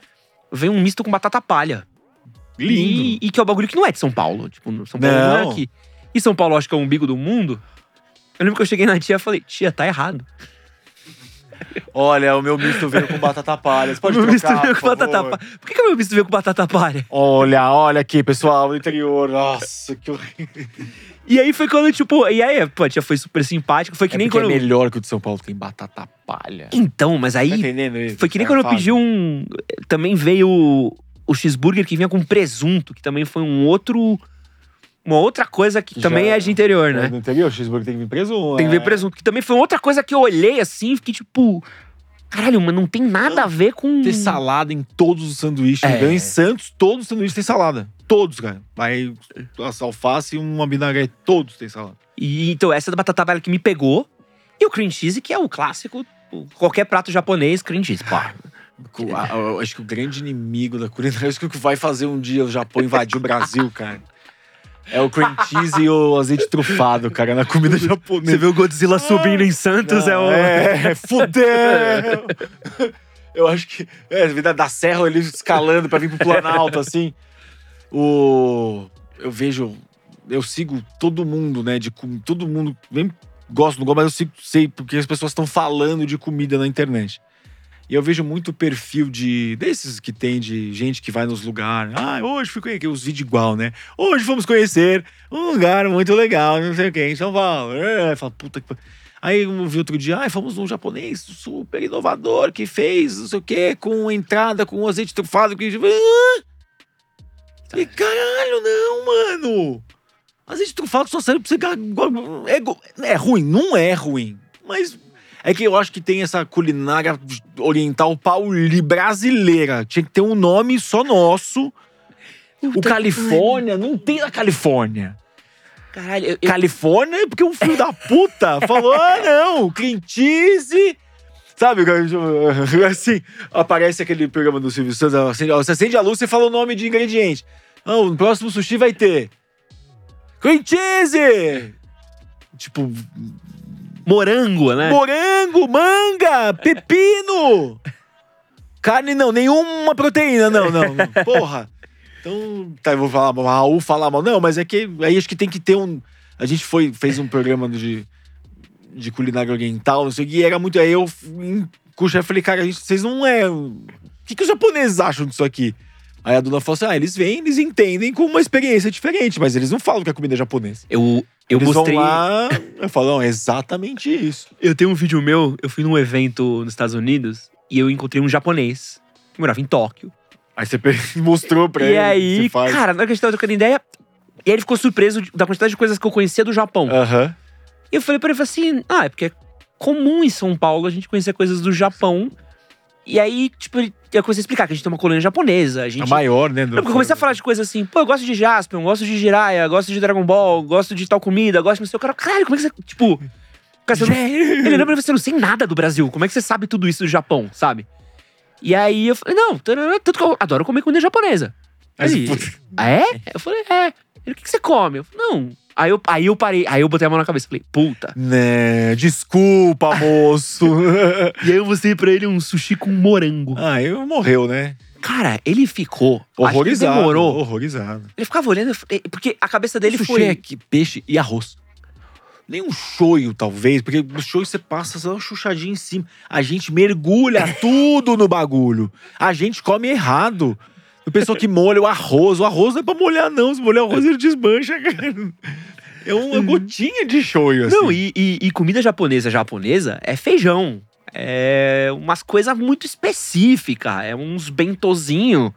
Veio um misto com batata palha. Lindo. E, e que é o bagulho que não é de São Paulo. Tipo, São Paulo não, Não. é aqui. E São Paulo, acho que é o umbigo do mundo. Eu lembro que eu cheguei na tia e falei, tia, tá errado. Olha, o meu misto veio com batata palha. Você pode o meu misto trocar, veio por com batata favor? palha. Por que, que o meu misto veio com batata palha? Olha, olha aqui, pessoal, do interior. Nossa, que horrível. E aí foi quando, tipo, e aí, pô, a tia foi super simpática. Foi que É nem porque quando. é melhor que o de São Paulo, tem batata palha. Então, mas aí Tá entendendo isso? Foi que nem É quando eu fácil. pedi um. Também veio o cheeseburger que vinha com presunto, que também foi um outro. Uma outra coisa que Já- também é de interior, É, né? No interior, o cheeseburger tem que vir preso. Tem que ver presunto. Que também foi outra coisa que eu olhei assim e fiquei tipo. Caralho, mas não tem nada a ver com. Ter salada em todos os sanduíches. É. Em Santos, todos os sanduíches têm salada. Todos, cara. Vai as alface e uma vinagrete. Todos têm salada. E então, essa da batata palha que me pegou. E o cream cheese, que é o clássico. Qualquer prato japonês, cream cheese. Pá. Eu acho que o grande inimigo da culinária, acho que o que vai fazer um dia o Japão invadir o Brasil, cara. É o cream cheese e o azeite trufado, cara, na comida japonesa. Você vê o Godzilla subindo em Santos, é o. É, fudeu! Eu acho que. É, a vida da serra ele escalando pra vir pro Planalto, assim. O. Eu vejo. Eu sigo todo mundo, né? De, todo mundo. Nem gosto, não gosto, mas eu sigo, sei porque as pessoas estão falando de comida na internet. E eu vejo muito perfil de. desses que tem de gente que vai nos lugares. Ah, hoje fui conhecer. Os vídeos igual, né? Hoje vamos conhecer um lugar muito legal, não sei o que, em São Paulo. É, fala, puta que. Aí eu vi outro dia, ai, fomos num japonês super inovador que fez não sei o quê, com entrada, com azeite trufado. Que... Ah! E caralho, não, mano! Azeite trufado só serve pra você. É, é ruim? Não é ruim. Mas é que eu acho que tem essa culinária oriental pauli brasileira. Tinha que ter um nome só nosso. O Califórnia não tem na Califórnia. Caralho, eu, eu- Califórnia é porque um filho da puta falou: ah, não, cream cheese. Sabe, assim, aparece aquele programa do Silvio Santos, acende- você acende a luz e fala o nome de ingrediente. Não, no próximo sushi vai ter cream cheese! Tipo, morango, né? morango, manga, pepino! Carne não, nenhuma proteína, não, não. não. Porra! Então, tá, eu vou falar mal, Raul falar mal. Não, mas é que aí acho que tem que ter um. A gente foi, fez um programa de, de culinária oriental, não sei o que, e era muito. Aí eu com o chefe falei, cara, a gente- vocês não é. O que, que os japoneses acham disso aqui? Aí a dona falou assim: ah, eles vêm, eles entendem com uma experiência diferente, mas eles não falam que a comida é japonesa. Eu, eu eles mostrei. vão lá, eu falo, não, é exatamente isso. Eu tenho um vídeo meu, eu fui num evento nos Estados Unidos e eu encontrei um japonês que morava em Tóquio. Aí você mostrou pra ele. e o que aí, cara, na hora que a gente tava trocando ideia, e aí ele ficou surpreso da quantidade de coisas que eu conhecia do Japão. Aham. E eu falei pra ele assim: ah, é porque é comum em São Paulo a gente conhecer coisas do Japão. E aí, tipo, eu comecei a explicar que a gente tem uma colônia japonesa, a gente. A maior, né? do- eu comecei a falar de coisas assim, pô, eu gosto de Jaspion, gosto de Jiraiya, gosto de Dragon Ball, gosto de tal comida, gosto de não sei o cara. Caralho, como é que você. Tipo. Cara, você não, ele lembra você não sei nada do Brasil. Como é que você sabe tudo isso do Japão, sabe? E aí eu falei, não, tanto que eu adoro comer comida japonesa. Puta, ah, é? Eu falei, é. Ele, o que, que você come? Eu falei, não. Aí eu, aí eu parei, aí eu botei a mão na cabeça. Falei, puta. Né, desculpa, moço. E aí eu mostrei pra ele um sushi com morango. ah, eu morreu, né? Cara, ele ficou. que ele Horrorizado. demorou. Horrorizado. Ele ficava olhando, porque a cabeça dele Sushi foi. é que peixe e arroz. Nem um shoyu, talvez, porque no shoyu você passa só uma chuchadinha em cima. A gente mergulha tudo no bagulho. A gente come errado. O pessoal que molha o arroz. O arroz não é pra molhar, não. Se molhar o arroz, ele desmancha, cara. É uma gotinha de shoyu, assim. Não, e, e- e comida japonesa japonesa é feijão. É umas coisas muito específicas. É uns bentozinho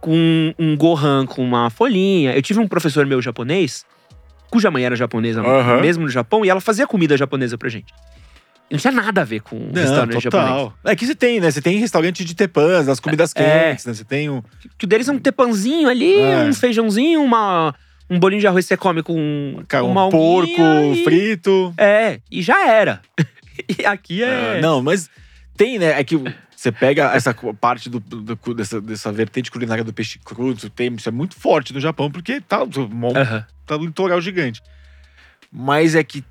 com um gohan com uma folhinha. Eu tive um professor meu japonês, cuja mãe era japonesa, Aham. mesmo no Japão, e ela fazia comida japonesa pra gente. Não tinha nada a ver com um restaurante japonês. É que você tem, né? Você tem restaurante de tepãs, das comidas É. quentes, né? Você tem um. Que o deles é um tepanzinho ali, É. um feijãozinho, uma, um bolinho de arroz que você come com um uma porco e- frito. É, e já era. e aqui é. Ah, não, mas tem, né? É que você pega essa parte do, do- dessa, dessa vertente culinária do peixe crudo, tem, isso é muito forte no Japão, porque tá, tá, Aham. tá no litoral gigante. Mas é que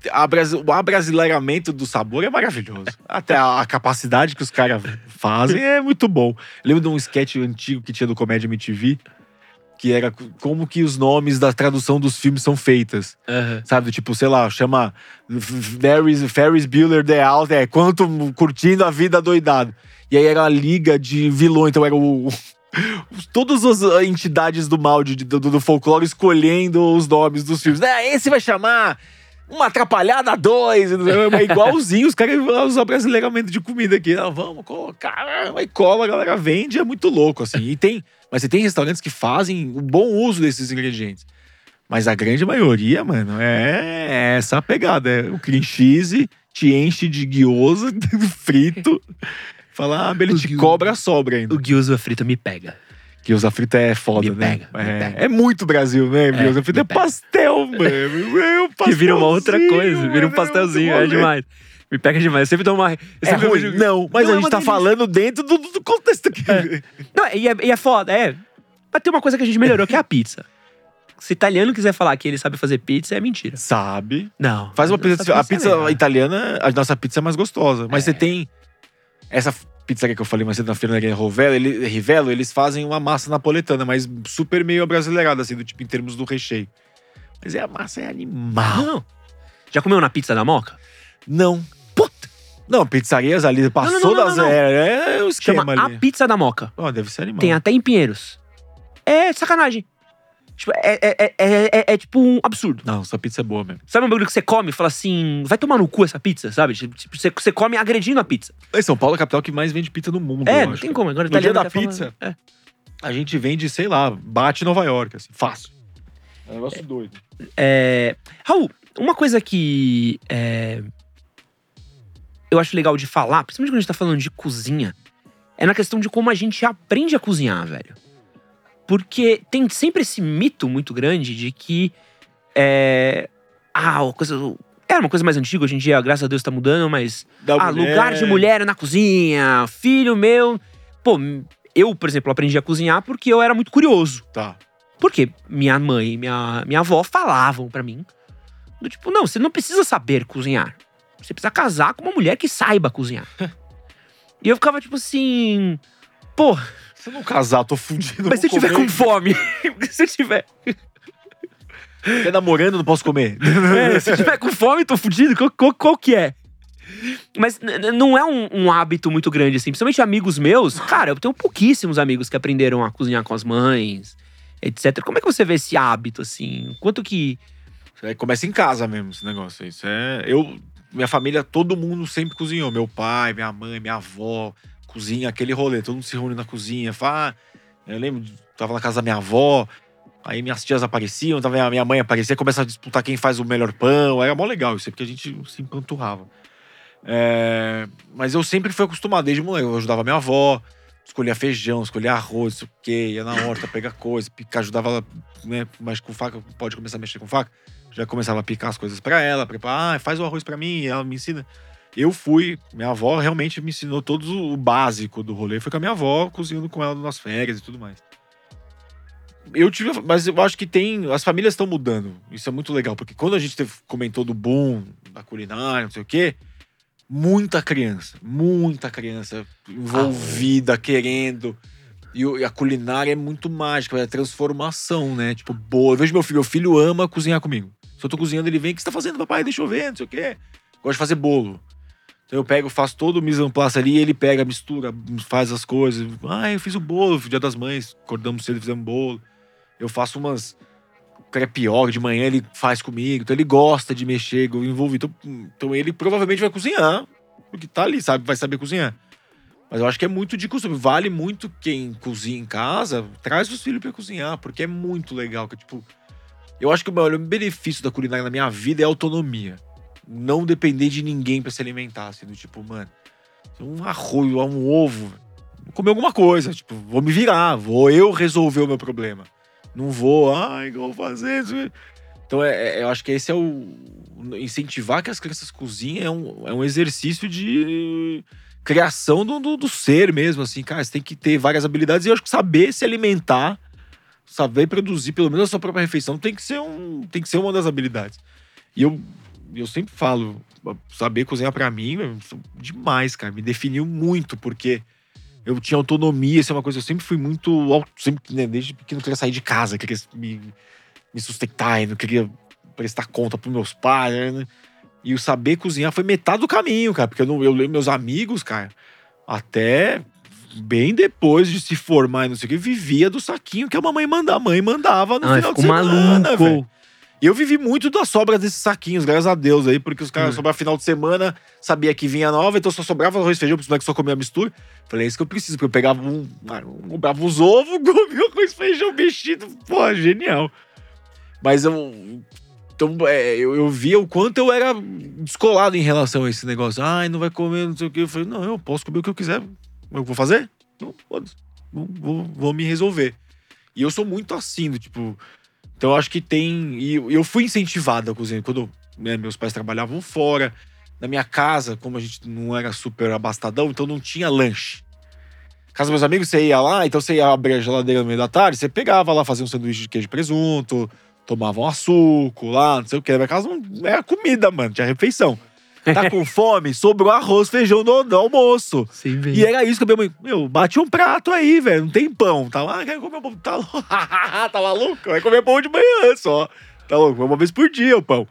o abrasileiramento do sabor é maravilhoso. Até a, capacidade que os caras fazem é muito bom. Lembro de um sketch antigo que tinha do Comédia MTV, que era co- como que os nomes da tradução dos filmes são feitas. Aham. Sabe, tipo, sei lá, chama Ferris, Ferris Bueller The Out, é quanto curtindo a vida doidado. E aí era a liga de vilões, então era o. Todas as ah, entidades do mal de- do, do folclore escolhendo os nomes dos filmes. É, esse vai chamar uma atrapalhada dois. É igualzinho os caras usam brasileiramento de comida aqui. Ah, vamos colocar, aí cola, a galera vende, é muito louco, assim. E tem, mas você tem restaurantes que fazem um bom uso desses ingredientes. Mas a grande maioria, mano, é essa a pegada. É o cream cheese te enche de guiosa frito. Fala, ah, ele te gyu- cobra a sobra ainda. O gyoza frito me pega. Guiosa frita é foda, Me né? pega, me é, pega. é muito Brasil, né? Guiosa frita me é pastel, mano. É um Que vira uma outra coisa, vira um mano, pastelzinho, é demais. Me pega demais. Eu sempre dou uma. É ruim? Não, mas Não, a é gente tá delícia. falando dentro do, do contexto aqui. Não, e é, e é foda, é. Mas tem uma coisa que a gente melhorou, que é a pizza. Se italiano quiser falar que ele sabe fazer pizza, é mentira. Sabe? Não. Faz uma pizza. A pizza é legal. italiana, a nossa pizza é mais gostosa. Mas É. você tem. Essa pizzaria que eu falei mais cedo na feira da Rivelo, ele, Rivelo, eles fazem uma massa napoletana, mas super meio abrasileirada, assim, do tipo, em termos do recheio. Mas é a massa é animal. Não. Já comeu na pizza da Moca? Não. Puta! Não, pizzarias ali passou não, não, das. não. É, é o esquema Chama ali. a pizza da Moca. Ó, deve ser animal. Tem até em Pinheiros. É sacanagem. Tipo, é, é, é, é, é- é tipo um absurdo. Não, essa pizza é boa mesmo. Sabe um bagulho que você come e fala assim, vai tomar no cu essa pizza, sabe? Tipo, você, você come agredindo a pizza. E São Paulo é a capital que mais vende pizza no mundo. É, eu não acho. tem como. Agora No dia da pizza. É. A gente vende, sei lá, bate Nova York, assim, fácil. É um negócio doido. É, Raul, uma coisa que é, eu acho legal de falar, principalmente quando a gente tá falando de cozinha, é na questão de como a gente aprende a cozinhar, velho. Porque tem sempre esse mito muito grande de que é, ah, uma coisa era uma coisa mais antiga, hoje em dia, graças a Deus, tá mudando, mas Da ah, lugar de mulher na cozinha, filho meu. Pô, eu, por exemplo, aprendi a cozinhar porque eu era muito curioso. Tá. Porque minha mãe e minha, minha avó falavam pra mim. Do tipo, não, você não precisa saber cozinhar. Você precisa casar com uma mulher que saiba cozinhar. e eu ficava tipo assim. Pô, Se eu não casar, tô fudido. mas se eu tiver comer. com fome. se eu tiver. Tá namorando, não posso comer. é, se eu tiver com fome, tô fudido. Qual, qual, qual que é? Mas não é um, um hábito muito grande, assim. Principalmente amigos meus. Cara, eu tenho pouquíssimos amigos que aprenderam a cozinhar com as mães, etc. Como é que você vê esse hábito, assim? Quanto que. Aí começa em casa mesmo, esse negócio. Isso é. Eu, minha família, todo mundo sempre cozinhou. Meu pai, minha mãe, minha avó, cozinha, aquele rolê. Todo mundo se reúne na cozinha. Fala, ah, eu lembro, tava na casa da minha avó. Aí minhas tias apareciam, tava a minha mãe aparecia, começa a disputar quem faz o melhor pão. Era mó legal isso, porque a gente se empanturrava. É, mas eu sempre fui acostumado, desde moleque. Eu ajudava minha avó, escolhia feijão, escolhia arroz, o quê, ia na horta pegar coisa, picar, ajudava ela, né? Mas com faca, pode começar a mexer com faca. Já começava a picar as coisas pra ela, preparar, ah, faz o arroz pra mim, ela me ensina. Eu fui, minha avó realmente me ensinou todo o básico do rolê. Foi com a minha avó, cozinhando com ela nas férias e tudo mais. Eu tive, mas eu acho que tem, as famílias estão mudando. Isso é muito legal, porque quando a gente teve, comentou do boom da culinária, não sei o quê, muita criança, muita criança envolvida, querendo. E, o- e a culinária é muito mágica, é transformação, né? Tipo, boa. Eu vejo meu filho, meu filho ama cozinhar comigo. Se eu tô cozinhando, ele vem, o que você tá fazendo, papai? Deixa eu ver, não sei o quê. Gosto de fazer bolo. Então eu pego, faço todo o mise en place ali, ele pega, mistura, faz as coisas. Ah, eu fiz o bolo, dia das mães, acordamos cedo, fizemos bolo. Eu faço umas crepioca de manhã, ele faz comigo. Então ele gosta de mexer, eu envolvi. Então, então ele provavelmente vai cozinhar porque tá ali, sabe? Vai saber cozinhar. Mas eu acho que é muito de costume. Vale muito quem cozinha em casa, traz os filhos pra cozinhar, porque é muito legal. Que, tipo, eu acho que o maior benefício da culinária na minha vida é a autonomia. Não depender de ninguém para se alimentar. Assim, do tipo, mano, um arroz, um ovo, vou comer alguma coisa. Tipo, vou me virar, vou eu resolver o meu problema. Não vou, ai, vou fazer isso? Então, é, é, eu acho que esse é o. Incentivar que as crianças cozinhem é um, é um exercício de criação do, do, do, ser mesmo, assim, cara. Você tem que ter várias habilidades e eu acho que saber se alimentar, saber produzir pelo menos a sua própria refeição tem que ser, um, tem que ser uma das habilidades. E eu, eu sempre falo, saber cozinhar para mim, demais, cara. Me definiu muito, porque eu tinha autonomia, isso é uma coisa, eu sempre fui muito. Sempre, né, desde pequeno, queria sair de casa, queria me me sustentar, não queria prestar conta pros meus pais, né? E o saber cozinhar foi metade do caminho, cara. Porque eu, não, eu lembro meus amigos, cara, até bem depois de se formar e não sei o que, vivia do saquinho que a mamãe mandava. A mãe mandava no Ai, final de semana, maluco. E eu vivi muito das sobras desses saquinhos, graças a Deus aí, porque os caras hum. sobravam final de semana, sabia que vinha nova, então só sobrava arroz e feijão, porque os só comia mistura. Falei, é isso que eu preciso, porque eu pegava um. Comprava uns ovos, comia arroz e feijão mexido. Pô, genial. Mas eu. Então, é, eu, eu via o quanto eu era descolado em relação a esse negócio. Ai, não vai comer, não sei o quê. Eu falei, não, eu posso comer o que eu quiser. Eu vou fazer? Não, vou, vou, vou me resolver. E eu sou muito assim, do, tipo. Então eu acho que tem. E eu fui incentivado a cozinhar. Quando né, meus pais trabalhavam fora, na minha casa, como a gente não era super abastadão, então não tinha lanche. Casa meus amigos, você ia lá, então você ia abrir a geladeira no meio da tarde, você pegava lá, fazia um sanduíche de queijo e presunto, tomavam açúcar lá, não sei o que. Na minha casa não era comida, mano, tinha refeição. Tá com fome? Sobrou arroz, feijão no, no almoço. Sim, e era isso que a minha mãe. Meu, bate um prato aí, velho. Não tem pão. Tá lá, quer comer pão. Tá, tá maluco? Vai comer pão de manhã só. Tá louco? Uma vez por dia o pão.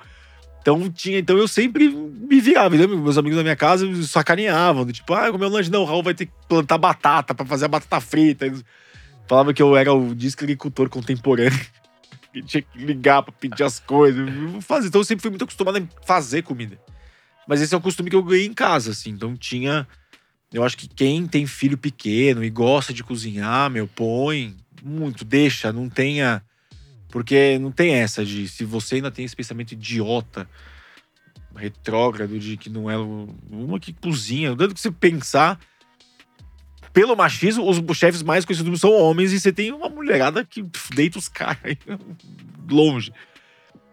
Então tinha, então eu sempre me virava. Né? Meus amigos da minha casa sacaneavam. Tipo, ah, comer um lanche. Não, o Raul vai ter que plantar batata pra fazer a batata frita. Falava que eu era o disco agricultor contemporâneo que tinha que ligar pra pedir as coisas. Fazer. Então eu sempre fui muito acostumado a fazer comida. Mas esse é um costume que eu ganhei em casa, assim. Então tinha. Eu acho que quem tem filho pequeno e gosta de cozinhar, meu, põe muito, deixa, não tenha. Porque não tem essa de. Se você ainda tem esse pensamento idiota, retrógrado, de que não é uma que cozinha, tanto que você pensar pelo machismo, os chefes mais conhecidos são homens e você tem uma mulherada que deita os caras longe.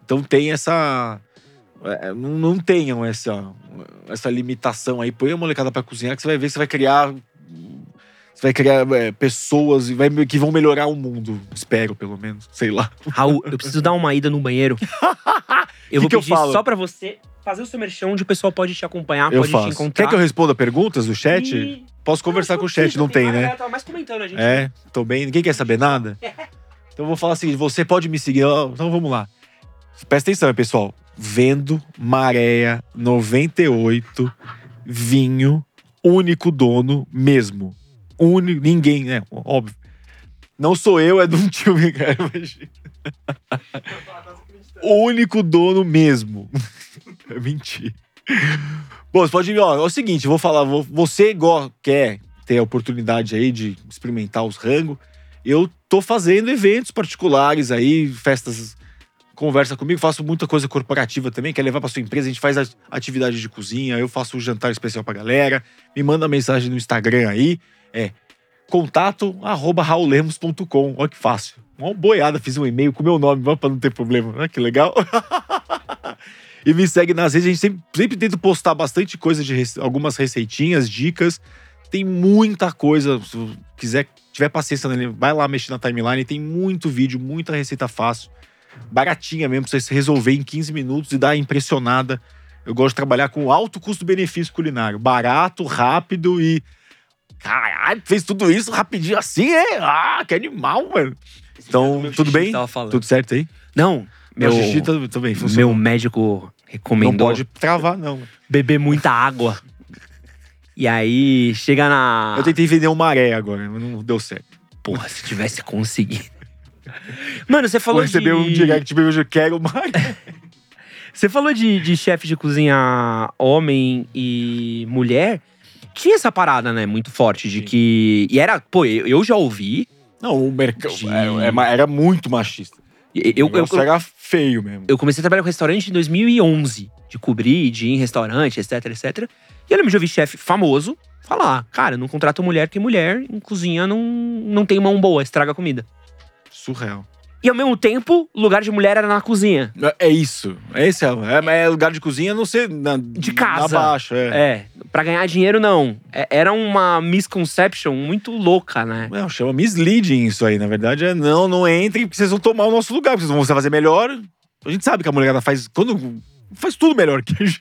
Então tem essa. É, não, não tenham essa, essa limitação aí. Põe a molecada pra cozinhar que você vai ver que você vai criar. Você vai criar é, pessoas vai, que vão melhorar o mundo. Espero, pelo menos. Sei lá. Raul, eu preciso dar uma ida no banheiro. eu vou que pedir eu só pra você fazer o seu merchan, onde o pessoal pode te acompanhar, eu pode faço. te encontrar. Quer que eu responda perguntas do chat? E... Posso conversar com o chat, não tem, né? É, tava mais comentando a gente. É, tô bem. Ninguém quer saber nada? Então eu vou falar assim: você pode me seguir. Então vamos lá. Presta atenção, pessoal. Vendo Maréia 98, vinho, único dono mesmo. Único, ninguém, né? Óbvio. Não sou eu, é de um tio, cara. único dono mesmo. É mentira. Bom, você pode. Ó, é o seguinte, vou falar. Você quer ter a oportunidade aí de experimentar os rangos. Eu tô fazendo eventos particulares aí, festas. Conversa comigo, faço muita coisa corporativa também. Quer levar para sua empresa? A gente faz atividade de cozinha. Eu faço um jantar especial pra galera. Me manda mensagem no Instagram aí. É contato raulemos.com. Olha que fácil. Uma boiada, fiz um e-mail com meu nome, para não ter problema. Olha que legal. E me segue nas redes. A gente sempre, sempre tenta postar bastante coisa de rece algumas receitinhas, dicas. Tem muita coisa. Se quiser, tiver paciência, vai lá mexer na timeline. Tem muito vídeo, muita receita fácil. Baratinha mesmo, pra você resolver em 15 minutos e dar impressionada. Eu gosto de trabalhar com alto custo-benefício culinário. Barato, rápido e. Caralho, fez tudo isso rapidinho assim, é? Ah, que animal, mano. Então, tudo bem? Tudo certo aí? Não, meu, xixi também funciona. Meu médico recomendou. Não pode travar, não. Beber muita água. E aí, chega na. Eu tentei vender um maré agora, mas não deu certo. Porra, se tivesse conseguido. Mano, você falou Vou receber de... um direct, eu quero maré. Você falou de, de chefe de cozinha homem e mulher. Tinha essa parada, né? Muito forte de Sim. que. E era. Pô, eu, já ouvi. Não, o mercado De- era muito machista. Eu, eu, eu, era feio mesmo. eu comecei a trabalhar com restaurante em 2011. De cobrir, de ir em restaurante, etc, etc. E eu lembro de ouvir chefe famoso falar: Cara, não contrato mulher porque mulher em cozinha não, não tem mão boa, estraga a comida. Surreal. E ao mesmo tempo, lugar de mulher era na cozinha. É isso. Esse é, é, é lugar de cozinha, não ser na, De casa. Na baixa, é. É, pra ganhar dinheiro, não. É- era uma misconception muito louca, né? Não, chama misleading isso aí. Na verdade, é não, não entrem, porque vocês vão tomar o nosso lugar, porque vocês vão fazer melhor. A gente sabe que a mulherada faz. Quando, faz tudo melhor que a gente.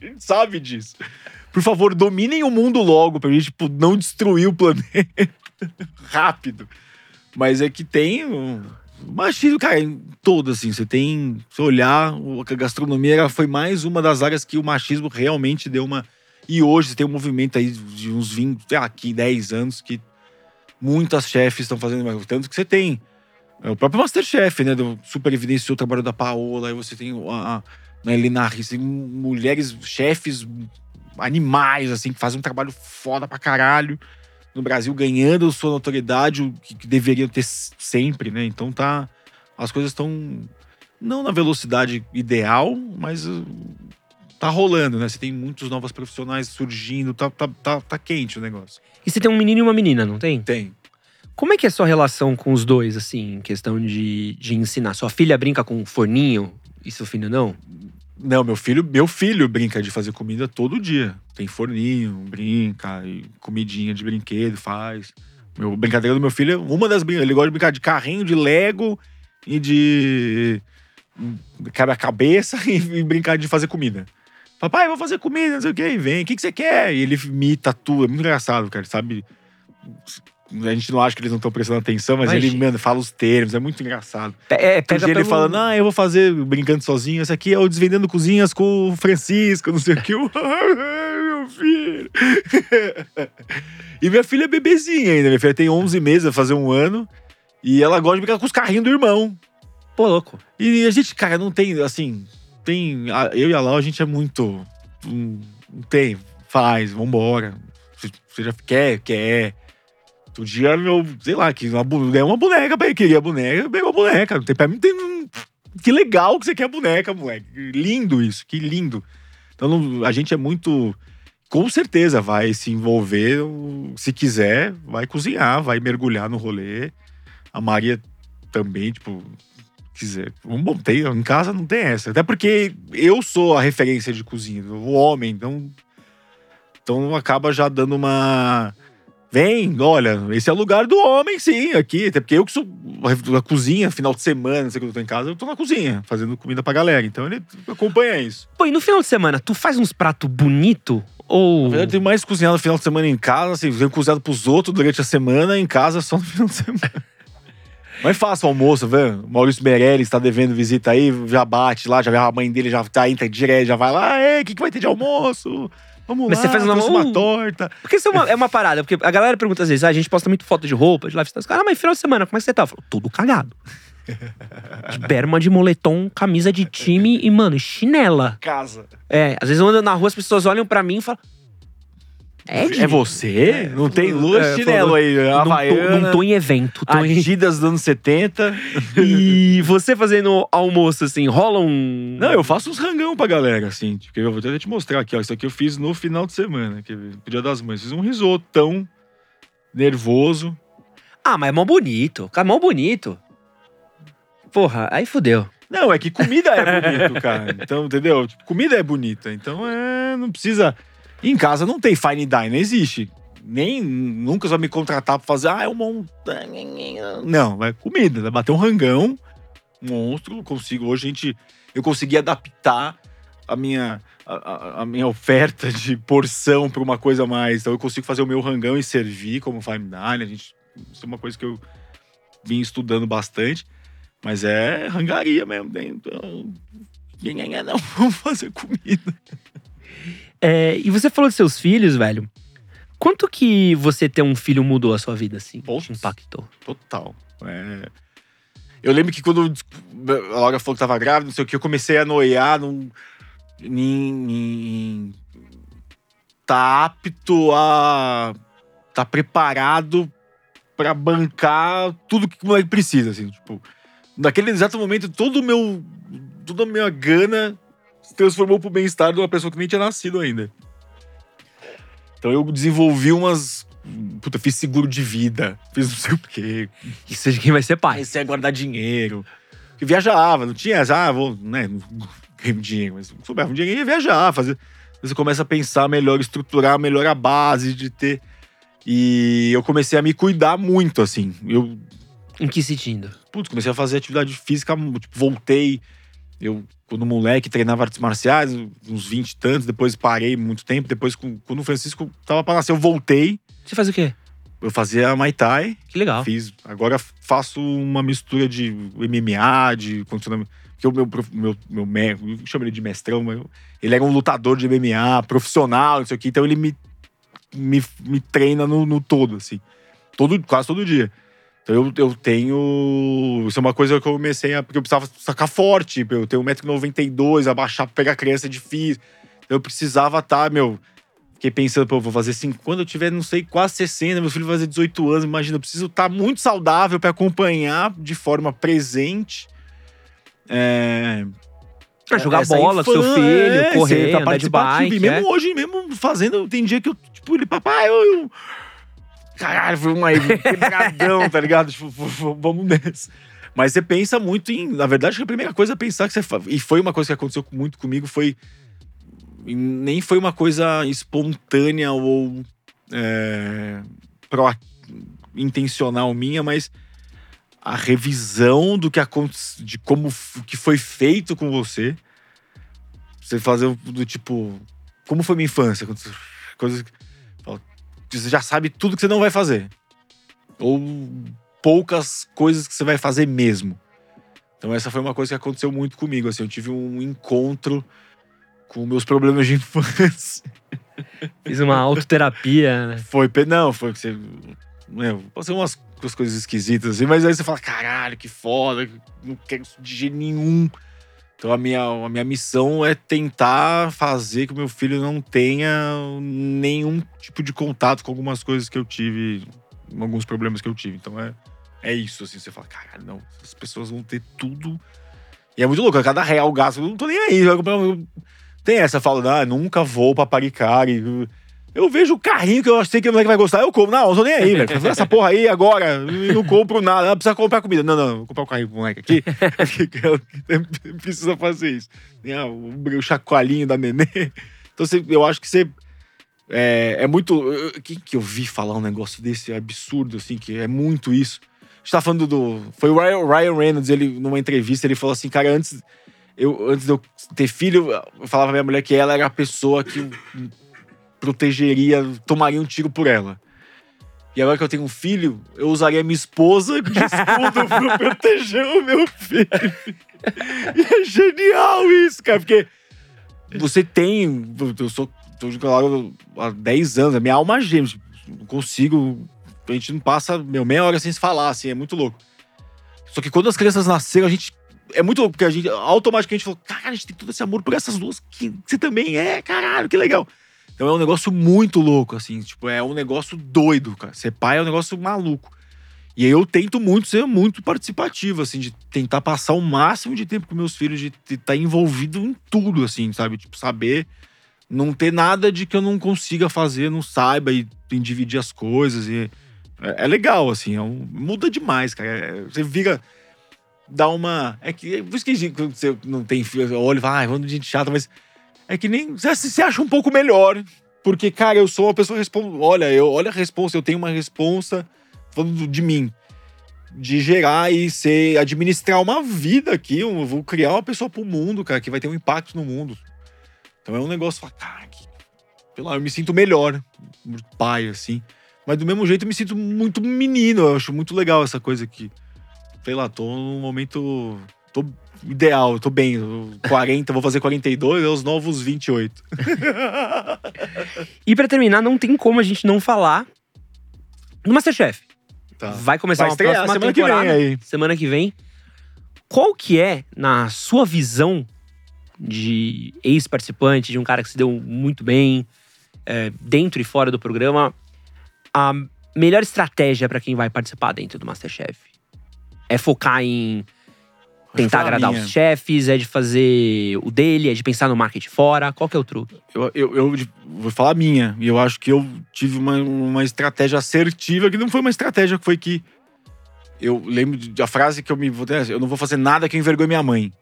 A gente sabe disso. Por favor, dominem o mundo logo pra gente tipo, não destruir o planeta rápido. Mas é que tem um machismo, cara, em todo, assim. Você tem. Se olhar, a gastronomia foi mais uma das áreas que o machismo realmente deu uma. E hoje tem um movimento aí de uns 20, sei lá, aqui 10 anos que muitas chefes estão fazendo. Tanto que você tem é, o próprio Masterchef, né? Super evidenciou o trabalho da Paola. Aí você tem a, a né, Helena Risse, tem mulheres, chefes animais, assim, que fazem um trabalho foda pra caralho no Brasil, ganhando sua notoriedade, o que, que deveriam ter sempre, né? Então tá. As coisas estão não na velocidade ideal, mas uh, tá rolando, né? Você tem muitos novos profissionais surgindo, tá, tá, tá, tá quente o negócio. E você tem um menino e uma menina, não tem? Tem. Como é que é a sua relação com os dois, assim, em questão de, de ensinar? Sua filha brinca com um forninho e seu filho não? Não, meu filho, meu filho brinca de fazer comida todo dia. Tem forninho, brinca, comidinha de brinquedo faz. Meu brincadeira do meu filho, é uma das brincadeiras, ele gosta de brincar de carrinho, de Lego e de quebra-cabeça e, e brincar de fazer comida. Papai, vou fazer comida, não sei o que, vem, o que, que você quer? E ele imita tudo, é muito engraçado, cara, sabe? A gente não acha que eles não estão prestando atenção, mas ele, Imagina. mano, fala os termos, é muito engraçado. É, pega dia ele pelo- falando, ah, eu vou fazer brincando sozinho. Esse aqui é o Desvendando Cozinhas com o Francisco, não sei o que. Eu, "Ai, meu filho. e minha filha é bebezinha ainda. Minha filha tem 11 meses, vai fazer um ano. E ela gosta de brincar com os carrinhos do irmão. Pô, louco. E a gente, cara, não tem, assim... Tem, eu e a Lau, a gente é muito... hum, Não tem, faz, vambora. Você- já quer, quer. Outro dia, meu, sei lá, que uma, ganhei uma boneca pra ele. Queria a boneca, pegou a boneca. Não tem, pra mim, tem. Que legal que você quer a boneca, moleque. Lindo isso, que lindo. Então, não- a gente é muito. Com certeza vai se envolver, se quiser, vai cozinhar, vai mergulhar no rolê. A Maria também, tipo, quiser. Bom, tem, em casa não tem essa. Até porque eu sou a referência de cozinha, o homem, então. Então acaba já dando uma. Vem, olha, esse é o lugar do homem, sim, aqui. Até porque eu que sou a cozinha, final de semana, sei quando eu tô em casa, eu tô na cozinha, fazendo comida pra galera. Então ele acompanha isso. Pô, e no final de semana, tu faz uns pratos bonito ou. Na verdade, eu tenho mais cozinhado no final de semana em casa, assim, tenho cozinhado pros outros durante a semana, em casa só no final de semana. Mas faço almoço, velho. Maurício Meirelles está devendo visita aí, já bate lá, já vê a mãe dele, já tá entra direto, já vai lá, ei, o que, que vai ter de almoço? Vamos Mas lá, você faz uma- uma torta. Porque isso é uma, é uma parada, porque a galera pergunta às vezes, ah, a gente posta muito foto de roupa, de lifestyle. Ah, mas final de semana, como é que você tá? Eu falo, tudo cagado. De berma de moletom, camisa de time e, mano, chinela. Casa. É, às vezes eu ando na rua, as pessoas olham pra mim e falam. É, É você? não tem lua É, chinelo falou, aí, Não tô, Havaiana, não tô em evento, tô em. Adidas dos anos 70. E você fazendo almoço, assim, rola um. Não, eu faço uns rangão pra galera, assim. Tipo, eu vou até te mostrar aqui, ó. Isso aqui eu fiz no final de semana, quer ver? Dia das Mães. Fiz um risotão nervoso. Ah, mas é mó bonito. Cara, mó bonito. Porra, aí fudeu. Não, é que comida é bonito, cara. Então, entendeu? Tipo, comida é bonita. Então, é, não precisa. Em casa não tem fine dine, não existe. Nem nunca vai me contratar pra fazer, ah, é um montanha. Não, vai comida, vai bater um rangão, monstro. Consigo. Hoje a gente. Eu consegui adaptar a minha, a, a- minha oferta de porção para uma coisa mais. Então eu consigo fazer o meu rangão e servir como fine dine. A gente, isso é uma coisa que eu vim estudando bastante. Mas é rangaria mesmo. né? Então, não, vamos fazer comida. É, e você falou de seus filhos, velho. Quanto que você ter um filho mudou a sua vida, assim? Te impactou? Total. É, Eu lembro que quando a Laura falou que tava grávida, não sei o que, eu comecei a noiar num, em, tá apto a. tá preparado pra bancar tudo que o moleque precisa, assim, tipo. Naquele exato momento, todo o meu. toda a minha gana se transformou pro bem-estar de uma pessoa que nem tinha nascido ainda. Então eu desenvolvi umas. Puta, fiz seguro de vida, fiz não sei o quê. Isso é de quem vai ser pai. Comecei a guardar dinheiro. Que viajava, não tinha, ah, vou, né, não ganhei dinheiro, mas sobrava um dinheiro e ia viajar, fazer. Você começa a pensar melhor, estruturar melhor a base de ter. E eu comecei a me cuidar muito, assim. Eu, Em que sentido? putz, comecei a fazer atividade física, tipo, voltei. Eu, quando moleque, treinava artes marciais, uns 20 e tantos, depois parei muito tempo. Depois, quando o Francisco tava pra nascer, eu voltei. Você faz o quê? Eu fazia Muay Thai, Que legal. fiz. Agora faço uma mistura de MMA, de condicionamento. Porque o meu, meu, meu me- eu chamo ele de mestrão, mas ele era um lutador de MMA, profissional, não sei o que, então ele me, me, me treina no, no todo, assim. Todo, quase todo dia. Eu, eu tenho. Isso é uma coisa que eu comecei a. Porque eu precisava sacar forte. Eu tenho 1,92m, abaixar pra pegar criança é difícil. Eu precisava estar, meu. Fiquei pensando, pô, eu vou fazer assim. Quando eu tiver, não sei, quase 60, meu filho vai fazer 18 anos, imagina, eu preciso estar muito saudável pra acompanhar de forma presente. É, Pra jogar essa bola com seu infância, filho, é, correr, tá andar de bike. E mesmo é. hoje, mesmo fazendo, tem dia que eu, tipo, ele, papai, eu. eu... Caralho, foi uma quebradão, tá ligado? Tipo, vamos nessa. Mas você pensa muito em. Na verdade, a primeira coisa a pensar que você. E foi uma coisa que aconteceu muito comigo, foi. Nem foi uma coisa espontânea ou. É, pro- intencional minha, mas a revisão do que aconte- de como que foi feito com você. Você fazer do tipo, como foi minha infância? Coisas fala, você já sabe tudo que você não vai fazer. Ou poucas coisas que você vai fazer mesmo. Então essa foi uma coisa que aconteceu muito comigo, assim, eu tive um encontro com meus problemas de infância. Fiz uma autoterapia, né? Foi, não, foi você. Né, passou umas, umas coisas esquisitas assim, mas aí você fala: caralho, que foda, não quero isso de jeito nenhum. Então a minha, a minha missão é tentar fazer que o meu filho não tenha nenhum tipo de contato com algumas coisas que eu tive, alguns problemas que eu tive. Então é, é isso, assim, você fala: caralho, não, as pessoas vão ter tudo. E é muito louco, a cada real gasto, eu não tô nem aí. eu- eu- Tem essa, eu falo, ah, nunca vou pra Paricari. Eu vejo o carrinho que eu sei que o moleque vai gostar, eu compro. Não, não tô nem aí, velho. Essa porra aí agora. Não compro nada. Ah, precisa comprar comida. Não, não, vou comprar o carrinho pro moleque aqui. precisa fazer isso. Ah, o, chacoalhinho da nenê. Então eu acho que você. É, é muito. eu- Quem que eu vi falar um negócio desse absurdo, assim, que é muito isso? A gente tá falando do. Foi o Ryan, Reynolds, ele, numa entrevista, ele falou assim, cara, antes. Eu, antes de eu ter filho, eu falava pra minha mulher que ela era a pessoa que eu protegeria, tomaria um tiro por ela. E agora que eu tenho um filho, eu usaria minha esposa de escudo pra proteger o meu filho. E é genial isso, cara, porque você tem. Eu sou. Tô jogando há 10 anos, a minha alma gêmea. tipo, Não consigo. A gente não passa meu, meia hora sem se falar, assim, é muito louco. Só que quando as crianças nasceram, a gente. É muito louco, porque a gente automaticamente falou: cara, a gente tem todo esse amor por essas duas que você também é, caralho, que legal. Então é um negócio muito louco, assim, tipo, é um negócio doido, cara. Ser pai é um negócio maluco. E aí eu tento muito ser muito participativo, assim, de tentar passar o máximo de tempo com meus filhos, de estar envolvido em tudo, assim, sabe? Tipo, saber não ter nada de que eu não consiga fazer, não saiba e, dividir as coisas. E é, é legal, assim, é um- muda demais, cara. É- você vira. Dá uma. É que. é Por isso que quando você não tem filho, eu olho e falo, ai, vamos de gente chata, mas. É que nem. Você se acha um pouco melhor. Porque, cara, eu sou uma pessoa responsável. Olha, eu, olha a responsa, eu tenho uma responsa falando de mim. De gerar e ser. administrar uma vida aqui. Eu vou criar uma pessoa pro mundo, cara, que vai ter um impacto no mundo. Então é um negócio, cara, que, sei lá, eu me sinto melhor, pai, assim. Mas do mesmo jeito eu me sinto muito menino. Eu acho muito legal essa coisa aqui. Sei lá, tô num momento. Tô ideal, tô bem. eu 40, vou fazer 42, é os novos 28. E pra terminar, não tem como a gente não falar do Masterchef. Tá. Vai começar Vai uma estrear próxima semana que vem temporada. aí. Semana que vem. qual que é, na sua visão de ex-participante, de um cara que se deu muito bem é, dentro e fora do programa, a melhor estratégia para quem vai participar dentro do Masterchef? É focar em tentar agradar os chefes, é de fazer o dele, é de pensar no marketing fora? Qual que é o truque? Eu, eu, eu vou falar a minha. E eu acho que eu tive uma, uma estratégia assertiva, que não foi uma estratégia, que foi que. Eu lembro da frase que eu me. Eu não vou fazer nada que envergonhe minha mãe.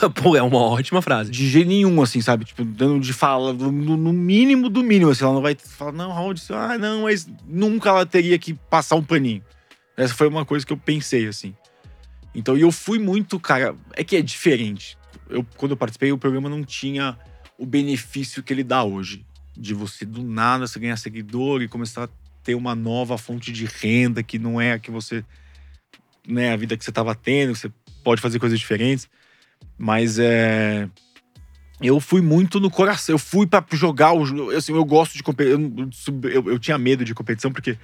Pô, é uma ótima frase. De jeito nenhum, assim, sabe? Tipo, dando de fala, no, no mínimo do mínimo. Assim, ela não vai falar, não, Raul, ah, não, mas nunca ela teria que passar um paninho. Essa foi uma coisa que eu pensei, assim. Então, e eu fui muito, cara. É que é diferente. Eu, quando eu participei, o programa não tinha o benefício que ele dá hoje. De você, do nada, você ganhar seguidor e começar a ter uma nova fonte de renda que não é a que você. Né, a vida que você estava tendo, você pode fazer coisas diferentes. Mas é. Eu fui muito no coração. Eu fui para jogar o. Assim, eu gosto de competição. Eu, eu, eu, tinha medo de competição porque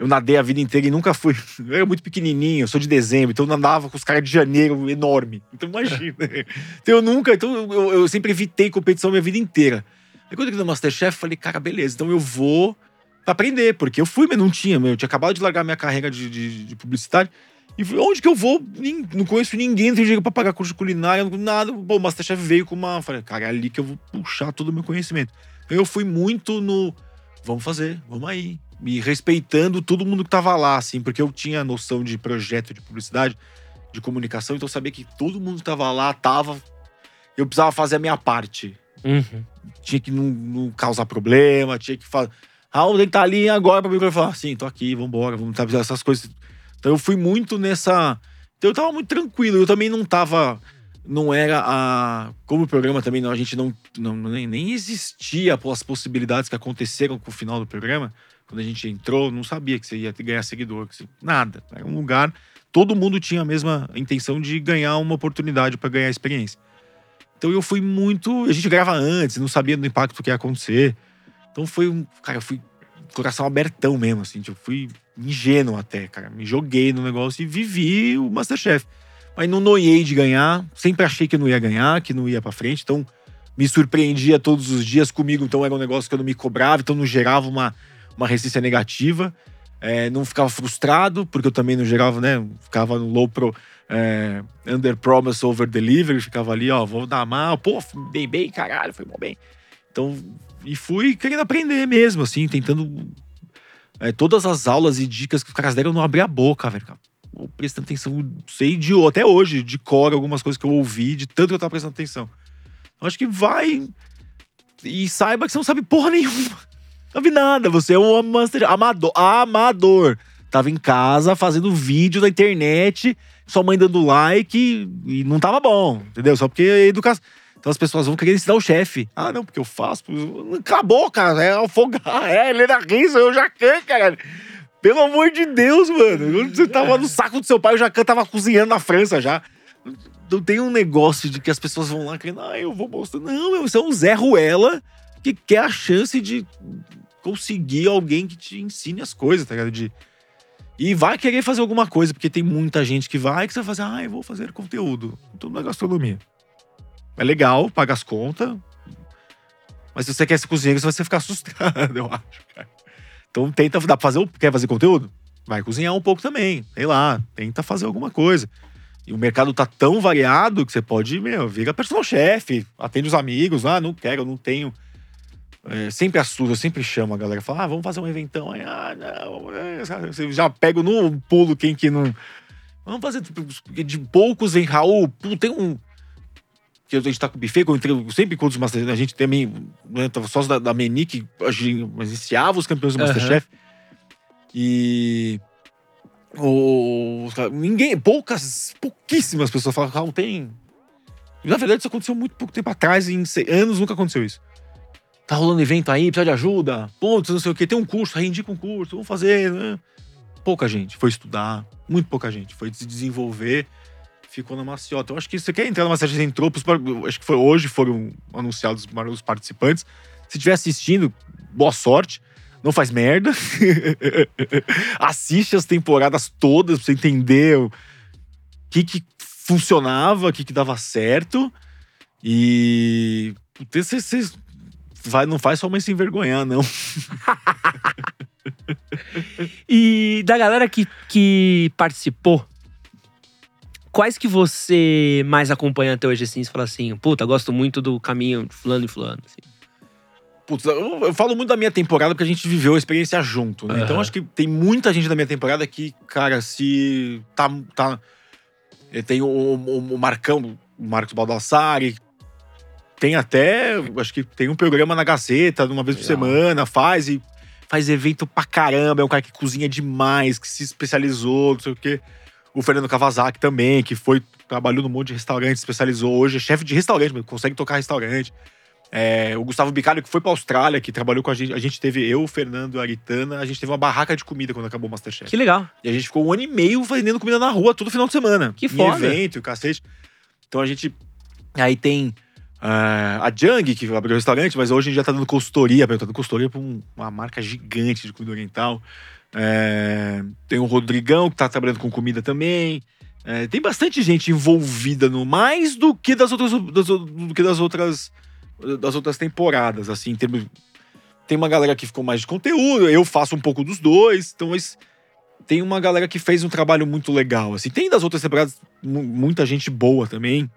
eu nadei a vida inteira e nunca fui. Eu era muito pequenininho, eu sou de dezembro, então eu nadava com os caras de janeiro enorme. Então imagina. então eu nunca. Então eu, eu sempre evitei competição a minha vida inteira. Aí quando eu no Masterchef, eu falei, cara, beleza, então eu vou pra aprender, porque eu fui, mas não tinha. Eu tinha acabado de largar minha carreira de, de, de publicidade. E onde que eu vou? Não conheço ninguém, não tenho dinheiro pra pagar curso de culinária, nada. Bom, o Masterchef veio com uma. Falei, cara, é ali que eu vou puxar todo o meu conhecimento. Então eu fui muito no. Vamos fazer, vamos aí me respeitando todo mundo que tava lá, assim, porque eu tinha noção de projeto de publicidade, de comunicação, então eu sabia que todo mundo que tava lá tava. Eu precisava fazer a minha parte. Uhum. Tinha que não, não, causar problema, tinha que fazer. Raul tem que estar tá ali agora pra mim falar, sim, tô aqui, vambora, vamos tá, essas coisas. Então eu fui muito nessa. Então eu tava muito tranquilo, eu também não tava não era a. Como o programa também, não, a gente não, não nem, nem existia as possibilidades que aconteceram com o final do programa quando a gente entrou, não sabia que você ia ganhar seguidor, você, nada. Era um lugar, todo mundo tinha a mesma intenção de ganhar uma oportunidade para ganhar experiência. Então eu fui muito. A gente grava antes, não sabia do impacto que ia acontecer. Então foi um. Cara, eu fui coração abertão mesmo, assim. Tipo, fui ingênuo até, cara. Me joguei no negócio e vivi o Masterchef. Mas não noiei de ganhar. Sempre achei que não ia ganhar, que não ia para frente. Então me surpreendia todos os dias comigo. Então era um negócio que eu não me cobrava. Então não gerava uma uma resistência negativa. É, não ficava frustrado, porque eu também não gerava, né? Ficava no low pro. É, under promise over delivery, ficava ali, ó, vou dar mal, pô, dei bem, caralho, foi bom bem. Então, e fui querendo aprender mesmo, assim, tentando. É, todas as aulas e dicas que os caras deram, eu não abri a boca, velho. Prestando atenção, sei de até hoje, de cor, algumas coisas que eu ouvi, de tanto que eu tava prestando atenção. Eu acho que vai. E saiba que você não sabe porra nenhuma. Não vi nada, você é um master, amador, amador. Tava em casa fazendo vídeo na internet, sua mãe dando like e não tava bom, entendeu? Só porque educação. Então as pessoas vão querer ensinar o chefe. Ah, não, porque eu faço. Acabou, cara. É afogar, é Helena Rins, eu Jacan, cara. Pelo amor de Deus, mano. Você tava no saco do seu pai, o Jacan tava cozinhando na França já. Não tem um negócio de que as pessoas vão lá querendo, ah, eu vou mostrar. Não, você é um Zé Ruela que quer a chance de conseguir alguém que te ensine as coisas, tá ligado? De... E vai querer fazer alguma coisa, porque tem muita gente que vai que você vai fazer, ah, eu vou fazer conteúdo. Tudo na gastronomia. É legal, paga as contas. Mas se você quer ser cozinheiro, você vai ficar assustado, eu acho, cara. Então tenta, dá pra fazer, quer fazer conteúdo? Vai cozinhar um pouco também, sei lá, tenta fazer alguma coisa. E o mercado tá tão variado que você pode, meu, vira personal chefe, atende os amigos, ah, não quero, não tenho é, sempre assusta, eu sempre chamo a galera. Fala, ah, vamos fazer um eventão. Aí, ah, não. É, você já pego no pulo quem que não. Vamos fazer. Tipo, de poucos vem Raul. tem um. Que a gente tá com o buffet, eu entrei, sempre com os Masterchef. A gente também. Né, tava sócio da, da Meni, que iniciava os campeões do Masterchef. Uhum. E. O, ninguém, poucas, pouquíssimas pessoas falam, Raul, tem. Na verdade, isso aconteceu muito pouco tempo atrás, em anos nunca aconteceu isso tá rolando evento aí, precisa de ajuda, pontos, não sei o que, tem um curso, aí indica um curso, vamos fazer, né? Pouca gente foi estudar, muito pouca gente, foi se desenvolver, ficou na maciota. Eu acho que você quer entrar numa série de entropos, acho que foi hoje foram anunciados os participantes. Se estiver assistindo, boa sorte. Não faz merda. Assiste as temporadas todas pra você entender o que, que funcionava, o que, que dava certo. E. Vocês vai, não faz sua mãe se envergonhar, não. E da galera que, que participou, quais que você mais acompanha até hoje, assim? Você fala assim, puta, gosto muito do caminho de fulano e fulano. Assim. Putz, eu, eu falo muito da minha temporada porque a gente viveu a experiência junto, né? Então Aham. acho que tem muita gente da minha temporada que, cara, se tá. tá tem o, o, o Marcão, o Marcos Baldassari. Tem até. Acho que tem um programa na Gaceta, uma vez por Legal. semana, faz e faz evento pra caramba. É um cara que cozinha demais, que se especializou, não sei o quê. O Fernando Kawasaki também, que foi. Trabalhou num monte de restaurante, especializou. Hoje é chefe de restaurante, mas consegue tocar restaurante. É, o Gustavo Bicalho, que foi pra Austrália, que trabalhou com a gente. A gente teve, eu, o Fernando, a Aritana, a gente teve uma barraca de comida quando acabou o Masterchef. Que legal. E a gente ficou um ano e meio vendendo comida na rua todo final de semana. Que em foda. evento, cacete. Então a gente. Aí tem a Jang, que abriu o restaurante, mas hoje a gente já tá dando consultoria, tá dando consultoria um- uma marca gigante de comida oriental. É, tem o Rodrigão, que tá trabalhando com comida também. É, tem bastante gente envolvida no mais do que das outras das, do que das outras das outras temporadas, assim, em termos- tem uma galera que ficou mais de conteúdo, eu faço um pouco dos dois, então mas tem uma galera que fez um trabalho muito legal, assim. Tem das outras temporadas mu- muita gente boa também.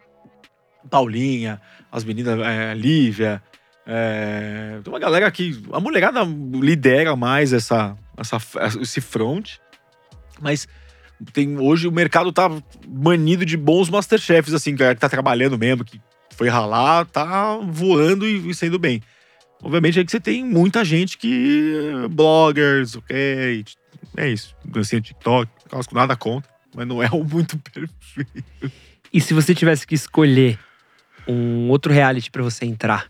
Paulinha, as meninas, é, Lívia, é, tem uma galera que a mulherada lidera mais essa, essa esse front, mas tem hoje o mercado tá manido de bons masterchefs assim, que tá trabalhando mesmo, que foi ralar, tá voando e, e sendo bem. Obviamente é que você tem muita gente que bloggers, ok, é isso, dancinha TikTok, nada contra, mas não é o muito perfeito. E se você tivesse que escolher um outro reality pra você entrar,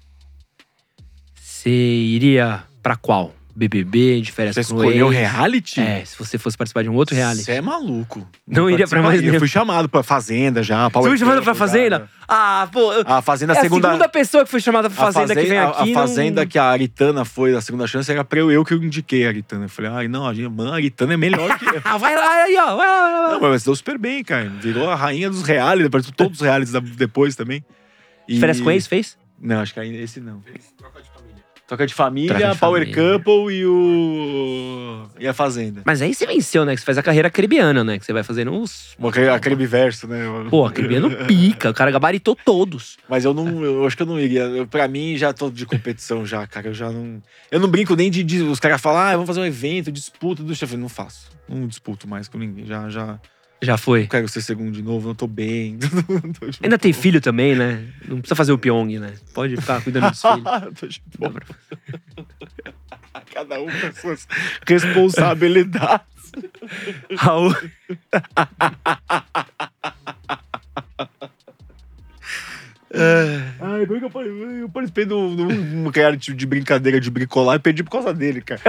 você iria pra qual? BBB, de férias Você escolheu reality? É, se você fosse participar de um outro reality. Você é maluco. Não iria pra mais nenhum. Eu fui chamado pra Fazenda já. Você foi chamado pra Fazenda? Ah, pô. A Fazenda é a segunda. segunda pessoa que foi chamada pra a Fazenda que vem a- aqui. A, Fazenda não... que a Aritana foi a segunda chance era pra eu, eu que eu indiquei a Aritana. Eu falei, ai, não, a gente- mano, a Aritana é melhor que eu. Ah, vai lá aí, ó. Vai lá, vai lá. Não, mas deu super bem, cara. Virou a rainha dos realities, participou todos os realities da- depois também. E- Férias com ex fez? Não, acho que ainda esse não. Troca de família, Troca de Power família. Couple e o. E a Fazenda. Mas aí você venceu, né? Que você faz a carreira caribiana, né? Que você vai fazendo uns. A Crebiverso, né? Pô, a caribiano pica. O cara gabaritou todos. Mas eu não, eu acho que eu não iria. Eu, pra mim, já tô de competição já, cara. Eu já não. Eu não brinco nem de. de- os caras falam, ah, vamos fazer um evento, disputa do chefe. Não faço. Não disputo mais com ninguém. Já, já. Já foi. Não quero ser segundo de novo, não tô bem. Não tô Ainda tem filho também, né? Não precisa fazer o Pyong, né? Pode ficar cuidando dos filhos. tô de boa. Cada um com suas responsabilidades. Raul. Ai, como é que eu, par- eu participei de um de um reality de brincadeira de bricolar e perdi por causa dele, cara.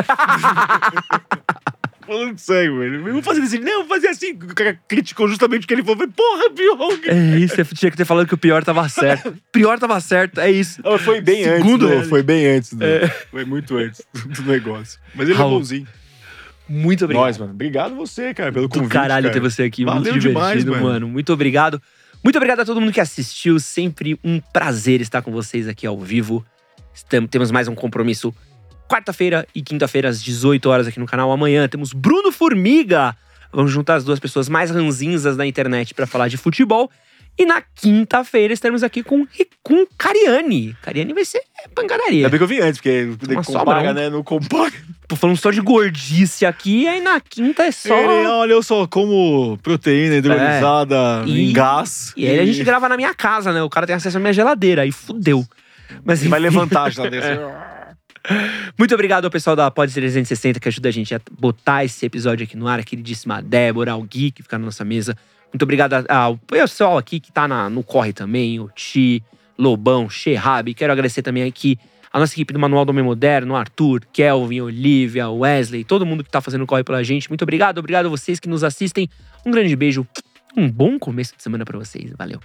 Falando sério, velho. Eu vou fazer assim, não, vou fazer assim. O cara criticou justamente o que ele falou. Falei, porra, Pyong. É isso, você tinha que ter falado que o pior tava certo. Pior tava certo, é isso. Ah, Foi bem Segundo antes, do, foi bem antes. do- É. Foi muito antes do negócio. Mas ele é Raul, bonzinho. Muito obrigado. Nós, mano. Obrigado você, cara, pelo Do convite. caralho cara. ter você aqui. Valeu muito demais, mano. mano. Muito obrigado. Muito obrigado a todo mundo que assistiu. Sempre um prazer estar com vocês aqui ao vivo. Estamos, temos mais um compromisso quarta-feira e quinta-feira às 18 horas aqui no canal. Amanhã temos Bruno Formiga. Vamos juntar as duas pessoas mais ranzinzas da internet para falar de futebol. E na quinta-feira estaremos aqui com, com Cariani. Cariani vai ser pancadaria. Ainda bem que eu vim antes, porque Uma compara, sobra, né? Não compara. Tô falando só de gordice aqui, aí na quinta é só. Ele, olha, eu só como proteína hidrolisada É. E- em gás. E aí a gente grava na minha casa, né? O cara tem acesso à minha geladeira, aí fudeu. Mas Vai levantar já desse. Muito obrigado ao pessoal da Pod 360 que ajuda a gente a botar esse episódio aqui no ar, a queridíssima Débora, ao Gui que fica na nossa mesa. Muito obrigado ao pessoal aqui que tá na- no corre também, o Ti, Lobão, Xerrabi. Quero agradecer também aqui a nossa equipe do Manual do Homem Moderno, Arthur, Kelvin, Olivia, Wesley, todo mundo que tá fazendo corre pela gente. Muito obrigado, obrigado a vocês que nos assistem. Um grande beijo, um bom começo de semana pra vocês. Valeu.